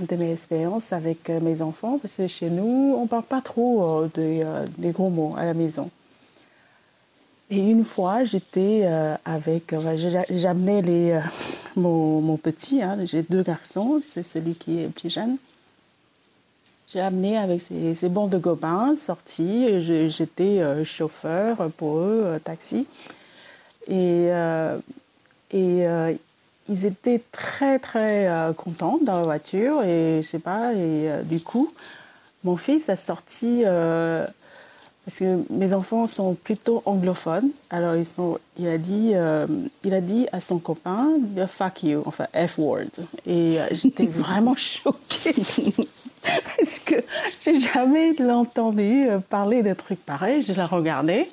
de mes expériences avec mes enfants, parce que chez nous, on ne parle pas trop des, des, gros mots à la maison. Et une fois, j'étais avec, j'amenais les, mon, mon, petit, hein, j'ai deux garçons, c'est celui qui est plus jeune. J'ai amené avec ces, bancs de copains, sortis, j'étais euh, chauffeur pour eux, euh, taxi. Et, euh, et ils étaient très très contents dans la voiture et je sais pas, et du coup, mon fils a sorti parce que mes enfants sont plutôt anglophones. Alors ils sont, il a dit, euh, il a dit à son copain, fuck you, enfin F word. Et euh, j'étais vraiment choquée parce que j'ai jamais entendu euh, parler de trucs pareils. Je la regardais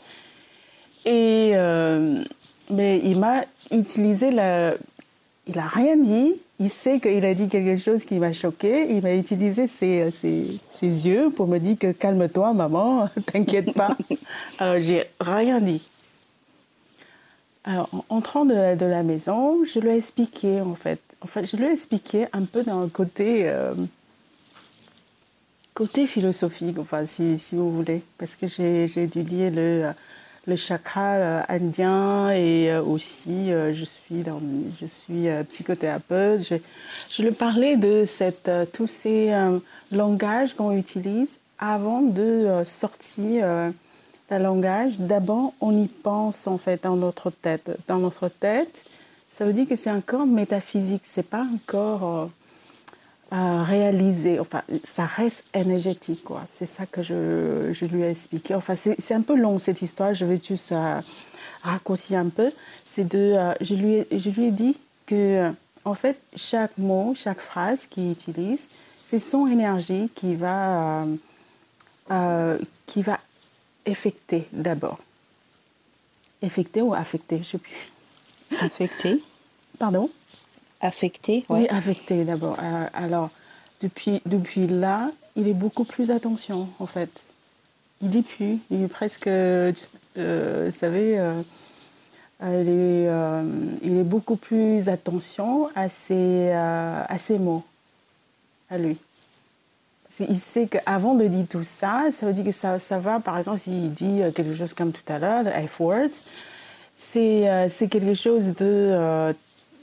et mais il m'a utilisé la, il a rien dit il sait qu'il a dit quelque chose qui m'a choqué. Il m'a utilisé ses, ses, ses, yeux pour me dire que calme-toi, maman, t'inquiète pas. Alors, j'ai rien dit. Alors, en entrant de, de, la maison, je lui ai expliqué, en fait. En fait, je lui ai expliqué un peu dans le côté, euh, côté philosophique, enfin, si, si, vous voulez, parce que j'ai étudié le le chakra euh, indien et euh, aussi euh, je suis, je suis psychothérapeute. Je, je lui parlais de cette, tous ces langages qu'on utilise avant de sortir d'un langage. D'abord, on y pense en fait dans notre tête. Dans notre tête, ça veut dire que c'est encore métaphysique, c'est pas réaliser. Enfin, ça reste énergétique, quoi. C'est ça que je, je, lui ai expliqué. Enfin, c'est un peu long cette histoire. Je vais juste euh, raccourcir un peu. C'est de, euh, je lui, ai, je lui ai dit que, euh, en fait, chaque mot, chaque phrase qu'il utilise, c'est son énergie qui va, qui va affecter d'abord. Affecter ou affecter, je sais plus. Affecter. Pardon? Affecté Oui, affecté d'abord. Euh, alors, depuis, depuis là, il est beaucoup plus attention, en fait. Il dit plus, il est presque, euh, vous savez, euh, il, est, il, est, beaucoup plus attention à ses, à ses mots, à lui. Il sait qu'avant de dire tout ça, ça veut dire que ça, ça va, par exemple, s'il dit quelque chose comme tout à l'heure, F-words, c'est quelque chose de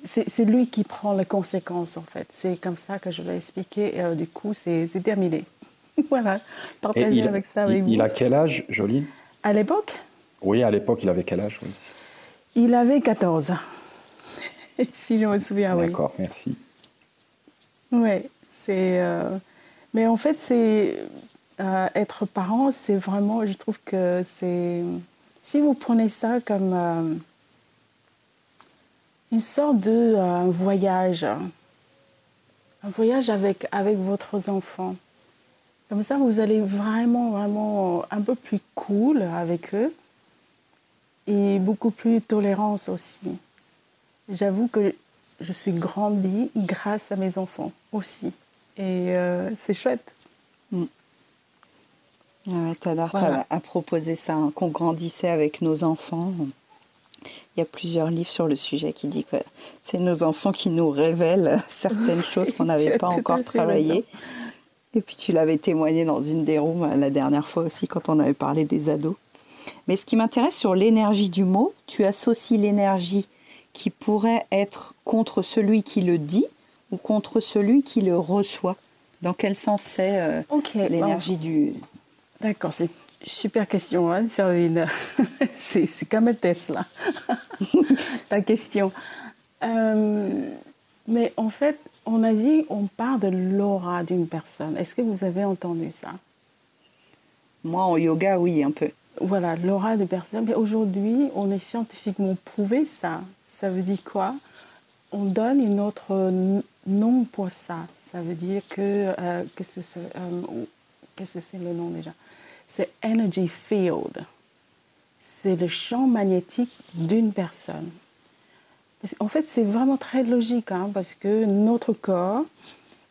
c'est lui qui prend les conséquences, en fait. C'est comme ça que je vais expliquer. Et, euh, du coup, c'est terminé. voilà, partager avec ça avec il, vous. Il a quel âge, Jolie? À l'époque? Oui, à l'époque, il avait quel âge oui. Il avait 14. si je me souviens, oui. D'accord, merci. Oui, c'est. Euh, mais en fait, c'est. Euh, être parent, c'est vraiment. Je trouve que c'est. Si vous prenez ça comme une sorte de euh, voyage, un voyage avec, avec votre enfant. Comme ça, vous allez vraiment, vraiment un peu plus cool avec eux et beaucoup plus tolérance aussi. J'avoue que je suis grandie grâce à mes enfants aussi. Et euh, c'est chouette. Mm. Ouais, voilà. à proposer ça, hein, qu'on grandissait avec nos enfants. Il y a plusieurs livres sur le sujet qui disent que c'est nos enfants qui nous révèlent certaines choses qu'on n'avait pas encore travaillées. Et puis tu l'avais témoigné dans une des rooms euh, la dernière fois aussi quand on avait parlé des ados. Mais ce qui m'intéresse sur l'énergie du mot, tu associes l'énergie qui pourrait être contre celui qui le dit ou contre celui qui le reçoit. Dans quel sens c'est euh, l'énergie du... D'accord, c'est Super question, hein, Servine. c'est, comme un Tesla, ta question. Euh, mais en fait, en Asie, on parle de l'aura d'une personne. Est-ce que vous avez entendu ça? Moi, en yoga, oui, un peu. Voilà, l'aura de personne. Mais aujourd'hui, on est scientifiquement prouvé ça. Ça veut dire quoi? On donne une autre nom pour ça. Ça veut dire que... Euh, que c'est, euh, qu'est-ce que c'est le nom déjà c'est energy field. C'est le champ magnétique d'une personne. En fait, c'est vraiment très logique, hein, parce que notre corps,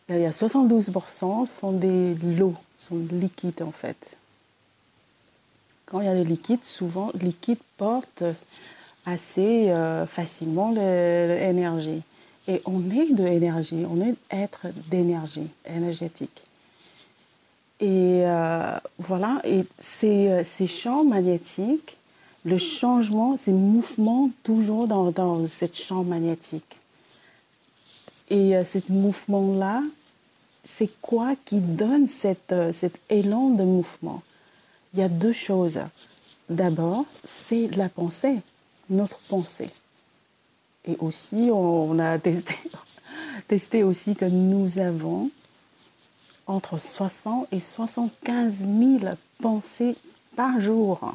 il y a 72% sont des lots, sont liquides en fait. Quand il y a des liquides, souvent, liquide porte assez euh, facilement l'énergie. Et on est de l'énergie, on est être d'énergie énergétique. Et euh, voilà, et ces, euh, ces, champs magnétiques, le changement, ces mouvements toujours dans, dans ce champ magnétique. Et euh, ce mouvement-là, c'est quoi qui donne cette, cet élan de mouvement? Il y a deux choses. D'abord, c'est la pensée, notre pensée. Et aussi, on a testé, testé aussi que nous avons entre 60 et 75 000 pensées par jour.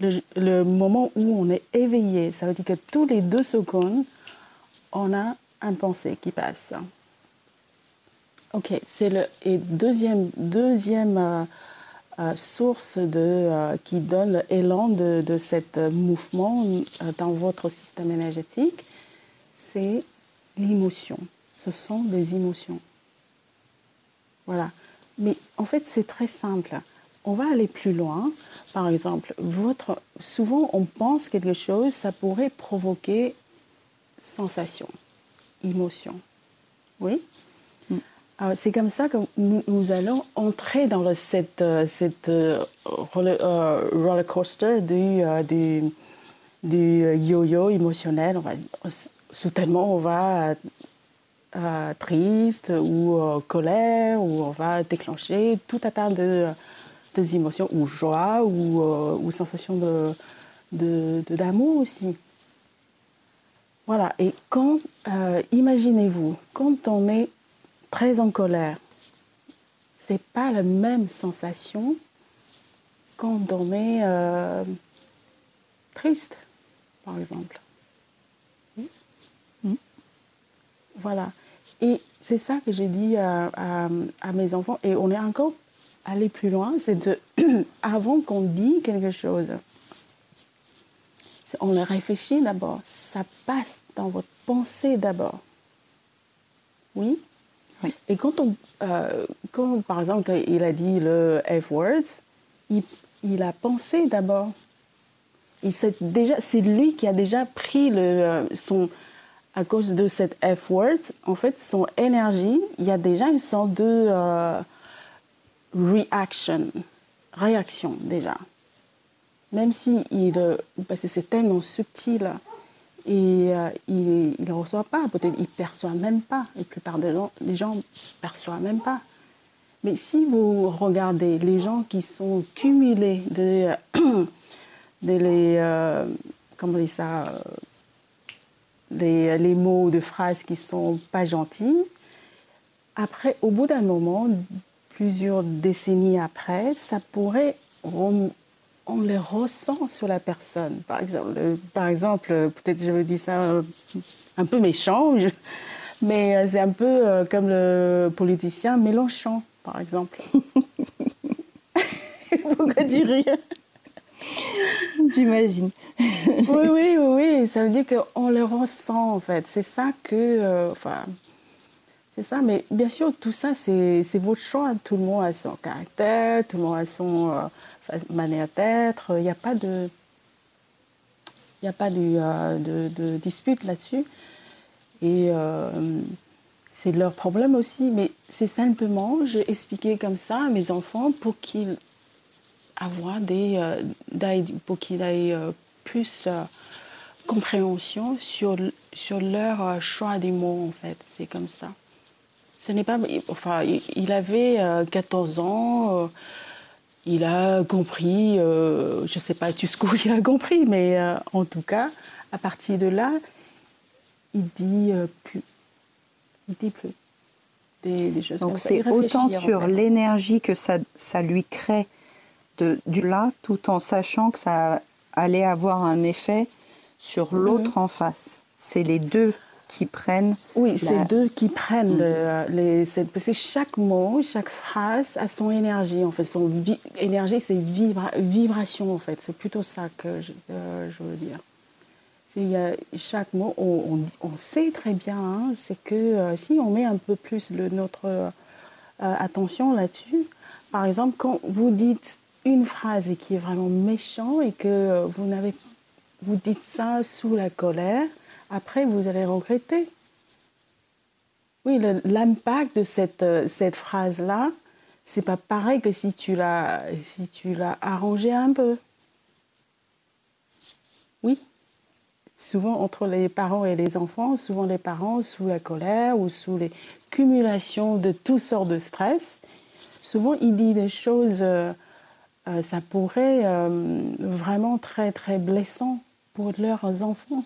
Le, moment où on est éveillé, ça veut dire que tous les deux secondes, on a un pensée qui passe. Ok, c'est le et deuxième deuxième euh, euh, source de euh, qui donne l'élan de, de cet mouvement dans votre système énergétique, c'est l'émotion. Ce sont des émotions. Voilà. Mais en fait, c'est très simple. On va aller plus loin. Par exemple, votre, souvent on pense quelque chose, ça pourrait provoquer sensation, émotion. Oui? Mm. C'est comme ça que nous, allons entrer dans le, cette, euh, cette euh, euh, roller, coaster du, du, du yo-yo émotionnel. On va, soudainement, on va euh, triste ou euh, colère, ou on va déclencher tout un tas de, émotions, ou joie, ou, euh, sensation de, d'amour aussi. Voilà, et quand, imaginez-vous, quand on est très en colère, c'est pas la même sensation quand on est triste, par exemple. Voilà. Et c'est ça que j'ai dit à, mes enfants. Et on est encore allé plus loin. C'est de, avant qu'on dise quelque chose, on réfléchit d'abord. Ça passe dans votre pensée d'abord. Oui? oui. Et quand, on, euh, quand, par exemple, il a dit le F-words, il, il, a pensé d'abord. C'est lui qui a déjà pris le, euh, son, à cause de cette F-word, en fait, son énergie, il y a déjà une sorte de euh, reaction, réaction déjà. Même si il, euh, parce que c'est tellement subtil, et euh, il ne reçoit pas, peut-être il perçoit même pas. La plupart des gens, les gens perçoivent même pas. Mais si vous regardez les gens qui sont cumulés de, de les, comment on dit ça, les, mots de phrases qui sont pas gentils. Après, au bout d'un moment, plusieurs décennies après, ça pourrait, on, les ressent sur la personne. Par exemple, par exemple peut-être je dis ça un peu méchant, mais c'est un peu euh, comme le politicien Mélenchon, par exemple. Pourquoi dire rien? J'imagine. oui, oui, oui, ça veut dire qu'on le ressent en fait. C'est ça que. Euh, enfin. c'est ça, mais bien sûr, tout ça, c'est votre choix. Tout le monde a son caractère, tout le monde a son euh, manière d'être. Il n'y a pas de. Il n'y a pas euh, de, de, dispute là-dessus. Et c'est leur problème aussi. Mais c'est simplement, j'ai expliqué comme ça à mes enfants pour qu'ils avoir des, euh, pour qu'ils aient euh, plus euh, compréhension sur, sur leur choix des mots, en fait. C'est comme ça. Ce n'est pas. Enfin, il avait 14 ans. il a compris, je ne sais pas ce qu'il a compris, mais en tout cas, à partir de là, il dit plus. Il dit plus. Des, choses Donc c'est autant sur l'énergie que ça, ça lui crée du là tout en sachant que ça allait avoir un effet sur mhm. l'autre en face. C'est les deux qui prennent. Oui, c'est deux qui prennent mhm. les, parce que chaque mot, chaque phrase a son énergie. En fait, son énergie, c'est vibration en fait. C'est plutôt ça que je, euh, veux dire. Il y a chaque mot, on, on, sait très bien, hein, c'est que euh, si on met un peu plus de notre euh, attention là-dessus, par exemple, quand vous dites une phrase qui est vraiment méchant et que vous n'avez vous dites ça sous la colère, après vous allez regretter. Oui, l'impact de cette, cette phrase-là, c'est pas pareil que si tu l'as si tu l'as arrangé un peu. Oui. Souvent entre les parents et les enfants, souvent les parents sous la colère ou sous les cumulations de toutes sortes de stress, souvent ils disent des choses euh, ça pourrait euh, vraiment très très blessant pour leurs enfants.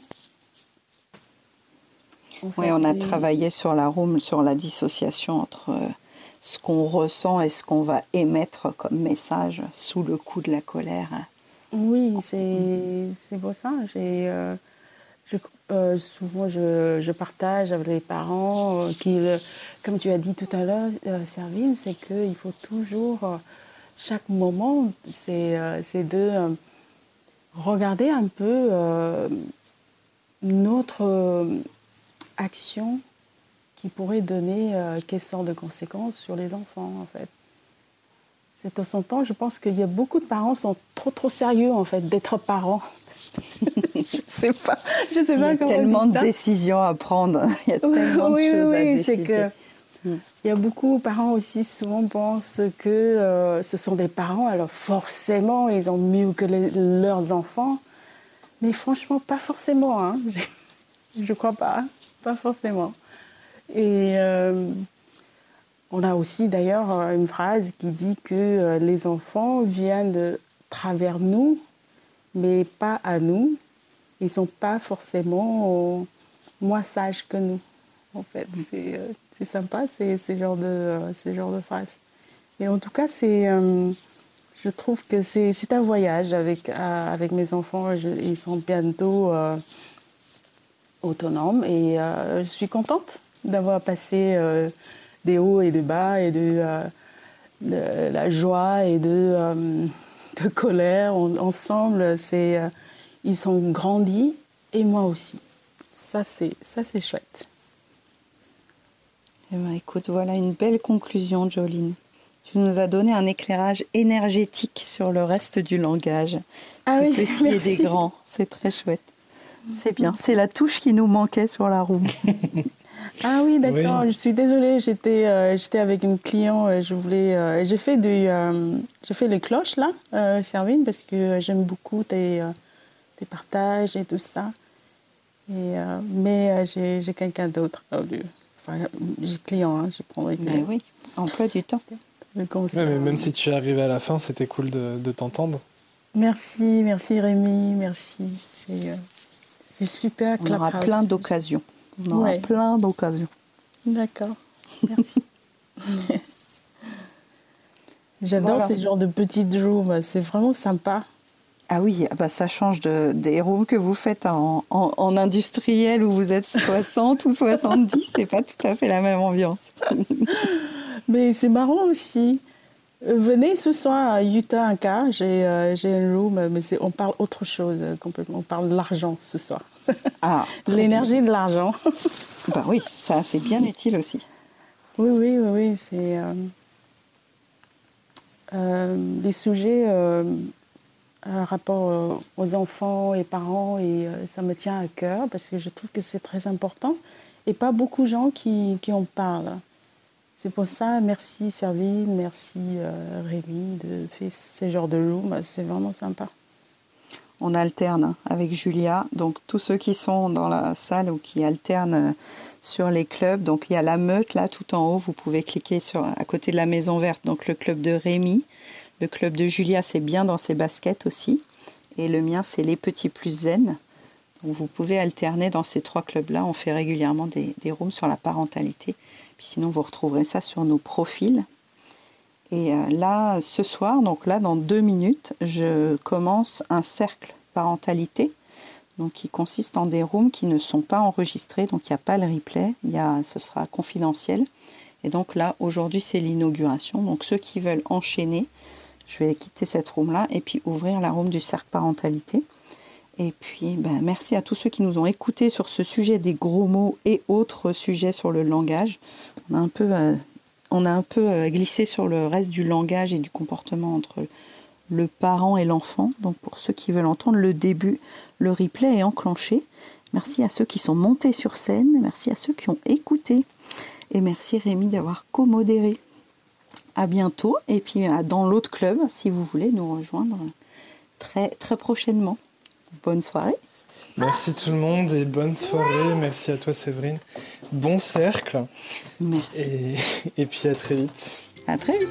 oui, on a travaillé sur la room, sur la dissociation entre euh, ce qu'on ressent et ce qu'on va émettre comme message sous le coup de la colère. Oui, c'est pour ça. J'ai euh, euh, souvent, je, partage avec les parents euh, qui, comme tu as dit tout à l'heure, Servine, c'est qu'il faut toujours, chaque moment, c'est de regarder un peu notre action qui pourrait donner quelle sorte de conséquences sur les enfants, en fait. C'est au son temps, je pense qu'il y a beaucoup de parents qui sont trop trop sérieux en fait d'être parents. je sais pas, je sais pas Il y a tellement de décisions à prendre. Il y a tellement de choses oui, à décider. Que, il y a beaucoup de parents aussi souvent pensent que euh, ce sont des parents, alors forcément ils ont mieux que leurs enfants. Mais franchement, pas forcément. Hein. Je, ne crois pas, pas forcément. Et euh, on a aussi d'ailleurs euh, une phrase qui dit que les enfants viennent de travers nous, mais pas à nous. Ils ne sont pas forcément moins sages que nous. En fait, mm. c'est sympa c'est ce genre de ce genre de phrase. Et en tout cas, c'est je trouve que c'est un voyage avec avec mes enfants. ils sont bientôt autonomes et je suis contente d'avoir passé des hauts et des bas et de, euh, la joie et de, euh, de colère ensemble. C'est, euh, ils sont grandis et moi aussi. Ça, c'est, ça, c'est chouette. Eh ben, écoute, voilà une belle conclusion, Jolene. Tu nous as donné un éclairage énergétique sur le reste du langage, ah des petits et des grands. C'est très chouette. C'est bien. C'est la touche qui nous manquait sur la roue. Ah oui, d'accord. Je suis désolée. J'étais, euh, j'étais avec une cliente. Euh, je voulais, euh, j'ai fait du, j'ai fait les cloches là, Servine, parce que j'aime beaucoup tes, tes, partages et tout ça. Et, mais j'ai, j'ai quelqu'un d'autre. Enfin, j'ai client. Hein, j'ai prendrai. Mais oui, emploi du temps. mais même si tu es arrivé à la fin, c'était cool de, de t'entendre. Merci, merci Rémi, merci. C'est, c'est super. On aura plein d'occasions. On aura plein d'occasions. D'accord. Merci. J'adore ces genres de petites rooms. C'est vraiment sympa. Ah oui, ah bah ça change de, des rooms que vous faites en, en, industriel où vous êtes 60 ou 70. C'est pas tout à fait la même ambiance. Mais c'est marrant aussi. Euh, venez ce soir à Utah un cas, j'ai euh, un room, mais on parle autre chose complètement. On parle de l'argent ce soir. Ah, L'énergie de l'argent. bah oui, ça c'est bien utile aussi. Oui, oui, oui, oui c'est euh, euh, des sujets euh, rapport aux enfants et parents et ça me tient à cœur parce que je trouve que c'est très important et pas beaucoup de gens qui, qui en parlent. C'est pour ça, merci Servine, merci Rémi de faire ce genre de room, c'est vraiment sympa on alterne avec Julia. Donc tous ceux qui sont dans la salle ou qui alternent euh, sur les clubs, donc il y a la meute là tout en haut, vous pouvez cliquer sur à côté de la maison verte, donc le club de Rémi. Le club de Julia, c'est bien dans ses baskets aussi. Et le mien, c'est les petits plus zen. Vous pouvez alterner dans ces trois clubs-là. On fait régulièrement des, des rooms sur la parentalité. Sinon, vous retrouverez ça sur nos profils. Et euh, là, ce soir, donc là, dans deux minutes, je commence un cercle parentalité, donc qui consiste en des rooms qui ne sont pas enregistrés, donc il n'y a pas le replay, y a, ce sera confidentiel. Et donc là, aujourd'hui, c'est l'inauguration. Donc ceux qui veulent enchaîner, je vais quitter cette room-là et puis ouvrir la room du cercle parentalité. Et puis, ben, merci à tous ceux qui nous ont écoutés sur ce sujet des gros mots et autres sujets sur le langage. On a un peu euh, on a un peu euh, glissé sur le reste du langage et du comportement entre le parent et l'enfant. Donc pour ceux qui veulent entendre le début, le replay est enclenché. Merci à ceux qui sont montés sur scène, merci à ceux qui ont écouté et merci Rémi d'avoir co-modéré. À bientôt et puis euh, dans l'autre club si vous voulez nous rejoindre très très prochainement. Bonne soirée. Merci tout le monde et bonne soirée. Merci à toi Séverine. Bon cercle. Merci. Et, et puis à très vite. À très vite.